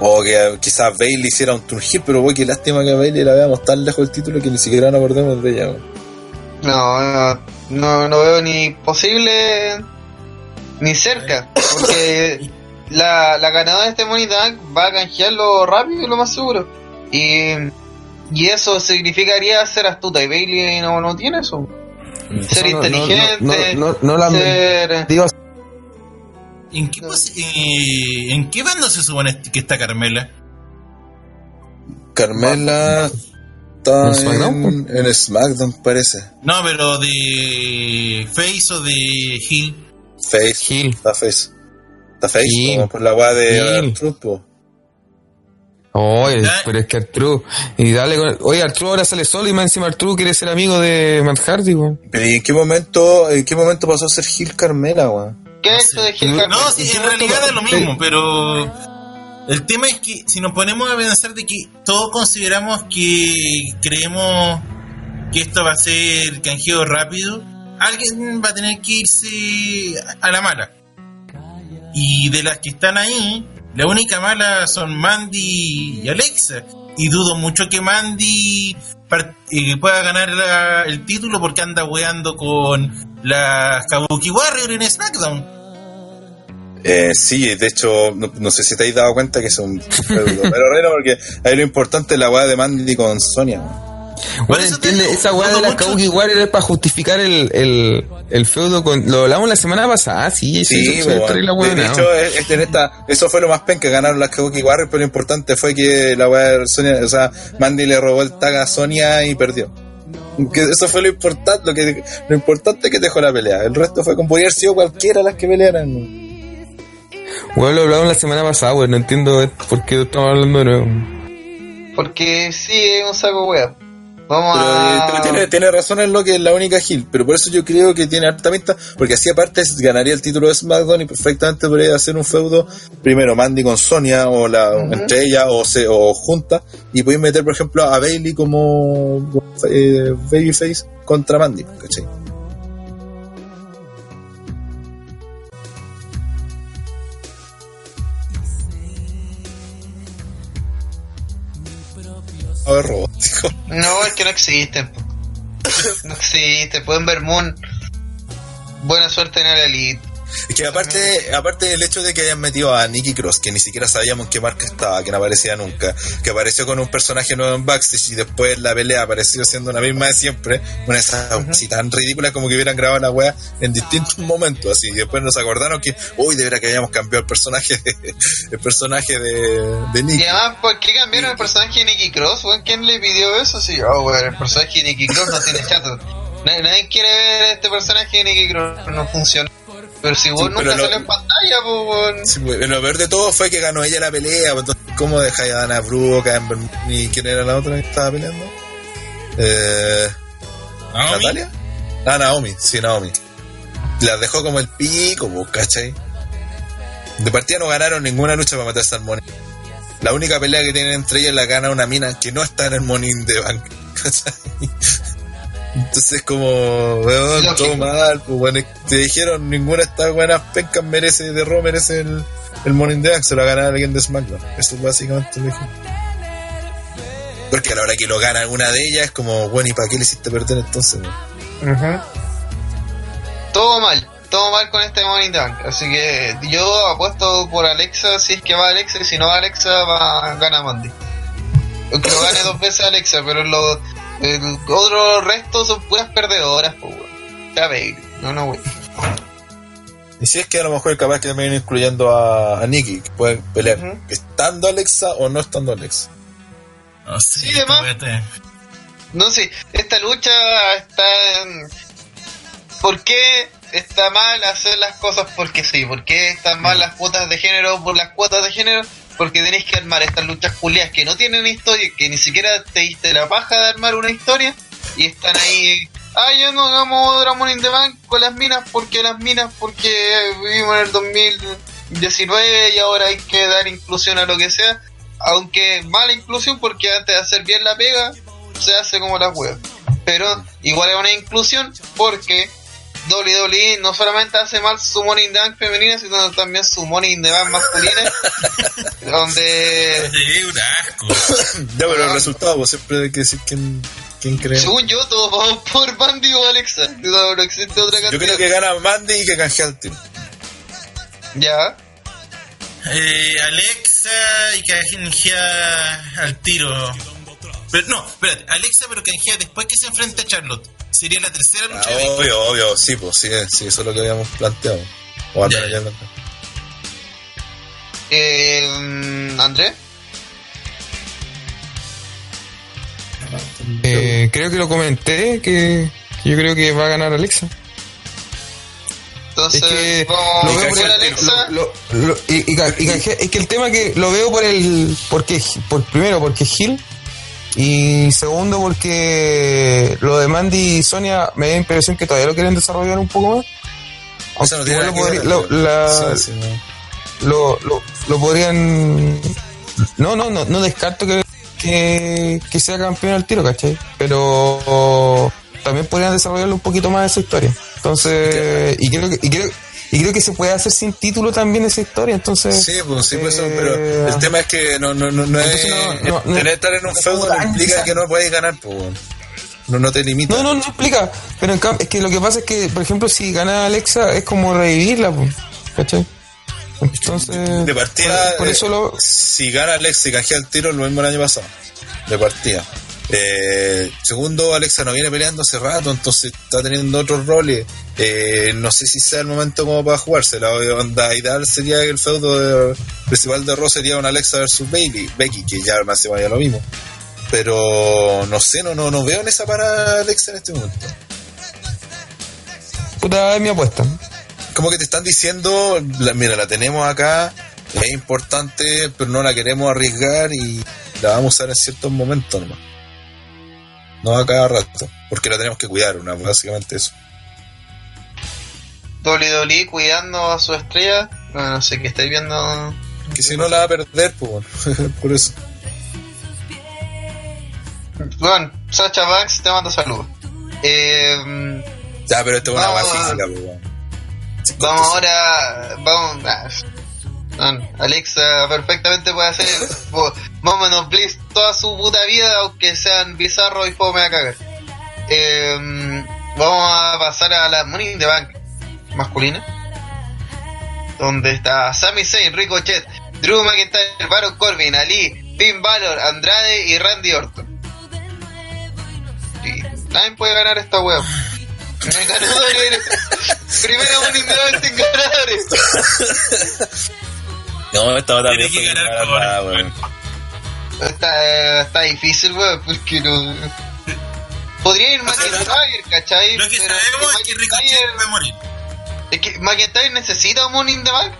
O que quizás Bailey hiciera un turn heel, pero voy, qué lástima que a Bailey la veamos tan lejos del título que ni siquiera nos acordemos de ella. No, no, no, no veo ni posible ni cerca. Porque [LAUGHS] la, la ganadora de este Money Tank va a canjearlo rápido y lo más seguro. Y, y eso significaría ser astuta. Y Bailey no, no tiene eso. Ser No, no, no, inteligente. no, no, no la ser. digo, ¿En qué, eh, ¿En qué bando se supone que está Carmela? Carmela está ¿En SmackDown? en, en SmackDown, parece. No, pero de Face o de Hill. Face. Heel. Está Face. Face, como por la weá de. Artruth. Oye, Ya. pero es que Artru. Y dale con. Oye, Artru ahora sale solo y más encima Artru quiere ser amigo de Matt Hardy, weón. Pero ¿y en qué momento, en qué momento pasó a ser Gil Carmela, weón? ¿Qué ha hecho de Gil No, sí, en realidad es lo mismo, pero el tema es que si nos ponemos a pensar de que todos consideramos que creemos que esto va a ser canjeo rápido, alguien va a tener que irse a la mala. Y de las que están ahí, la única mala son Mandy y Alexa. Y dudo mucho que Mandy eh, pueda ganar el título porque anda weando con las Kabuki Warrior en SmackDown. Eh, sí, de hecho, no, sé si te habéis dado cuenta que es un [LAUGHS] pero raro porque ahí lo importante es la weá de Mandy con Sonia. Bueno, eso entiende, digo, esa weá de la Kabuki Warrior es para justificar el, el, el feudo con. Lo hablamos la semana pasada, sí, sí, Sí, sí, weón. sí, la de, weá, hecho, es en esta, eso fue lo más pen que ganaron las Kabuki Warriors, pero lo importante fue que la weá de Sonia, o sea, Mandy le robó el tag a Sonia y perdió. Que eso fue lo importante, lo que lo importante que dejó la pelea. El resto fue como podría haber sido cualquiera las que pelearan. Weón, lo hablamos la semana pasada, weón. No entiendo por qué estamos hablando de nuevo. Porque sí, es un saco wea. Vamos Pero, eh, a. tiene, tiene razón en lo que es la única Hill, pero por eso yo creo que tiene harta pinta, porque así aparte ganaría el título de SmackDown y perfectamente podría hacer un feudo, primero Mandy con Sonia, o la entre ella, o, se, o junta, y podéis meter, por ejemplo, a Bailey como eh, Babyface contra Mandy, ¿cachai? Robótico. No, es que no existen. [LAUGHS] No existe. Pueden ver Moon. Buena suerte en el Elite. Es que aparte, aparte del hecho de que hayan metido a Nikki Cross, que ni siquiera sabíamos en qué marca estaba, que no aparecía nunca, que apareció con un personaje nuevo en Backstage y después la pelea apareció siendo la misma de siempre, una de esas así tan ridículas como que hubieran grabado la wea en distintos momentos, así, y después nos acordaron que, uy, de veras que habíamos cambiado el personaje de, el personaje de, de Nikki. Y además, ¿por qué cambiaron el personaje de Nicky Cross? ¿Quién le pidió eso? Sí, oh, weón, el personaje de Nicky Cross no tiene [LAUGHS] chato. Nadie, nadie quiere ver este personaje de Nicky Cross, no funciona. Pero si vos Sí, nunca lo- salió en pantalla, pues, weón. Sí, pues, lo peor de todo fue que ganó ella la pelea, pues, entonces, ¿cómo dejáis a Dana Brooke, a Ember Moon, y quién era la otra que estaba peleando? Eh... Naomi. ¿Natalia? Ah, Naomi, sí, Naomi. Las dejó como el pico, pues, ¿cachai? De partida no ganaron ninguna lucha para meterse al Money. La única pelea que tienen entre ellas la gana una mina que no está en el Money in the Bank, [LAUGHS] ¿cachai? Entonces como, weón, todo mal, pues bueno, te dijeron ninguna de estas buenas pencas merece, de Raw merece el, el the Bank, se lo va a ganar alguien de SmackDown. Eso es básicamente lo dijeron. Porque a la hora que lo gana alguna de ellas es como, bueno, ¿y para qué le hiciste perder entonces? weón? Todo mal, todo mal con este the Bank. Así que yo apuesto por Alexa si es que va Alexa y si no va Alexa va gana Mandy. Aunque lo gane dos veces Alexa, pero los el otro resto son puras perdedoras, pues weón. Ya ve, no, no, wey. Y si es que a lo mejor es capaz que también incluyendo a, a Nikki, que pueden pelear estando Alexa o no estando Alexa. No sé, Sí, además-. No sé, esta lucha está en... ¿Por qué está mal hacer las cosas porque sí? ¿Por qué están mal las cuotas de género por las cuotas de género? Porque tenéis que armar estas luchas culias que no tienen historia, que ni siquiera te diste la paja de armar una historia y están ahí... Ah, ya no hagamos Dramon in the Bank con las minas porque las minas porque vivimos en el 2019 y ahora hay que dar inclusión a lo que sea. Aunque mala inclusión porque antes de hacer bien la pega se hace como la web. Pero igual es una inclusión porque WWE no solamente hace mal su Money in the Bank femenina, sino también su Money in the Bank masculina, [LAUGHS] donde Sí, un asco. [LAUGHS] Ya, pero el resultado, pues siempre hay que decir quién, quién cree. según yo todos vamos por Bandy o Alexa, no, no existe otra Yo cantidad. creo que gana Mandy y que canjea el team. Ya, Eh, Alexa y canjea al tiro. Pero no, espérate, Alexa pero canjea después que se enfrenta a Charlotte. Sería la tercera Ah, lucha de Bailey. obvio, obvio, sí, pues sí, sí, eso es lo que habíamos planteado. O Ya, planteado. eh, André, Eh, creo que lo comenté, que, que yo creo que va a ganar Alexa. entonces Es que vamos lo veo por por el- Alexa. lo- lo- y, y ca- y canje- es que el tema que lo veo por el porque por primero porque Gil y segundo porque lo de Mandy y Sonia me da la impresión que todavía lo quieren desarrollar un poco más O sea, no tiene Igual nada lo, que podría- ver, lo- la- sí, sí, no. lo, lo, lo podrían no no no no descarto que, que, que sea campeón al tiro ¿cachai? pero también podrían desarrollarlo un poquito más esa historia entonces y creo que y creo, y creo que se puede hacer sin título también esa historia entonces Sí, pues sí, pues eso, eh, pero el tema es que no, no, no, no es. No- no- no- tener estar en un no feudo implica que no puedes ganar, pues. No, no te limita. no no no explica pero en cambio es que lo que pasa es que por ejemplo si gana Alexa es como revivirla pues, ¿cachai? entonces De partida, por, por eh, eso lo si gana Alexa y canjea el tiro, lo mismo el año pasado. De partida. Eh, segundo, Alexa no viene peleando hace rato, entonces está teniendo otros roles. Eh, no sé si sea el momento como para jugarse. La onda ideal sería que el feudo de- principal de Raw sería una Alexa versus Bailey, Becky, que ya me hace vaya lo mismo. Pero no sé, no, no, no veo en esa para Alexa en este momento. Puta, es mi apuesta. Como que te están diciendo, la- mira, la tenemos acá, es importante, pero no la queremos arriesgar y la vamos a usar en ciertos momentos nomás. No a cada rato, porque la tenemos que cuidar, una, básicamente eso. WWE cuidando a su estrella. Bueno, no sé qué estáis viendo. Que si no la va a perder, pues bueno, [LAUGHS] por eso. Bueno, Sacha Banks te manda saludos. Eh, Ya, pero esto es una Vamos pues bueno. Vamos ahora. Vamos. Alexa perfectamente puede hacer [LAUGHS] menos Bliss toda su puta vida, aunque sean bizarros y fome a cagar. Eh, vamos a pasar a la Money in the Bank masculina. Donde está Sami Zayn, Ricochet, Drew McIntyre, Baron Corbin, Ali, Finn Balor, Andrade y Randy Orton. Y nadie puede ganar esta. Ganadores. [LAUGHS] Primera [LAUGHS] Money in the Bank en ganadores. No, esta batalla Tiene que ganar ganada, weón. Está, está difícil, weón, porque no. Podría ir McIntyre, ¿cachai? Lo que Pero sabemos es que Ricochet va a morir. Es que McIntyre necesita un in the Bank.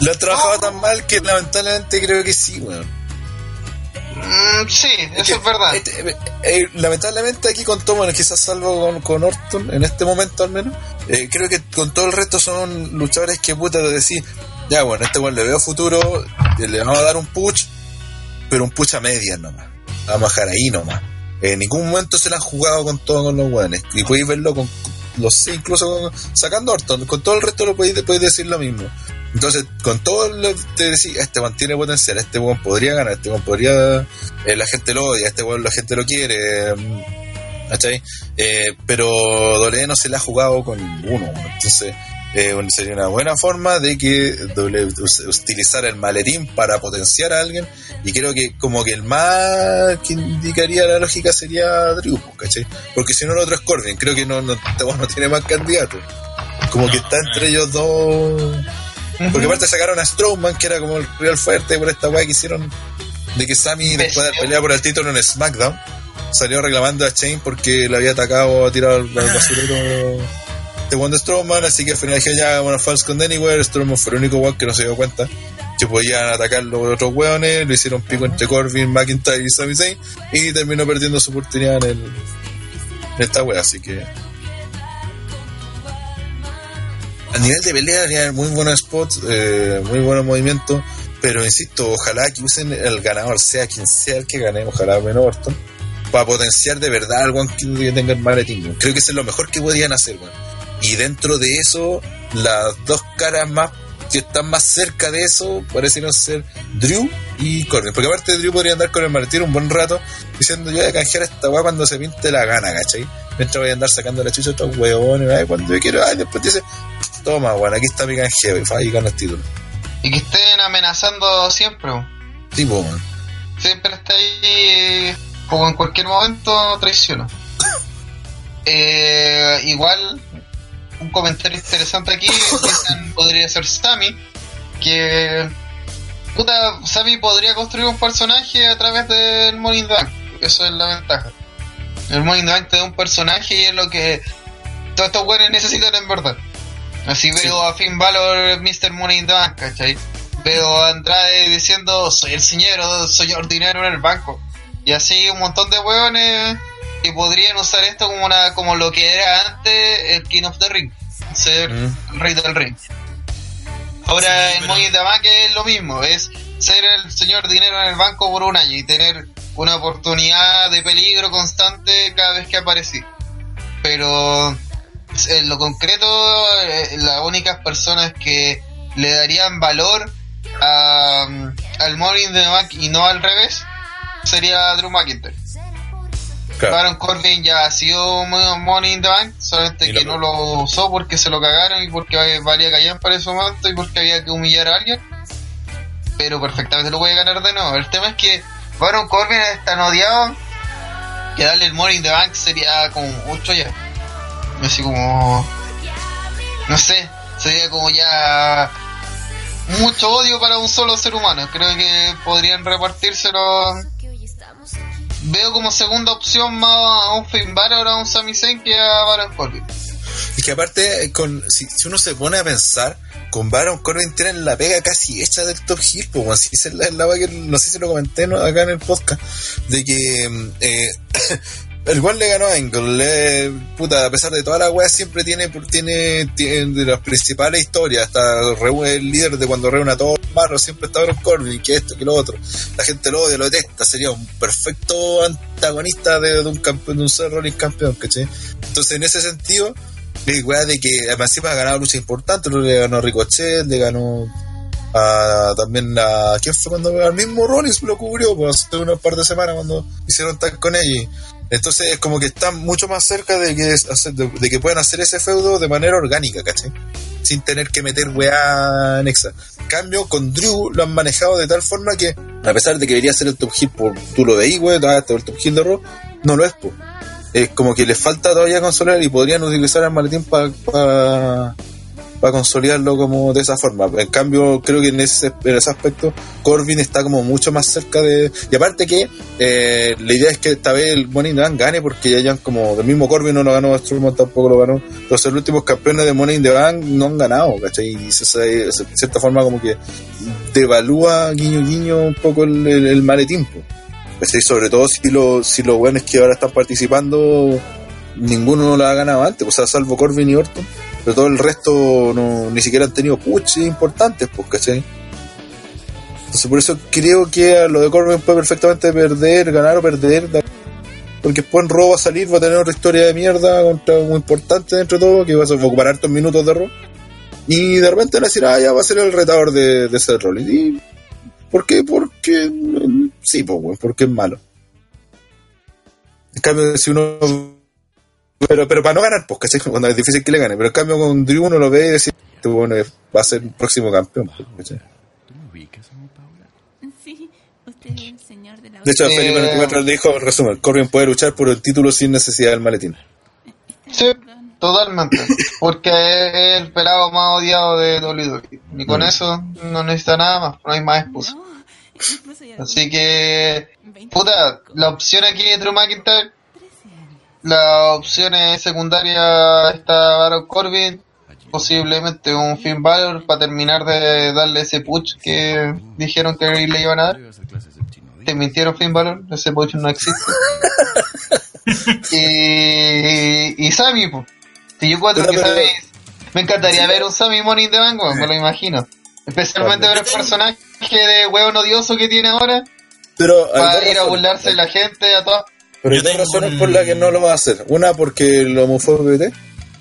Lo han trabajado tan mal que lamentablemente creo que sí, weón. Mm, sí, eso que, es verdad. este, eh, eh, lamentablemente aquí con todo, bueno, quizás salvo con, con Orton, en este momento al menos, eh, creo que con todo el resto son luchadores que puta de decir, ya bueno, este weón le veo futuro, eh, le vamos a dar un push, pero un push a medias nomás. Vamos a dejar ahí nomás. En ningún momento se la han jugado con todos con los weones. Y podéis verlo con los seis, incluso con- sacando Orton, con todo el resto lo podéis, podéis decir lo mismo. Entonces, con todo lo te decís, este weón tiene potencial, este weón podría ganar, este weón podría. eh, la gente lo odia, este weón la gente lo quiere. ¿Cachai? Eh, pero Dole no se le ha jugado con ninguno. Entonces, eh, sería una buena forma de que Dole us- utilizara el maletín para potenciar a alguien. Y creo que, como que el más que indicaría la lógica sería Drew, pues, ¿cachai? Porque si no, el otro es Corbin. Creo que no, no, este no tiene más candidatos. Como que está entre ellos dos. Porque aparte sacaron a Strowman, que era como el real fuerte por esta weá que hicieron de que Sammy, después de pelear por el título en SmackDown, salió reclamando a Shane porque le había atacado, tirado al al basurero [SIGHS] de Wonder Strowman. Así que al final dije, ya, bueno, Falls con Anywhere. Strowman fue el único weón que no se dio cuenta que podían atacar los otros weones. Lo hicieron pico entre Corbin, McIntyre y Sami Zayn. Y terminó perdiendo su oportunidad en, el, en esta wea. Así que a nivel de pelea tenía muy buenos spots, eh, muy buenos movimientos, pero insisto, ojalá que usen el ganador, sea quien sea el que gane, ojalá Ben Orton, para potenciar de verdad al one que tenga el maletín. Creo que eso es lo mejor que podían hacer, weón. Y dentro de eso, las dos caras más que están más cerca de eso parecieron ser Drew y Corbin. Porque aparte de Drew podría andar con el maletín un buen rato diciendo yo voy a canjear a esta weá cuando se pinte la gana, ¿cachai? Mientras voy a andar sacando la chucha a estos huevones, ay, cuando yo quiero, ay, después dice, toma, weón, aquí está mi canjeo y, fa, y gana el título. Y que estén amenazando siempre. Tipo, weón. Siempre está ahí, como en cualquier momento traiciona. [LAUGHS] Eh, igual, un comentario interesante aquí, [LAUGHS] dicen, podría ser Sammy, que puta, Sammy podría construir un personaje a través del the Bank, eso es la ventaja. El the Bank te da un personaje y es lo que todos estos güeyes necesitan en verdad. Así veo a Finn Balor, Mr. Money in the Bank, ¿cachai? Veo a Andrade diciendo, soy el señor, señor dinero en el banco. Y así un montón de hueones que podrían usar esto como una como lo que era antes el King of the Ring, ser Mm. el rey del ring. Ahora Sí, en pero- the Bank es lo mismo, es ser el señor dinero en el banco por un año y tener una oportunidad de peligro constante cada vez que aparecí. Pero en lo concreto, eh, las únicas personas que le darían valor a, al Money in the Bank y no al revés sería Drew McIntyre. Claro. Baron Corbin ya ha sido muy Money in the Bank, solamente que no lo usó porque se lo cagaron y porque valía callar para ese momento y porque había que humillar a alguien. Pero perfectamente lo puede ganar de nuevo. El tema es que Baron Corbin es tan odiado que darle el Money in the Bank sería como mucho ya. Así como. No sé, sería como ya. Mucho odio para un solo ser humano. Creo que podrían repartírselo veo como segunda opción más a un Finn Balor a un Sami Zayn que a Baron Corbin. Y que aparte, con, si, si uno se pone a pensar, con Baron Corbin tienen la pega casi hecha del top hill, pues, weón. si es la, la no sé si lo comenté ¿no? acá en el podcast, de que mm, eh, el One le ganó a Angle, le- puta, a pesar de toda la weá, siempre tiene, tiene, tiene de las principales historias, hasta el líder de cuando reúne a todos los barros, siempre está Baron Corbin, que esto, que lo otro, la gente lo odia, lo detesta, sería un perfecto antagonista de, un campeón, de un Seth Rollins campeón, ¿cachai? Entonces, en ese sentido, la weá de que encima ha ganado luchas importantes, le ganó a Ricochet, le ganó a, también a quién fue cuando al mismo Rollins lo cubrió pues hace unas par de semanas cuando hicieron tag con ella entonces es como que están mucho más cerca de que de, que puedan hacer ese feudo de manera orgánica ¿cachai? sin tener que meter weá anexa cambio con Drew lo han manejado de tal forma que a pesar de que debería ser el top hit por tú lo weá ah, este es el top hit de Raw no lo es es como que les falta todavía consolar y podrían utilizar el maletín para para consolidarlo como de esa forma. En cambio, creo que en ese, en ese aspecto Corbin está como mucho más cerca de... Y aparte que eh, la idea es que esta vez el Money in the Bank gane porque ya hayan como... El mismo Corbin no lo ganó, Strowman tampoco lo ganó. Los últimos campeones de Money in the Bank no han ganado, ¿cachai? Y se- de cierta forma como que devalúa guiño guiño un poco el, el, el maletín. ¿Cachai? Sobre todo si, lo, si los buenos que ahora están participando ninguno lo ha ganado antes, o sea, salvo Corbin y Orton, pero todo el resto no, ni siquiera han tenido puches importantes, pues, ¿cachai? Entonces por eso creo que a lo de Corbin puede perfectamente perder, ganar o perder, porque después en Raw va a salir, va a tener otra historia de mierda contra muy importante dentro de todo, que va a ocupar hartos minutos de Raw, y de repente van a decir, ah, ya va a ser el retador de, de Seth. ¿Y por qué? Porque, mm, sí, pues, porque es malo. En cambio, si uno pero, pero para no ganar, pues, ¿cachai? [LAUGHS] Cuando es difícil que le gane. Pero en cambio con Drew uno lo ve y dice, este bueno va a ser el próximo campeón. pues, ¿cachai? Sí, usted es el señor de la De hecho, Eh, Felipe 94 le dijo, en resumen, Corbin puede luchar por el título sin necesidad del maletín. Sí, totalmente. Porque es el pelado más odiado de WWE. Y con Mm. eso no necesita nada más, no hay más excusa. No, Así que, puta, la opción aquí de Drew McIntyre, 13 años. la opción es secundaria está Baron Corbin, posiblemente un Finn Balor para terminar de darle ese push que dijeron que le iban a dar. Te mintieron Finn Balor, ese push no existe. [LAUGHS] y, y Sammy, pues. Si yo encuentro que Sammy, me encantaría ver un Sammy Morning de Bango, me lo imagino. Especialmente ver el personaje de hueón odioso que tiene ahora, Pero para ir a burlarse de la gente, a todas. Pero hay dos tengo razones por las que no lo va a hacer. Una, porque lo mufó BT,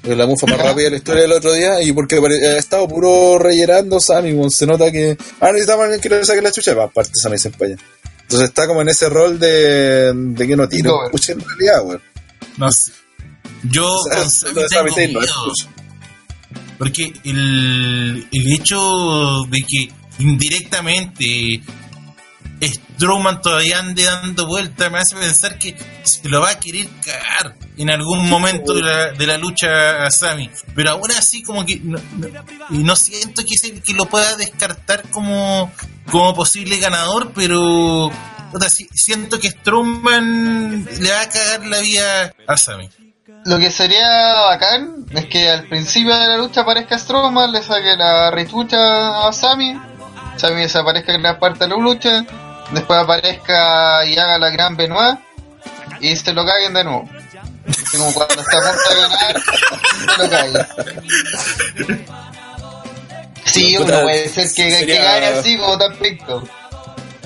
que la mufa más rápida de la historia del otro día, y porque ha estado puro rellenando Sammy, se nota que, ah, necesitamos alguien que le saque la chucha, va, aparte Sammy se empalla. Entonces está como en ese rol de, de que no tiene Cover. pucha en realidad, weón. No sé. Yo O sea, con tengo no pucha. Porque el, el hecho de que indirectamente Strowman todavía ande dando vueltas me hace pensar que se lo va a querer cagar en algún momento de la, de la lucha a Sammy. Pero aún así como que no, no- y no siento que, se- que lo pueda descartar como, como posible ganador, pero siento que Strowman le va a cagar la vida a Sammy. Lo que sería bacán es que al principio de la lucha aparezca Strowman, le saque la retucha a Sammy, Sammy desaparezca en la parte de la lucha, después aparezca y haga la gran Benoit y se lo caguen de nuevo. Así como cuando está a punto de ganar, se lo caguen. Sí, uno puede ser que, que sería- gane así como tan picto.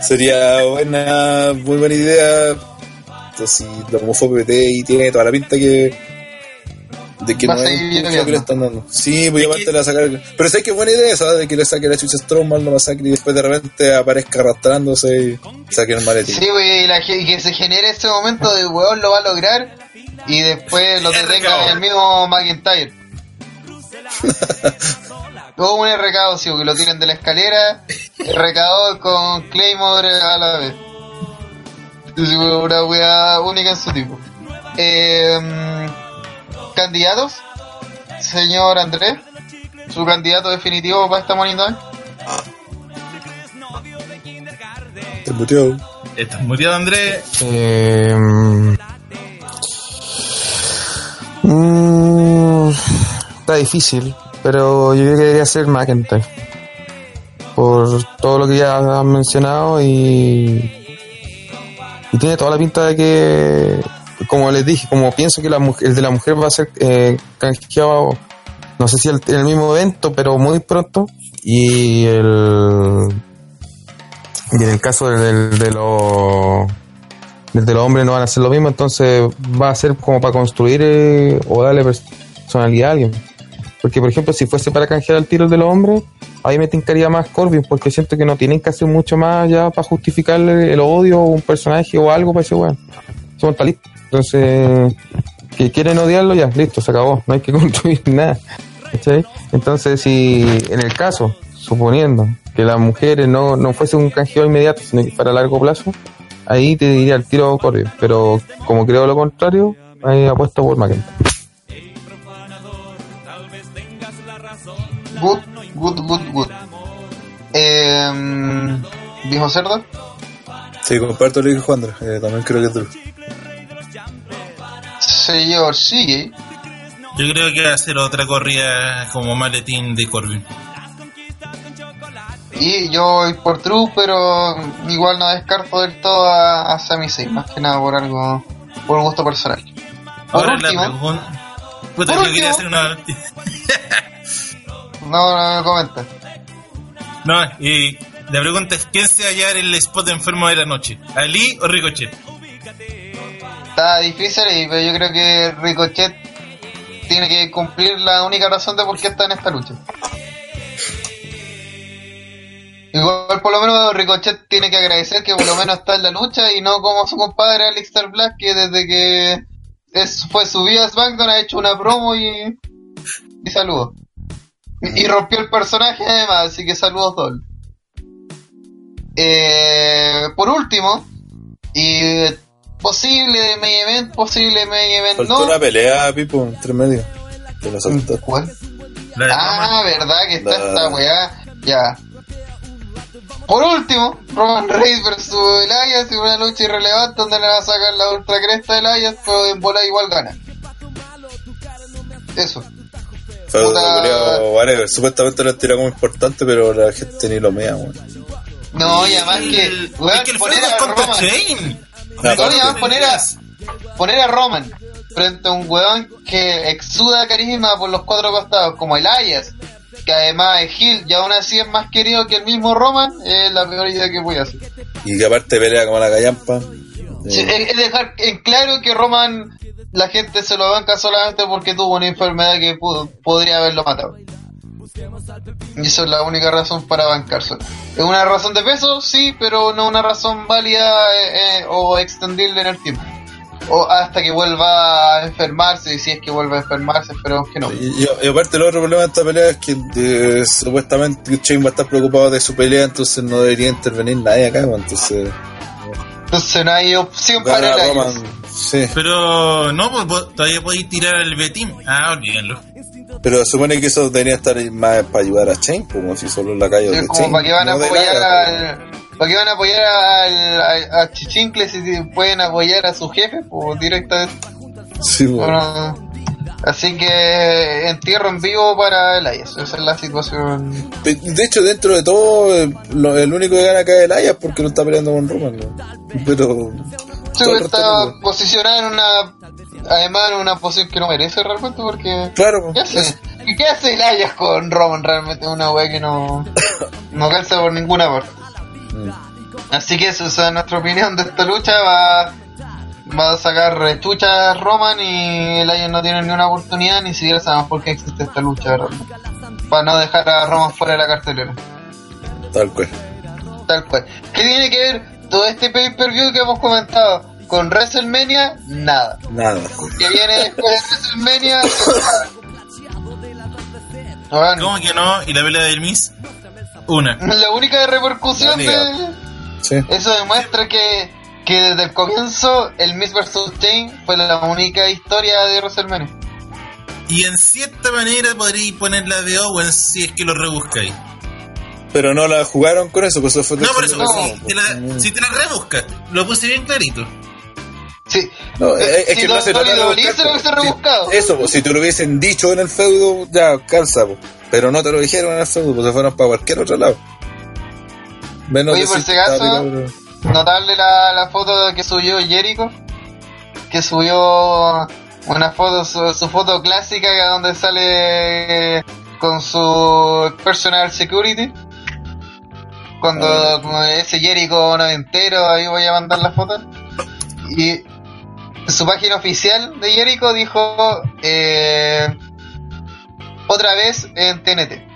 Sería buena, muy buena idea. Entonces, si lo mufó PPT y tiene toda la pinta que. De que no a pucho que le están dando. Sí, pues Es aparte que- le va a sacar. Pero sé que buena idea esa de que le saque la chucha a Strowman, lo masacre y después de repente aparezca arrastrándose y saque el maletín. Sí, güey, y, la que se genere ese momento de weón lo va a lograr y después lo [LAUGHS] detenga en el mismo McIntyre. [LAUGHS] O un recado, sí, que lo tienen de la escalera, recado con Claymore a la vez. Es una wea única en su tipo. Eh, ¿Candidatos? Señor Andrés, su candidato definitivo para esta Dog? Te muteó. Estás murió Andrés. Eh, mm, está difícil, pero yo creo que debería ser McIntyre. Por todo lo que ya han mencionado y, y tiene toda la pinta de que, como les dije, como pienso que la, el de la mujer va a ser eh, canjeado, no sé si en el mismo evento, pero muy pronto. Y el, y en el caso del, de los desde los hombres no van a hacer lo mismo, entonces va a ser como para construir eh, o darle personalidad a alguien. Porque, por ejemplo, si fuese para canjear el tiro de los hombres, ahí me tincaría más Corbin, porque siento que no tienen que hacer mucho más ya para justificarle el odio o un personaje o algo para ese weón. Son listo. Entonces, que quieren odiarlo, ya, listo, se acabó. No hay que [LAUGHS] construir nada. ¿Cachai? Entonces, si en el caso, suponiendo que las mujeres no, no fuese un canjeo inmediato, sino que fuera a largo plazo, ahí te diría el tiro Corbin. Pero como creo lo contrario, ahí apuesto por McIntyre. Good, good, good, good. Eh, ¿Dijo Cerdo? Sí, comparto lo que dijo Juan Andrés, eh, también creo que es duro. Señor sigue. Yo creo que va a ser otra corrida como maletín de Corbin. Y yo voy por True, pero igual no descarto del todo a, a Sami Zayn, más que nada por algo, por gusto personal. Por Ahora la último, pregunta. Puta, yo quería hacer último. una. [LAUGHS] no, no me comenta. No, y la pregunta es: ¿quién se va a el spot enfermo de la noche? ¿Ali o Ricochet? Está difícil, y- pero yo creo que Ricochet tiene que cumplir la única razón de por qué está en esta lucha. Igual por lo menos Ricochet tiene que agradecer que por lo menos está en la lucha y no como su compadre Alex Black que desde que es, fue subido a SmackDown ha hecho una promo y, y saludos. Y, rompió el personaje además, así que saludos doble. Eh, por último, y posible main event, posible main event Faltó no. una pelea, Pipo, entre medio. Que no soltó. ¿Cuál? La Ah, verdad que está La- esta weá. Ya. Por último, Roman Reigns versus Elias en una lucha irrelevante donde le va a sacar la ultra cresta de Elias, pero en bola igual gana. Eso. Feudo Puta. Supuestamente lo han tirado como importante, pero la gente ni lo mea, weón. No, y además que, El- weón, es que el poner a contra Roman, Aparte. además poner a, poner a Roman frente a un weón que exuda carisma por los cuatro costados, como Elias, que además es Gil y aún así es más querido que el mismo Roman, es la peor idea que voy a hacer. Y que aparte pelea como la callampa. Sí, Eh, es es dejar en claro que Roman la gente se lo banca solamente porque tuvo una enfermedad que pudo- podría haberlo matado. Y eso es la única razón para bancárselo. ¿Es una razón de peso? Sí, pero no una razón válida eh, eh, o extendible en el tiempo. O hasta que vuelva a enfermarse, y si es que vuelve a enfermarse, esperemos que no. Y, y- y aparte el otro problema de esta pelea es que eh, supuestamente Shane va a estar preocupado de su pelea, entonces no debería intervenir nadie acá, weón. entonces Entonces no hay opción para el Roman. Sí, Pero no, pues todavía podéis tirar al Betín. Ah, olvídenlo. Pero supone que eso debería estar más para ayudar a Shane, como si solo en la calle de como Shane. para que van a no apoyar al, para que van a apoyar al, a, a Chichincle si pueden apoyar a su jefe pues directamente Sí. Bueno, así que entierro en vivo para Elias esa es la situación De hecho, dentro de todo, el único que gana acá es el Ayas porque no está peleando con Roman. ¿no? Pero. Sí, el está no. posicionada en una además una posición que no merece realmente porque Claro, ¿qué hace? ¿qué hace Elias con Roman realmente? una wea que no no calza por ninguna parte Mm. Así que eso esa es nuestra opinión de esta lucha. Va, va a sacar rechucha a Roman y el Lion no tiene ni una oportunidad, ni siquiera sabemos por qué existe esta lucha. realmente. Para no dejar a Roman fuera de la cartelera. tal cual. Tal cual. ¿Qué tiene que ver todo este pay-per-view que hemos comentado con WrestleMania? Nada. Nada. Que viene después de WrestleMania. Ahora, ¿Cómo que no? ¿Y la pelea del Miss? Una. la única repercusión de. Sí. Eso demuestra que, que desde el comienzo el Miss vs. Chain fue la única historia de WrestleMania. Y en cierta manera podréis poner la de Owens si es que lo rebuscáis. Pero no la jugaron con eso, pues eso fue No, por eso, no, si, te la, si te la rebuscas, lo puse bien clarito. Sí. No, es, es Si que no se no trata de buscar, lo hubiese po. rebuscado. Eso, pues, si te lo hubiesen dicho en el feudo, ya calza, po. pero no te lo dijeron en el feudo, pues se fueron para cualquier otro lado. Menos Oye, por si acaso- Notarle la, la foto que subió Jericho. Que subió una foto, su, su foto clásica que donde sale con su personal security. Cuando Ah. ese Jericho noventero, ahí voy a mandar la foto. Y su página oficial de Jericho dijo eh, otra vez en TNT.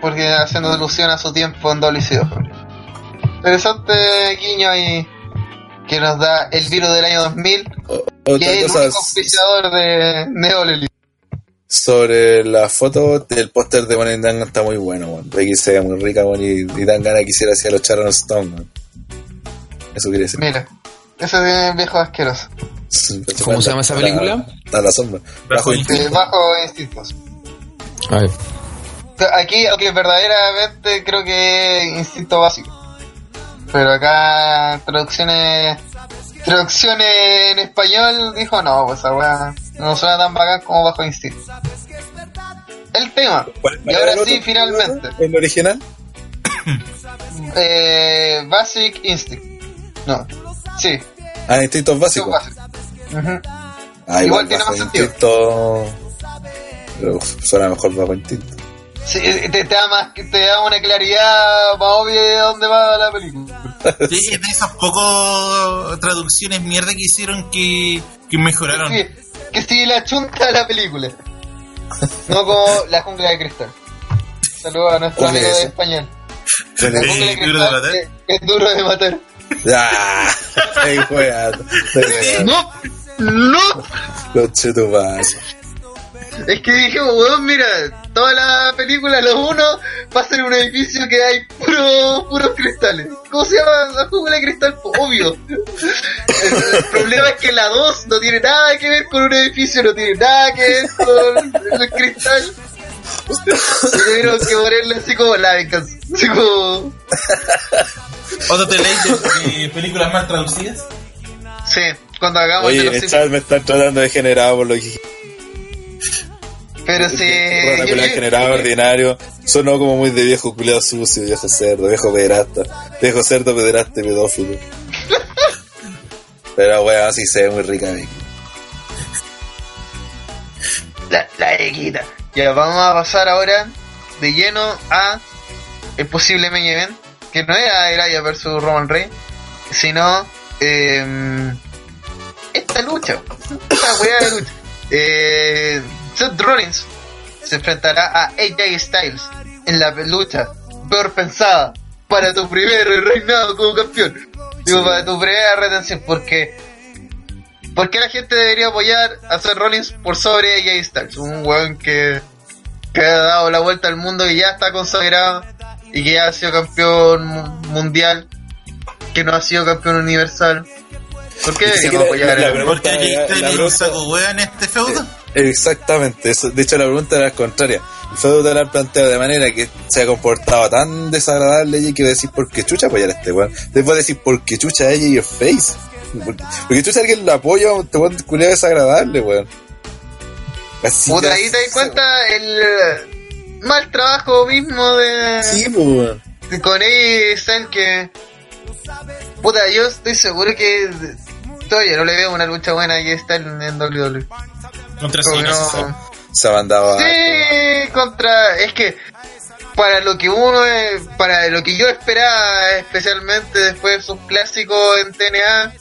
Porque haciendo alusión a su tiempo en WCW. Interesante guiño ahí que nos da el virus del año 2000, Otra que es el único auspiciador de Neo Lely. sobre la foto del póster de the Bank está muy bueno, weón. Becky se ve muy rica, weón, y, y dan ganas quisiera hacer los Sharon Stone. Eso quiere decir. Mira, ese es viejo asqueroso. ¿Cómo se llama esa película? A la sombra. Bajo Bajo instinto. Eh, bajo instintos. A ver. Aquí, aunque verdaderamente creo que es instinto básico. Pero acá, traducciones. Traducciones en español dijo no, pues esa weá no suena tan bacán como bajo instinto. El tema. ¿Cuál- Y ahora sí, otro? finalmente. ¿El original? [COUGHS] Eh, Basic Instinct. No. Sí, Ah, instintos básicos. Ah, Igual tiene más sentido. instinto. Pero uf, suena mejor bajo instinto. Sí, te, te da más, te da una claridad más obvia de dónde va la película. [LAUGHS] Sí, es de esas pocos traducciones mierda que hicieron que, que mejoraron. Que, que sigue la chunta de la película. No como la jungla de cristal. Saludos a nuestro ¿Cuál amigo es de español. ¿Cuál La es? jungla de ¿Duro de cristal es duro de matar. ¡Ah! [LAUGHS] ¡Ey, juega! No, no. Los chetumas. Es que dije, weón, mira, toda la película, los uno, va a ser un edificio que hay puro, puros cristales. ¿Cómo se llama la jungla de cristal? Pues, Obvio. El, el problema es que la 2 no tiene nada que ver con un edificio, no tiene nada que ver con el cristal. Y tuvieron que ponerle así como la. Así como. ¿Otro te leí de, de películas más traducidas? Sí, cuando hagamos Oye, el chat me están tratando de generado por lo que Pero sí. Una película yo- generado ordinario. Sonó como muy de viejo culiado sucio, viejo cerdo, viejo pederasta. Viejo cerdo, pederasta y pedófilo. Pero weón, sí se ve muy rica, Vicky. La, la equita. Ya, vamos a pasar ahora de lleno a el posible main event, que no era Araya versus Roman Reigns, sino eh, esta lucha, esta weá de lucha. Eh, Seth Rollins se enfrentará a AJ Styles en la lucha peor pensada para tu primer reinado como campeón. Digo, Sí. para tu primera retención, porque ¿Por qué la gente debería apoyar a Seth Rollins por sobre AJ Styles? Un weón que, que ha dado la vuelta al mundo y ya está consagrado y que ya ha sido campeón mu- mundial, que no ha sido campeón universal. ¿Por qué deberíamos apoyar la a pregunta- Porque aquí la- está la un saco wea en este feudo. Exactamente, eso. de hecho la pregunta era la contraria. El feudo te la han planteado de manera que se ha comportado tan desagradable y que va a decir por qué chucha apoyar a este weón. Después decir por qué chucha ella y el face. Porque, porque chucha alguien la apoya, este weón culiao desagradable, weón. Así Puta, que- ahí te das cuenta el eh, mal trabajo mismo de, Sí, weón. con Styles que... Puta, yo estoy seguro que todavía no le veo una lucha buena a AJ Styles en WWE. Contra que Cena. no- Se ha mandado a. Sí, contra. Es que para lo que uno. Para lo que yo esperaba, especialmente después de sus clásicos en TNA.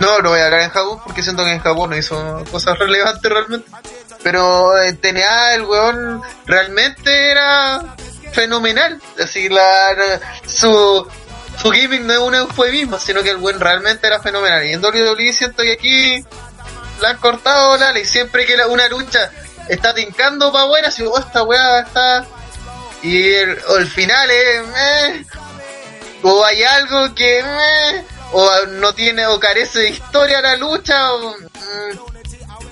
No, no voy a hablar en Japón porque siento que en Japón no hizo cosas relevantes realmente. Pero en TNA el weón realmente era fenomenal. Así, la, la- su, su gimmick no es un eufemismo, sino que el weón realmente era fenomenal. Y en WWE siento que aquí la han cortado la y siempre que una lucha está tincando pa' buena, si oh, esta weá está. Y el, final es. o hay algo que. meh, o no tiene, o carece de historia la lucha, o.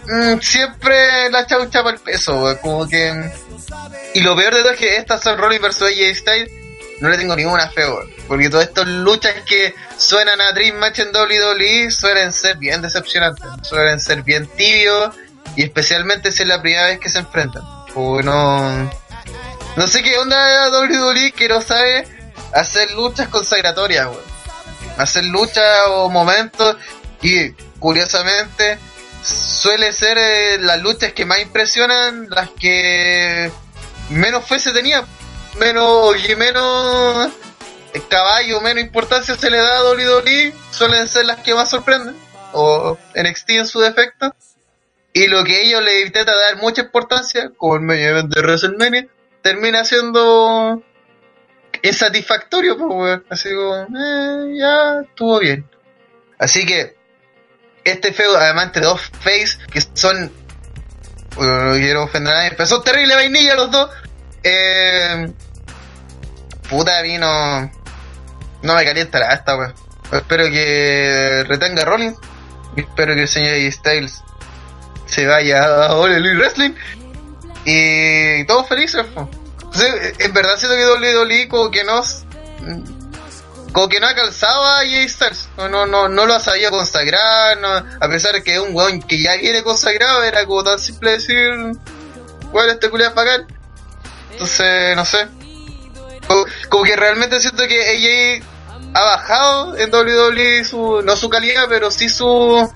mm, mm, siempre la chaucha para el peso, como que. Y lo peor de todo es que estas son Rollins versus AJ Styles. No le tengo ninguna fe. Porque todas estas luchas que suenan a Dream Match en WWE suelen ser bien decepcionantes. Suelen ser bien tibios. Y especialmente si es la primera vez que se enfrentan. Porque no. No sé qué onda WWE que no sabe hacer luchas consagratorias. Hacer luchas o momentos. Y curiosamente, suele ser eh, las luchas que más impresionan las que menos fe se tenía, menos y menos caballo, menos importancia se le da a WWE, suelen ser las que más sorprenden, o NXT en su defecto, y lo que ellos le intentan dar mucha importancia, como el medio de WrestleMania, termina siendo insatisfactorio, pues, weón. así como, eh, ya, estuvo bien. Así que, este feudo, además entre dos face que son no quiero ofender a nadie, pero son terrible vainilla los dos. Eh, puta, mí no, me calienta la esta, weón. Espero que retenga Rollins. Espero que el señor Styles se vaya a All Elite Wrestling. Y todos felices, po. En verdad siento que WWE como que no como que no ha calzado a AJ Styles, no, no, no, no lo ha sabido consagrar, a pesar de que es un weón que ya viene consagrado, era como tan simple decir, bueno, este culiado es bacán. Entonces, no sé. Como, como que realmente siento que AJ ha bajado en WWE su, no su calidad, pero sí su,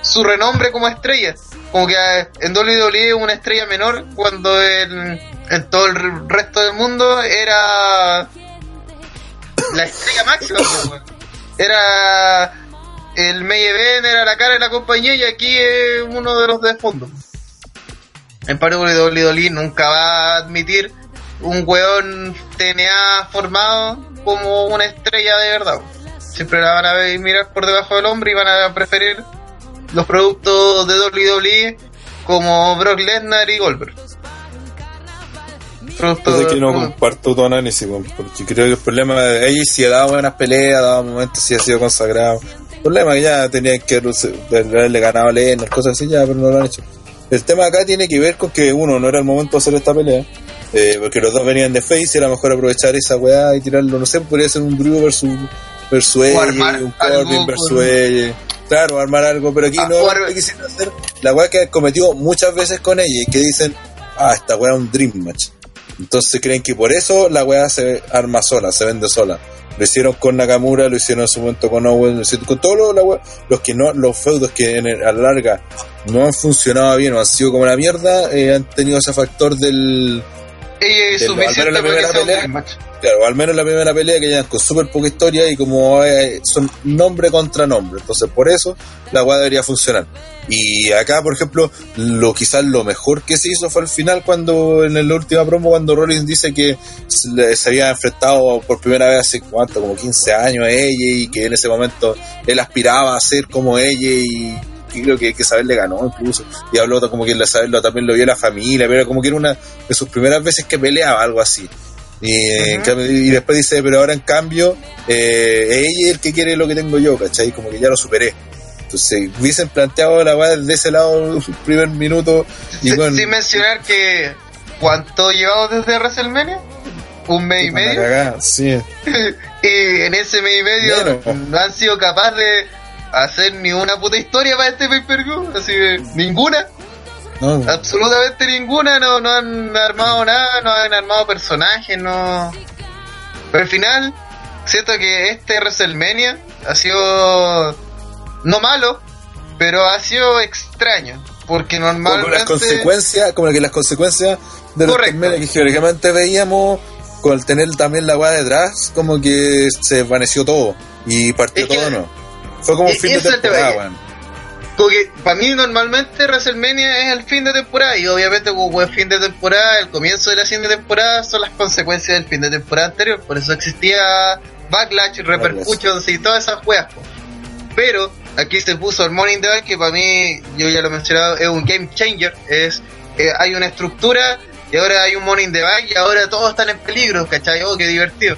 su renombre como estrella. Como que eh, en WWE es una estrella menor cuando en, en todo el resto del mundo era la estrella máxima, pues. Era el event, era la cara de la compañía y aquí es uno de los de fondo. En parte WWE nunca va a admitir un weón TNA formado como una estrella de verdad. Siempre la van a ver y mirar por debajo del hombro y van a preferir los productos de WWE como Brock Lesnar y Goldberg. Productos Entonces que no comparto tu análisis, porque creo que el problema de ella sí ha dado buenas peleas, ha dado momentos, sí ha sido consagrado. El problema es que ya tenían que haberle ganado a Lennon, cosas así, ya, pero no lo han hecho. El tema acá tiene que ver con que uno, no era el momento de hacer esta pelea, eh, porque los dos venían de face y era mejor aprovechar esa weá y tirarlo, no sé, podría ser un Drew versus, versus ella, armar un Corbin versus ella. Claro, armar algo, pero aquí Ah, no quisieron hacer la weá que cometió muchas veces con ella y que dicen, ah, esta weá es un dream match. Entonces creen que por eso la weá se arma sola, se vende sola. Lo hicieron con Nakamura, lo hicieron en su momento con Owen, lo hicieron con todos los, los que no, los feudos que en el- a la larga no han funcionado bien o han sido como la mierda, eh, han tenido ese factor del, Ella es suficiente al menos la primera pelea. Claro, al menos la primera pelea que llegan con súper poca historia y como eh, son nombre contra nombre. Entonces, por eso la weá debería funcionar. Y acá, por ejemplo, lo quizás lo mejor que se hizo fue al final, cuando en la última promo, cuando Rollins dice que se había enfrentado por primera vez hace cuánto, como 15 años a ella y que en ese momento él aspiraba a ser como ella y. y creo que, que Isabel le ganó incluso y habló como que Isabel lo- también lo vio la familia pero como que era una de sus primeras veces que peleaba algo así y, cambio- después dice, pero ahora en cambio, eh, ella es el que quiere lo que tengo yo, ¿cachai? Como que ya lo superé. Entonces, hubiesen planteado la weá desde ese lado el [LAUGHS] primer minuto y Sin- bueno, Sin mencionar que ¿cuánto llevamos desde WrestleMania? Un mes y medio. cagada, sí. [LAUGHS] Y en ese mes y medio no han sido capaces de hacer ni una puta historia para este pay-per-view. Así que ninguna, No, absolutamente ninguna. No, no han armado nada, no han armado personajes, no. Pero al final, siento que este WrestleMania ha sido no malo, pero ha sido extraño. Porque como normalmente. las consecuencias, como que las consecuencias de los que históricamente veíamos, con el tener también la weá detrás, como que se desvaneció todo y partió Es que- todo, ¿no? Fue como un e- fin de temporada, que- para mí normalmente WrestleMania es el fin de temporada y obviamente como es fin de temporada, el comienzo de la siguiente temporada son las consecuencias del fin de temporada anterior, por eso existía backlash, repercussions y todas esas weas. Pero aquí se puso el Morning Bank que para mí, yo ya lo he mencionado, es un game changer, es eh, hay una estructura y ahora hay un Morning Bank y ahora todos están en peligro, ¿cachai? Oh, qué divertido.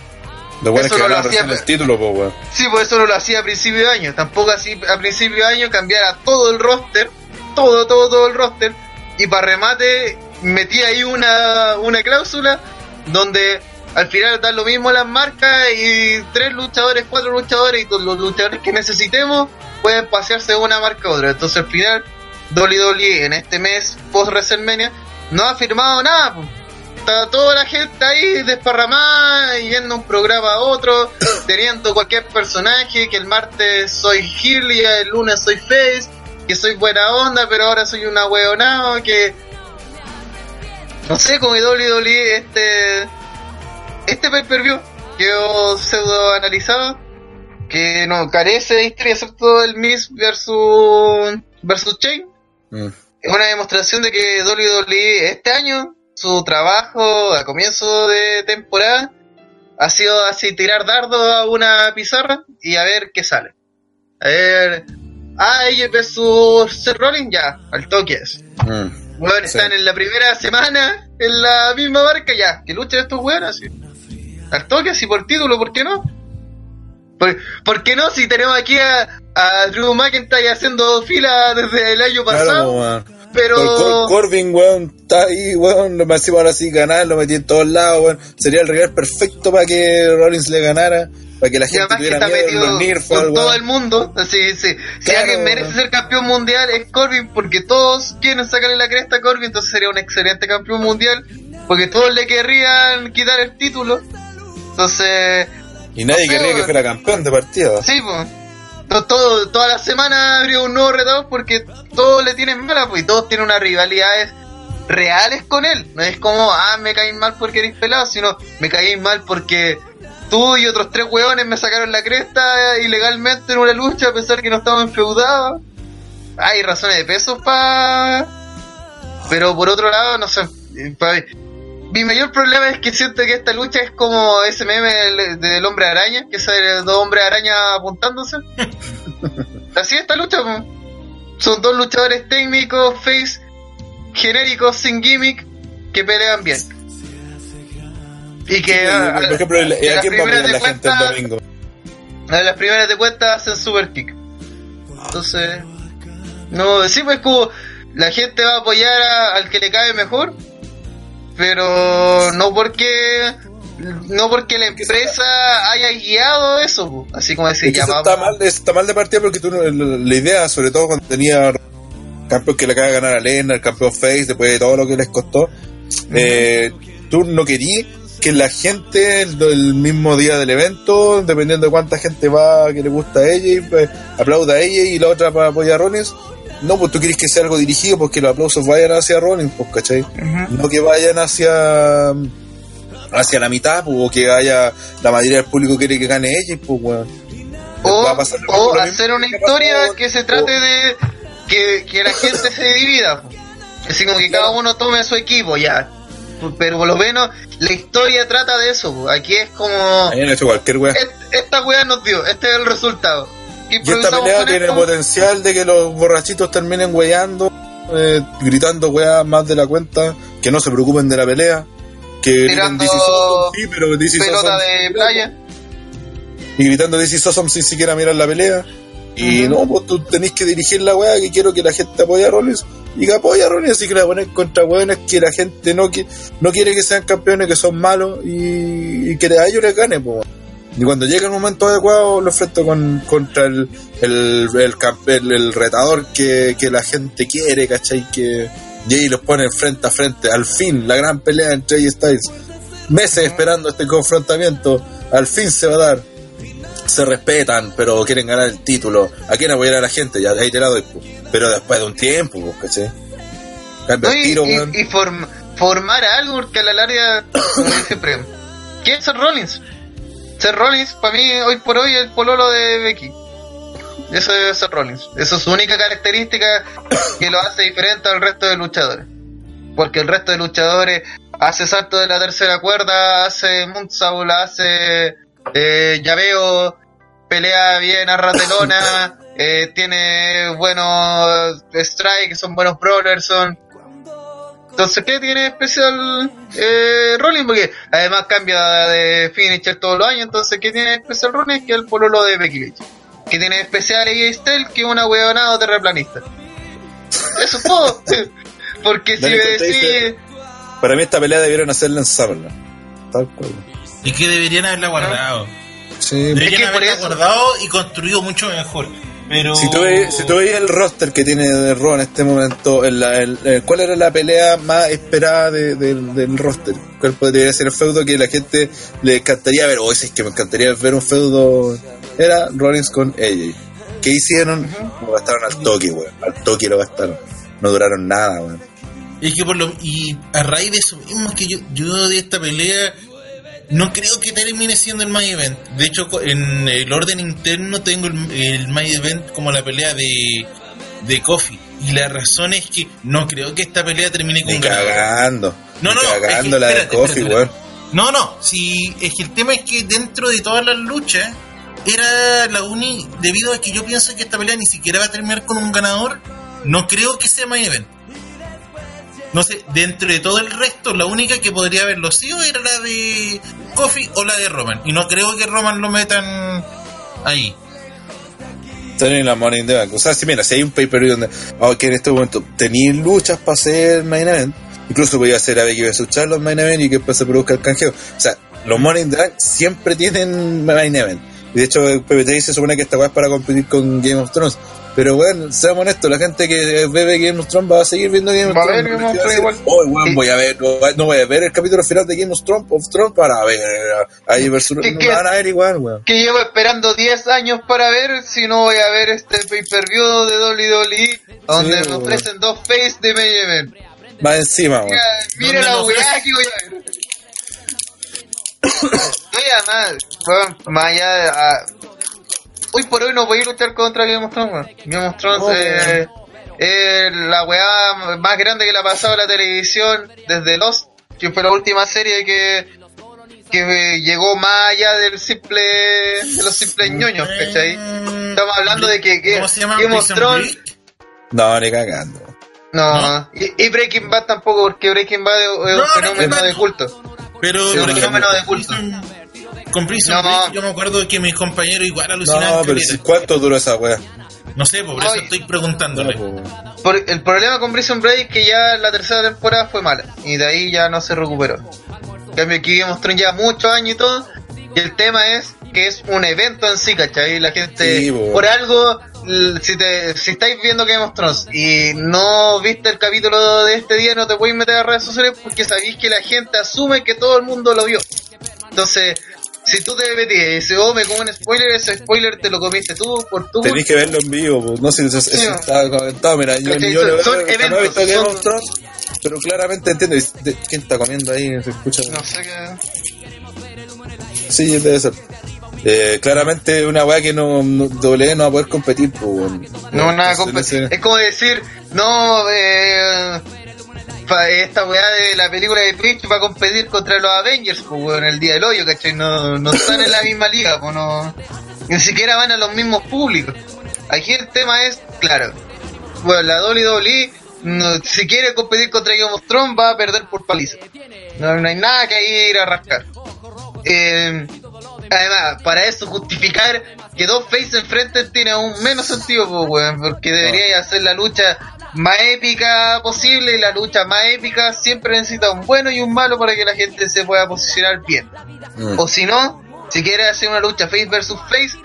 Lo bueno es Eso que no lo hacía, el título, po, weón. Sí, pues eso no lo hacía a principio de año. Tampoco así a principio de año cambiar a todo el roster, todo, todo, todo el roster. Y para remate, metí ahí una, una cláusula donde al final dan lo mismo las marcas y tres luchadores, cuatro luchadores y todos los luchadores que necesitemos pueden pasearse de una marca a otra. Entonces al final WWE en este mes post WrestleMania no ha firmado nada. Está toda la gente ahí desparramada, yendo un programa a otro, [COUGHS] teniendo cualquier personaje, que el martes soy y el lunes soy Face, que soy buena onda, pero ahora soy una hueonado, que... No sé, con WWE este... Este pay-per-view que yo pseudo analizado, que no carece de historia excepto el Miss versus, versus Chain, Mm. es una demostración de que WWE este año, su trabajo a comienzo de temporada, ha sido así tirar dardo a una pizarra y a ver qué sale. A ver, ah, ella versus Seth Rollins, ya, al toque es. Mm. Bueno, Sí. están en la primera semana en la misma marca ya, que luchen estos weones así. Al toque así por título, ¿por qué no? ¿Por, por qué no si tenemos aquí a, a Drew McIntyre haciendo fila desde el año pasado? Pero Cor- Cor- Corbin, weón, está ahí, weón, lo máximo ahora sí ganar, lo metí en todos lados, weón. Sería el rival perfecto para que Rollins le ganara, para que la y gente que tuviera está miedo los con todo el mundo. Así, sí. Si Claro, alguien merece weón. ser campeón mundial es Corbin, porque todos quieren sacarle la cresta a Corbin, entonces sería un excelente campeón mundial, porque todos le querrían quitar el título. Entonces, Y nadie No sé, querría que fuera campeón de partida. sí, pues. To- Todo, toda la semana habría un nuevo retador porque todos le tienen mala, pues, y todos tienen unas rivalidades reales con él. No es como, ah, me caí mal porque eres pelado, sino me caí mal porque tú y otros tres hueones me sacaron la cresta ilegalmente en una lucha a pesar que no estábamos enfeudados. Hay razones de peso para... Pero por otro lado, no sé. pa- Mi mayor problema es que siento que esta lucha es como ese meme del, del hombre araña, que sale dos hombres araña apuntándose. [LAUGHS] Así es esta lucha, son dos luchadores técnicos, face, genéricos, sin gimmick, que pelean bien. Y que a- Por ejemplo, el- a ¿a las primeras apoyar la de gente el domingo? a las primeras de cuenta hacen super kick. Entonces, no, sí, pues como la gente va a apoyar a- al que le cae mejor, pero no porque no porque la empresa haya guiado eso, así como decir, ya está mal, está mal de partida porque tú la, la idea, sobre todo cuando tenía campeón que le acaba de ganar a Lena, el campeón Face, después de todo lo que les costó, eh, tú no querías que la gente el, el mismo día del evento, dependiendo de cuánta gente va que le gusta a ella, y pues, aplauda a ella y la otra para apoyar a Rollins. No, pues tú quieres que sea algo dirigido porque los aplausos vayan hacia Rollins, pues, ¿cachai? No que vayan hacia hacia la mitad pues, o que haya la mayoría del público quiere que gane ella pues weón O, Va a pasar o hacer una que historia pasó- que se trate de que, que la gente se divida. Así como que cada uno tome a su equipo, ya. Pero por lo menos la historia trata de eso. Aquí es como... hecho cualquier weón "Est- esta weá nos dio, este es el resultado. ¿Qué y esta pelea tiene esto? potencial de que los borrachitos terminen weyando eh, gritando weas más de la cuenta que no se preocupen de la pelea que Tirando sí pero DC Pelota de playa. y gritando DC Awesome sin siquiera mirar la pelea y no, pues tú tenés que dirigir la weá que quiero que la gente apoye a Rollins y que apoya a Rollins, así que la pones contra weones que la gente no, qui- no quiere que sean campeones, que son malos y, y que a ellos les gane, pues. Y cuando llega el momento adecuado, lo enfrento con, contra el, el, el, el- el retador que, que la gente quiere, ¿cachai? Que, y ahí los pone frente a frente. Al fin, la gran pelea entre AJ Styles. Meses esperando este confrontamiento. Al fin se va a dar se respetan, pero quieren ganar el título. ¿A quién apoyar a la gente? Ya ahí te la doy, pues. Pero después de un tiempo, pues, ¿cachai? Cambia el y, tiro, y- y form- formar algo, porque a la larga, como siempre, ¿quién es Seth Rollins? Seth Rollins, para mí, hoy por hoy, es el pololo de Becky. Eso es Seth Rollins. Eso es su única característica que lo hace diferente al resto de luchadores. Porque el resto de luchadores hace salto de la tercera cuerda, hace moonsault, hace eh, llaveo, pelea bien a ratelona, eh, tiene buenos strikes, son buenos brawlers, son... Entonces, ¿qué tiene especial eh, Rollins? Porque además cambia de finisher todos los años, entonces, ¿qué tiene especial Rollins? Que es el pololo de Becky Lynch. Que tiene especial AJ Styles, que es una huevonada terraplanista. Eso es todo. [LAUGHS] Porque si me decís Para mí esta pelea debieron hacerla en SummerSlam. Tal cual. Y que deberían haberla guardado. Sí, Deberían Es que haberla guardado y construido mucho mejor. Pero. Si tú, ves, si el roster que tiene de Raw en este momento, el- el- ¿cuál era la pelea más esperada de- de- del roster? ¿Cuál podría ser el feudo que la gente le encantaría ver? O es que me encantaría ver un feudo. Era Rollins con AJ. ¿Qué hicieron? Lo gastaron al toque, weón. Al toque lo gastaron. No duraron nada, weón. Es que por lo, y a raíz de eso mismo es que yo, yo de esta pelea no creo que termine siendo el main event. De hecho, en el orden interno tengo el, el main event como la pelea de, de Kofi. Y la razón es que no creo que esta pelea termine con Ni un ganador. cagando. No, no, no, cagando la de espérate, weón. No, no, si es que el tema es que dentro de todas las luchas era la uni debido a que yo pienso que esta pelea ni siquiera va a terminar con un ganador, no creo que sea main event. No sé, dentro de todo el resto, la única que podría haberlo sido era la de Kofi o la de Roman. Y no creo que Roman lo metan ahí. Están en la Money in the Bank. O sea, si mira, si hay un pay-per-view donde, oh, que en este momento tenéis luchas para hacer main event, incluso podía hacer a Becky vs. Charlotte main event y que después se produzca el canjeo. O sea, los the Bank siempre tienen main event. Y de hecho, PPT se supone que esta weá es para competir con Game of Thrones. Pero bueno, seamos honestos, la gente que ve Game of Thrones va a seguir viendo Game of Va a Thrones. ver Game No of va a Thrones decir, igual. Oh, Sí. voy a ver, no, voy a ver el capítulo final de Game of Thrones, of Thrones para ver ahí versus. ¿Qué- no van a ver igual, weón. Que llevo esperando 10 años para ver si no voy a ver este pay-per-view de WWE donde Sí, me ofrecen dos face de main event. Más encima, weón. Mira, mira ¿Dónde la weá que voy a ver. [COUGHS] Oye, además, weón, más allá de... ah, hoy por hoy no voy a luchar contra Game of Thrones, weón. Game of Thrones Oh, eh, es la weá más grande que le ha pasado a la televisión desde Lost, que fue la última serie que que eh, llegó más allá del simple de los simples ñoños, ¿cachai? Estamos hablando de que, que. Game of Thrones. No, ni cagando. no, Y, y Breaking Bad tampoco, porque Breaking Bad es, es No, un fenómeno Breaking Bad. de culto. Pero Sí, por un fenómeno de culto. Con Prison No, Break, no. yo me acuerdo que mis compañeros igual alucinaban. No, pero si, ¿cuánto duró esa weá? No sé, por eso estoy preguntándole. Por, el problema con Prison Break es que ya la tercera temporada fue mala y de ahí ya no se recuperó. En cambio aquí Game of Thrones ya muchos años y todo y el tema es que es un evento en sí, ¿cachai? La gente, Sí, bo. por algo, si, te, si estáis viendo Game of Thrones y no viste el capítulo de este día, no te podéis meter a redes sociales porque sabéis que la gente asume que todo el mundo lo vio. Entonces, si tú te metes y dices, oh, me como un spoiler, ese spoiler te lo comiste tú por tu Tenéis que verlo en vivo, pues. no sé si eso, eso está comentado. Mira, yo, yo Son- lo veo, son jamás he eventos, visto Game son- of Thrones, pero claramente entiendo. ¿Quién está comiendo ahí? Se escucha. No sé qué... Sí, debe ser. Eh, claramente una weá que no, no, doble no va a poder competir. Pues, weón. No, nada competir. Es como decir, no, eh, esta weá de la película de Twitch va a competir contra los Avengers, pues weón, el día del hoyo, ¿cachai? No, no están en la misma liga, pues no. Ni siquiera van a los mismos públicos. Aquí el tema es, claro, bueno, la WWE, no, si quiere competir contra Game of Thrones, va a perder por paliza. No, no hay nada que ir a rascar. Eh, además, para eso justificar que dos faces enfrente tiene aún menos sentido, pues, weón, porque debería hacer la lucha más épica posible y la lucha más épica siempre necesita un bueno y un malo para que la gente se pueda posicionar bien. Mm. O si no, si quieres hacer una lucha face versus face,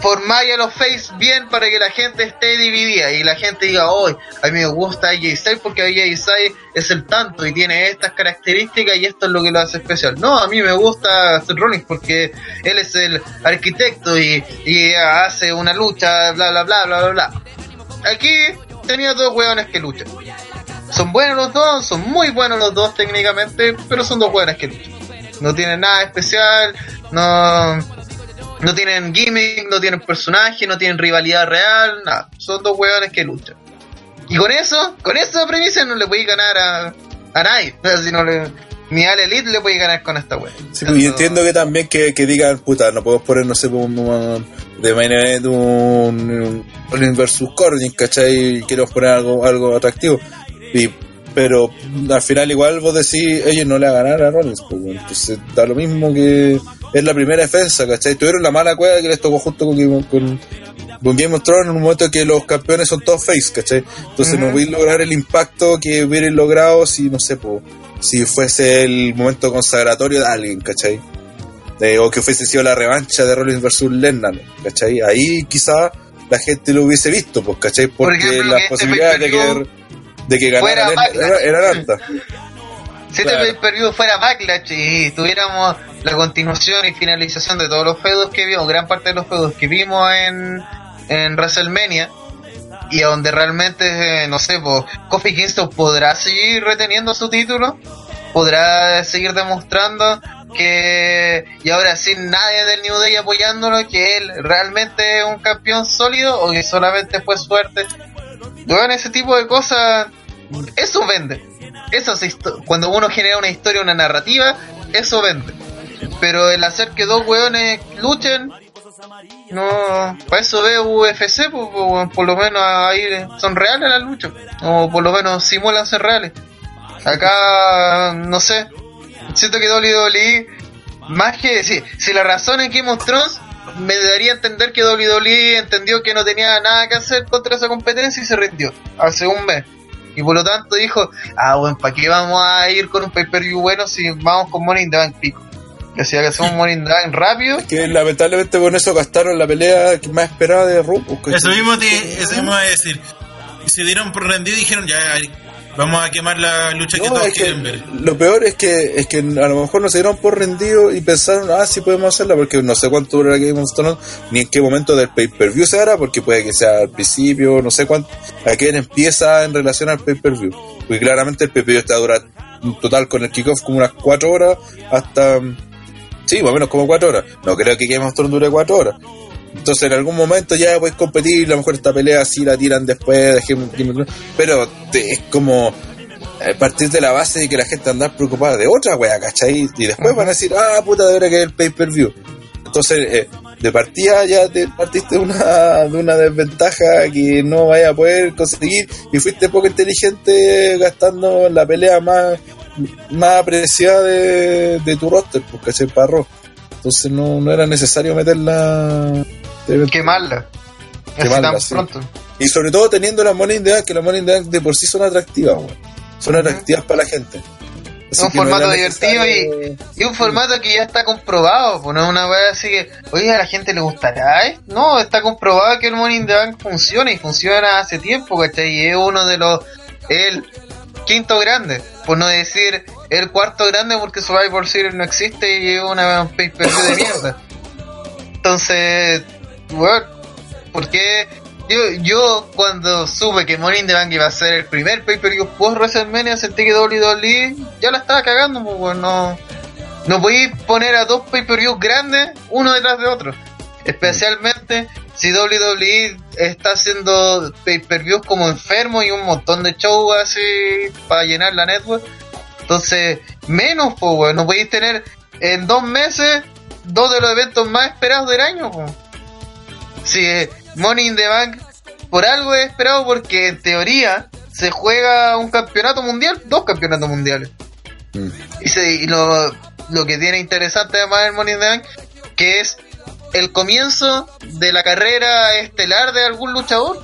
formáis a los face bien para que la gente esté dividida y la gente diga, hoy a mí me gusta AJ Styles porque AJ Styles es el tanto y tiene estas características y esto es lo que lo hace especial. No, a mí me gusta Seth Rollins porque él es el arquitecto y, y hace una lucha, bla, bla, bla, bla, bla, bla. Aquí tenía dos hueones que luchan. Son buenos los dos, son muy buenos los dos técnicamente, pero son dos hueones que luchan. No tienen nada especial, no, no tienen gimmick, no tienen personaje, no tienen rivalidad real, nada. Son dos hueones que luchan. Y con eso, con esa premisa no le podéis ganar a, a nadie. O sea, si no le, ni al Elite le podéis ganar con esta wea. Sí, pues, y entiendo que también que, que digan, puta, no podemos poner, no sé, un- un- de main event un, un versus Corbin, ¿cachai? Y queremos poner algo, algo atractivo. Y, pero al final igual vos decís, ellos no le ganar a Rollins, pues, bueno. entonces da lo mismo que es la primera defensa, ¿cachai? Tuvieron la mala cueva que les tocó justo con, con, con Game of Thrones en un momento que los campeones son todos face, ¿cachai? Entonces no voy a lograr el impacto que hubieran logrado si, no sé, pues, si fuese el momento consagratorio de alguien, ¿cachai? De- o que fuese sido la revancha de Rollins versus Lennon, ¿cachai? Ahí quizá la gente lo hubiese visto, pues, ¿cachai? Por Porque ejemplo, las este posibilidades de que, de que ganara Lennon eran, altas. Si Claro. este pay-per-view fuera Backlash y tuviéramos la continuación y finalización de todos los feudos que vimos, gran parte de los feudos que vimos en, en WrestleMania, y a donde realmente, eh, no sé, pues, Kofi Kingston podrá seguir reteniendo su título, podrá seguir demostrando que, y ahora sin nadie del New Day apoyándolo, que él realmente es un campeón sólido o que solamente fue suerte. Bueno, ese tipo de cosas, eso vende. Eso histo- cuando uno genera una historia, una narrativa, eso vende. Pero el hacer que dos weones luchen, no, para eso veo UFC, weón, por lo menos ahí son reales las luchas, o por lo menos simulan ser reales. Acá, no sé, siento que WWE, más que, si, si la razón en Game of Thrones, me daría a entender que WWE entendió que no tenía nada que hacer contra esa competencia y se rindió hace un mes. Y por lo tanto dijo, ah, bueno, ¿para qué vamos a ir con un pay-per-view bueno si vamos con Money in the Bank pico? Que si hacemos Money in the Bank rápido, Que lamentablemente con eso gastaron la pelea que más esperada de ¿cachai? Eso mismo, te, eso mismo iba a decir. Se dieron por rendido y dijeron, ya, vamos a quemar la lucha que todos que quieren ver. lo peor es que es que a lo mejor no se dieron por rendido y pensaron, ah, sí podemos hacerla, porque no sé cuánto durará Game of Thrones, ni en qué momento del pay-per-view se hará, porque puede que sea al principio, no sé cuánto, a quién empieza en relación al pay-per-view. Porque claramente el pay-per-view está a durar en total con el kickoff como unas 4 horas hasta... Sí, más o menos como 4 horas. No creo que Game of Thrones dure 4 horas. Entonces en algún momento ya puedes competir, a lo mejor esta pelea sí la tiran después, pero te- es como eh, partir de la base de que la gente anda preocupada de otra wea, ¿cachai? Y después van a decir, ah, puta, de verdad que es el pay-per-view. Entonces, eh, de partida ya te partiste de una, de una desventaja que no vaya a poder conseguir y fuiste poco inteligente gastando la pelea más, más apreciada de, de tu roster, ¿cachai? Para Raw. Entonces no, no era necesario meterla... quemarla. Quemarla, tan sí. pronto. y sobre todo teniendo las the Bank, que las Bank de por sí son atractivas, weón. Son atractivas para la gente. Es un no formato divertido Y un formato que ya está comprobado, pues no es una wea así que, oye, a la gente le gustará, ¿eh? No, está comprobado que el Money in the Bank funciona y funciona hace tiempo, ¿cachai? Y es uno de los, el quinto grande, por no decir el cuarto grande porque Survivor Series no existe y es una pay-per-view de [LAUGHS] mierda. Entonces, bueno, porque yo, yo cuando supe que Money in the Bank iba a ser el primer pay-per-view post WrestleMania sentí que WWE ya la estaba cagando, pues bueno, no, no podéis poner a dos pay-per-views grandes uno detrás de otro. Especialmente si WWE está haciendo pay-per-views como enfermo y un montón de shows así para llenar la network. Entonces, menos, pues, weón. No podéis tener en dos meses dos de los eventos más esperados del año, pues. Si eh, Money in the Bank por algo es esperado porque en teoría se juega un campeonato mundial, dos campeonatos mundiales. Mm. Y, se- y lo, lo que tiene interesante además el Money in the Bank, que es el comienzo de la carrera estelar de algún luchador,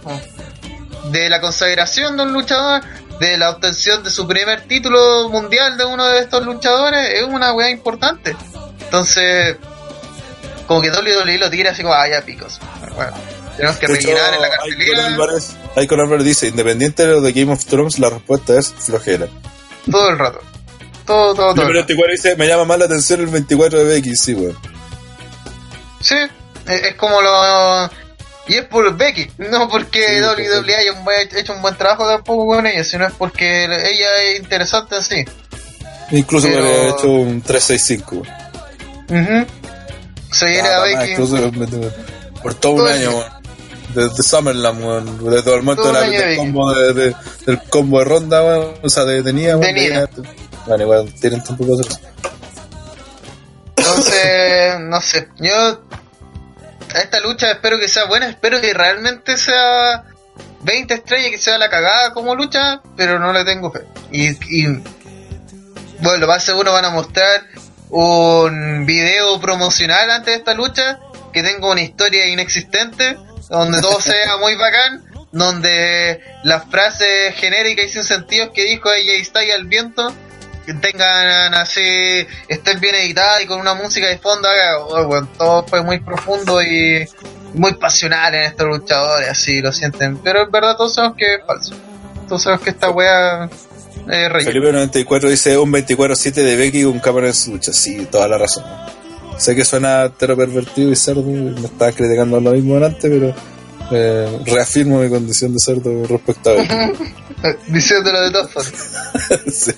de la consagración de un luchador, de la obtención de su primer título mundial de uno de estos luchadores, es una weá importante. Entonces, como que WWE lo tira así como, ah, ya picos. Bueno, tenemos que rellenar en la cartelera Icon Álvarez dice, independiente de lo de Game of Thrones, la respuesta es flojera. todo el rato. Todo, todo, todo. Número 24 dice, me llama más la atención el 24 de BX, sí, weón. Sí, es, es como lo. Y es por Becky, [LAUGHS] no porque Sí, WWE haya hecho un buen trabajo tampoco con ella, sino es porque ella es interesante en sí. Incluso Pero- me había hecho un 365. weón. Ujú. Se viene Ah, a Becky. por todo un Todo año, weón. Desde Summerland, weón. Desde el momento de la- del, combo de, de- del combo de ronda, weón. O sea, de, Nia. Bueno, igual tienen hacer eso. Entonces, no sé, yo a esta lucha espero que sea buena, espero que realmente sea 20 estrellas, que sea la cagada como lucha, pero no le tengo fe. Y, y bueno, lo más seguro van a mostrar un video promocional antes de esta lucha, que tenga una historia inexistente, donde todo [LAUGHS] sea muy bacán, donde las frases genéricas y sin sentido que dijo ella está y al viento que tengan así, estén bien editadas y con una música de fondo, haga, oh, todo fue muy profundo y muy pasional en estos luchadores, así lo sienten. Pero en verdad todos sabemos que es falso. Todos sabemos que esta wea es relleno. Felipe 94 dice un 24-7 de Becky con cámara en su lucha. Sí, toda la razón. Sé que suena tero pervertido y cerdo, me estaba criticando lo mismo antes, pero eh, reafirmo mi condición de cerdo respecto a Becky. [LAUGHS] Diciéndolo de todas formas. [LAUGHS] Sí.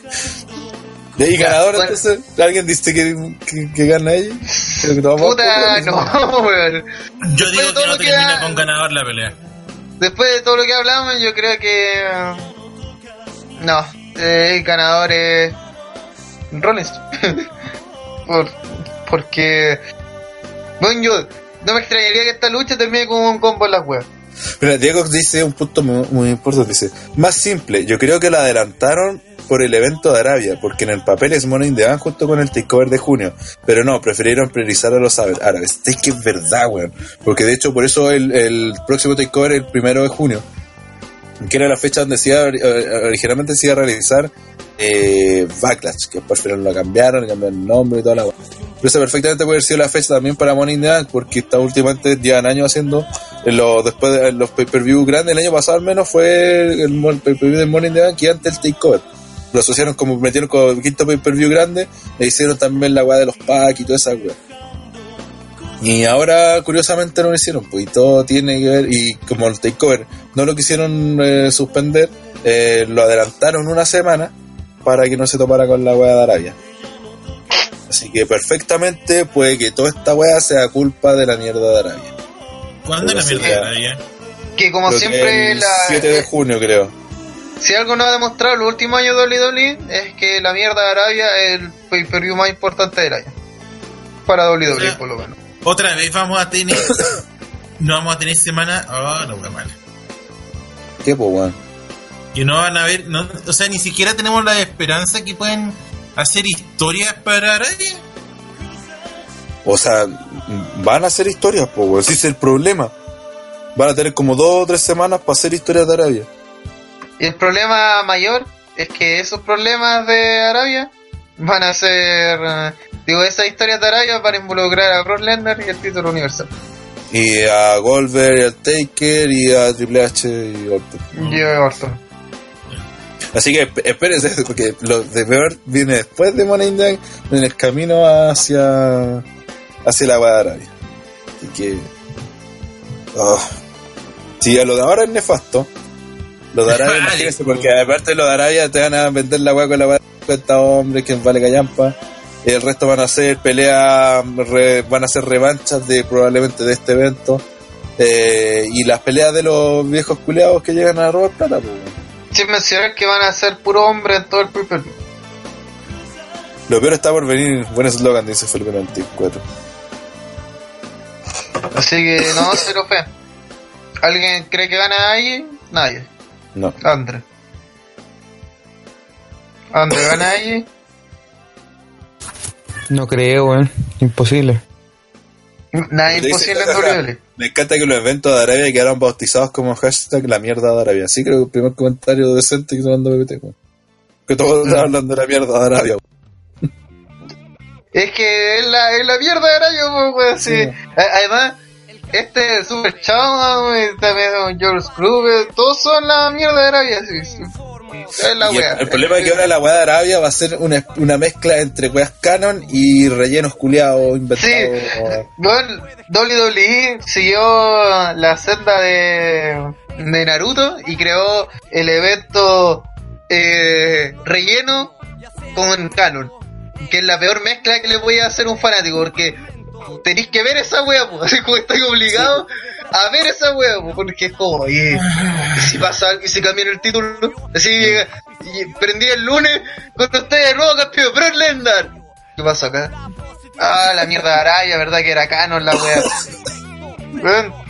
¿Y ahí ganador bueno. entonces? ¿Alguien dice que, que, que gana ella? Que Puta, [LAUGHS] no, weón. Yo digo Después de todo que no lo que termina ha- con ganador la pelea. Después de todo lo que hablamos, yo creo que. eh, No, eh, el ganador es. Rollins. [LAUGHS] Por, porque. Bueno, yo. No me extrañaría que esta lucha termine con un combo en las weas. Mira, Diego dice un punto muy, muy importante. Dice, más simple, yo creo que la adelantaron por el evento de Arabia, porque en el papel es Money in the Bank junto con el takeover de junio. Pero no, prefirieron priorizar a los árabes. Es que es verdad, weón. Porque de hecho, por eso el, el próximo takeover es el primero de junio. Que era la fecha donde se eh, originalmente se realizar eh, Backlash, que al final lo cambiaron, cambiaron el nombre y toda la. Pero esa perfectamente puede haber sido la fecha también para Money in the Bank, porque está últimamente llevan años haciendo en los, después de los pay-per-view grandes, el año pasado al menos fue el, el pay-per-view del Money in the Bank y antes el takeover. Lo asociaron como metieron con el quinto pay-per-view grande, le hicieron también la weá de los packs y toda esa weá. Y ahora, curiosamente, no lo hicieron, pues, y todo tiene que ver, y como el takeover no lo quisieron eh, suspender, eh, lo adelantaron una semana para que no se topara con la weá de Arabia. Así que perfectamente puede que toda esta weá sea culpa de la mierda de Arabia. ¿Cuándo Pero la mierda de Arabia? Que como Creo que siempre, el la, 7 de junio, creo. Si algo nos ha demostrado los últimos años de WWE es que la mierda de Arabia es el pay-per-view más importante del año. Para WWE, por lo menos. Otra vez vamos a tener. [COUGHS] no vamos a tener semana. Oh, no, mala. ¿Qué, pues, weón? Que no van a ver. No, o sea, ni siquiera tenemos la esperanza que pueden hacer historias para Arabia. O sea, van a hacer historias, pues, weón. Ese es el problema. Van a tener como dos o tres semanas para hacer historias de Arabia. Y el problema mayor es que esos problemas de Arabia van a ser. digo, esas historias de Arabia van a involucrar a Brock Lesnar y el título universal. Y a Goldberg, y al Taker, y a Triple H y Orton. Y a Orton. Así que esp- espérense, [LAUGHS] porque lo de peor viene después de Money in the en el camino hacia, hacia la de Arabia. Así que. oh. Si a lo de ahora es nefasto, lo de Arabia, [LAUGHS] imagínense, porque aparte de lo de Arabia te van a vender la weá con la weá de 50 hombres, que vale callampa. Y el resto van a ser peleas, re- van a ser revanchas de probablemente de este evento. Eh, y las peleas de los viejos culeados que llegan a robar plata, pues. Sin mencionar que van a ser puro hombre en todo el pay Lo peor está por venir. Buen eslogan, dice Felipe 94. Así que no, cero fe. ¿Alguien cree que gana ahí? Nadie. No. Andre. Andre, ¿gana ahí? No creo, weón. Imposible. Nada imposible en WWE. Me encanta que los eventos de Arabia quedaron bautizados como hashtag la mierda de Arabia. Así creo que el primer comentario decente que se mandó PPT. weón. Que todos están hablando de la mierda de Arabia. Es que es la, es la mierda de Arabia, weón, sí. Sí. Además, este Super weón, también George Kruger, todos son la mierda de Arabia, sí. sí. La el, el problema es que ahora la weá de Arabia va a ser una, una mezcla entre weas canon y rellenos culiados inventados. Bueno, WWE siguió la senda de, de Naruto y creó el evento eh, relleno con canon. Que es la peor mezcla que le voy a hacer a un fanático, porque tenéis que ver esa wea, pues, [LAUGHS] así como estoy obligado a ver esa wea, pues, porque es como, ¿y si pasa algo y se cambia el título, así llega, y prendí el lunes con ustedes de nuevo campeón, Brock Lesnar. ¿Qué pasa acá? Ah, la mierda de Araya, verdad que era canon la wea. [LAUGHS]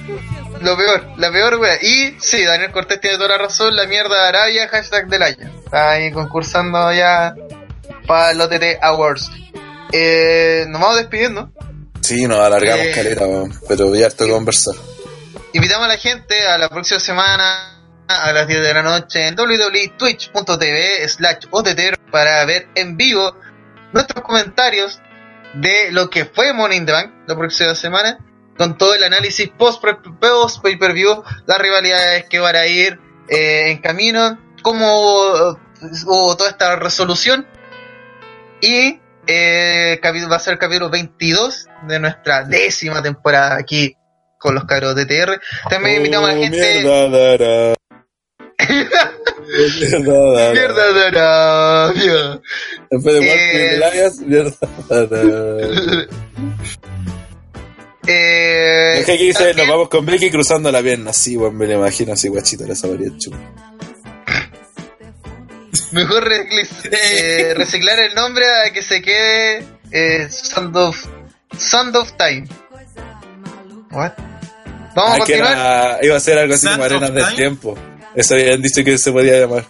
Lo peor, la peor wea. Y sí, Daniel Cortés tiene toda la razón, la mierda de Arabia, hashtag del año. Está ahí concursando ya para los TT Awards. Eh, nos vamos despidiendo. Sí, nos alargamos Eh. pero ya harto que conversar. Invitamos a la gente a la próxima semana a las 10 de la noche en www.twitch.tv slash para ver en vivo nuestros comentarios de lo que fue Money in the Bank la próxima semana, con todo el análisis post post pay per view, las rivalidades que van a ir eh, en camino, cómo hubo toda esta resolución y eh, va a ser el capítulo 22 de nuestra décima temporada aquí con los cabros de TR. También invitamos a la Oh, gente. Mierda, [LAUGHS] mierda. Mierda Arabia. Después de Eh, Elias, mierda. [LAUGHS] Eh, Es que aquí dice, nos vamos con Becky cruzando la pierna. Sí, bueno, me lo imagino así, guachita, la sabría chulo. [LAUGHS] Mejor eh, reciclar el nombre a que se quede eh, Sound of Sound of Time. What? Vamos a Ah, continuar. era- iba a ser algo así como arenas del Time. tiempo. Eso habían dicho que se podía llamar.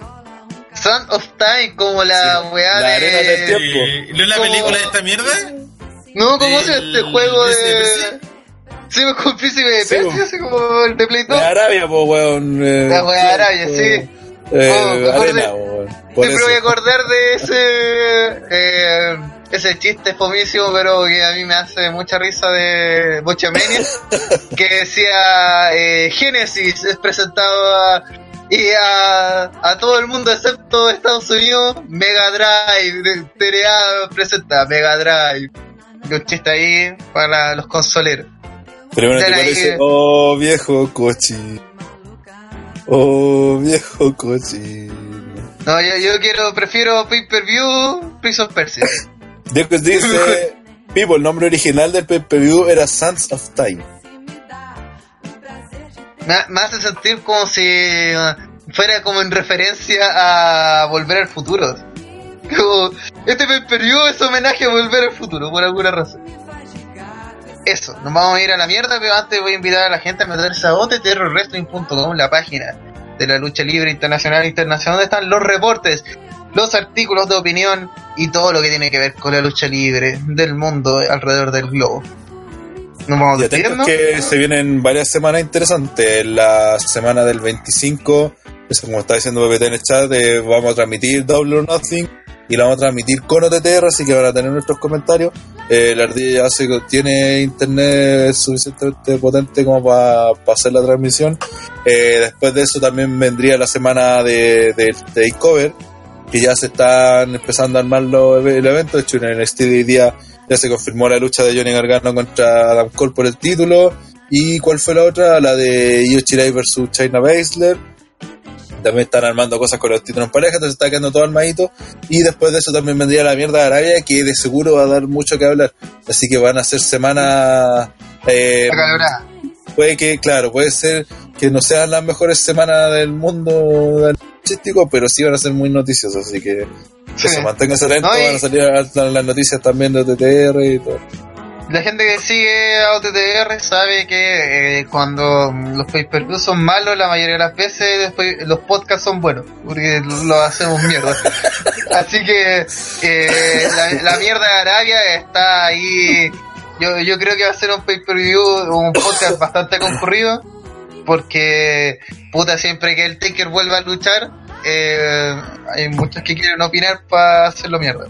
Sound of Time, como la Sí, weá la de. arena del tiempo. ¿No es la película de esta mierda? No, ¿cómo se Del este juego de de. Sí, con Príncipe de Sí, Persia, así como el de Play 2. De Arabia, po, weón. eh, La wea de Arabia, sí. Eh, Oh, arena, de-. Por Siempre voy a acordar de ese eh, ese chiste fomísimo, pero que a mí me hace mucha risa de Bochamania, [LAUGHS] que decía eh, Genesis es presentado a, y a, a todo el mundo excepto Estados Unidos, Mega Drive, TNA presenta Mega Drive. Un chiste ahí para los consoleros. Pero bueno, te parece, eh. oh viejo cochi. Oh viejo cochi. No, yo, yo quiero, prefiero pay per view, Prince of Persia. [LAUGHS] Diego dice, Pipo, el nombre original del pay-per-view era Sons of Time. Me, me hace sentir como si eh, fuera como en referencia a Volver al Futuro. [LAUGHS] Como, este periodo es homenaje a Volver al Futuro, por alguna razón. Eso, nos vamos a ir a la mierda, pero antes voy a invitar a la gente a meterse a ottrwrestling.com, la página de la lucha libre internacional e internacional, donde están los reportes, los artículos de opinión y todo lo que tiene que ver con la lucha libre del mundo alrededor del globo. Nos vamos Y atentos que se vienen varias semanas interesantes. La semana del 25, pues, como está diciendo PPT en el chat, eh, vamos a transmitir Double or Nothing y la vamos a transmitir con OTTR, así que van a tener nuestros comentarios. Eh, la ardilla ya se tiene internet suficientemente potente como para hacer la transmisión. Eh, después de eso también vendría la semana de, de, de Takeover, que ya se están empezando a armar los, el evento. De hecho, en el hoy día ya se confirmó la lucha de Johnny Gargano contra Adam Cole por el título. ¿Y cuál fue la otra? La de Io Shirai versus China Baszler. También están armando cosas con los títulos en pareja, entonces está quedando todo armadito. Y después de eso también vendría la mierda de Arabia, que de seguro va a dar mucho que hablar. Así que van a ser semanas. eh, puede que, claro, puede ser que no sean las mejores semanas del mundo artístico, pero sí van a ser muy noticiosas, así que Sí. eso, manténganse atentos, No, y- van a salir las noticias también de TTR y todo. La gente que sigue a OTTR sabe que eh, cuando los pay-per-view son malos, la mayoría de las veces después los podcasts son buenos, porque lo hacemos mierda. [LAUGHS] Así que eh, la, la mierda de Arabia está ahí. Yo, yo creo que va a ser un pay-per-view, un podcast bastante concurrido, porque puta, siempre que el Taker vuelva a luchar, eh, hay muchos que quieren opinar para hacerlo mierda.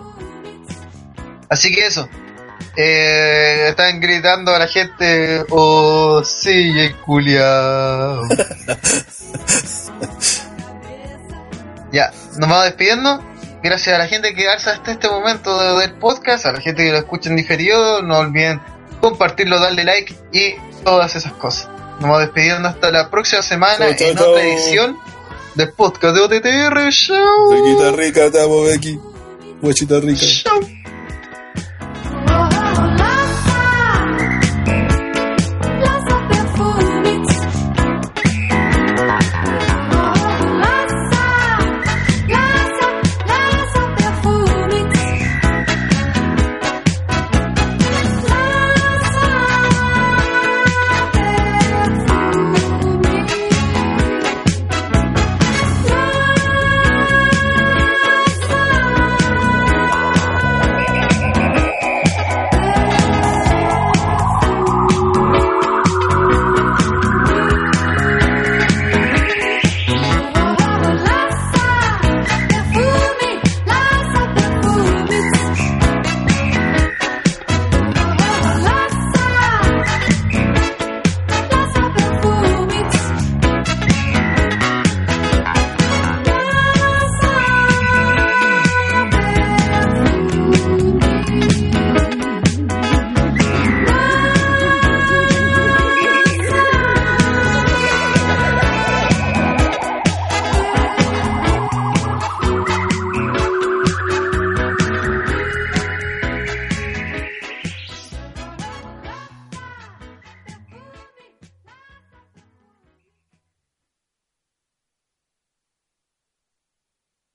Así que eso. Eh, están gritando a la gente, oh sí, culiao. [LAUGHS] ya, nos vamos despidiendo. Gracias a la gente que quedarse hasta este momento de- del podcast, a la gente que lo escucha en diferido, no olviden compartirlo, darle like y todas esas cosas. Nos vamos despidiendo hasta la próxima semana Chau, chau, en otra edición del podcast de OTTR. Bequita rica, te amo, Becky. Guachita rica. Chao.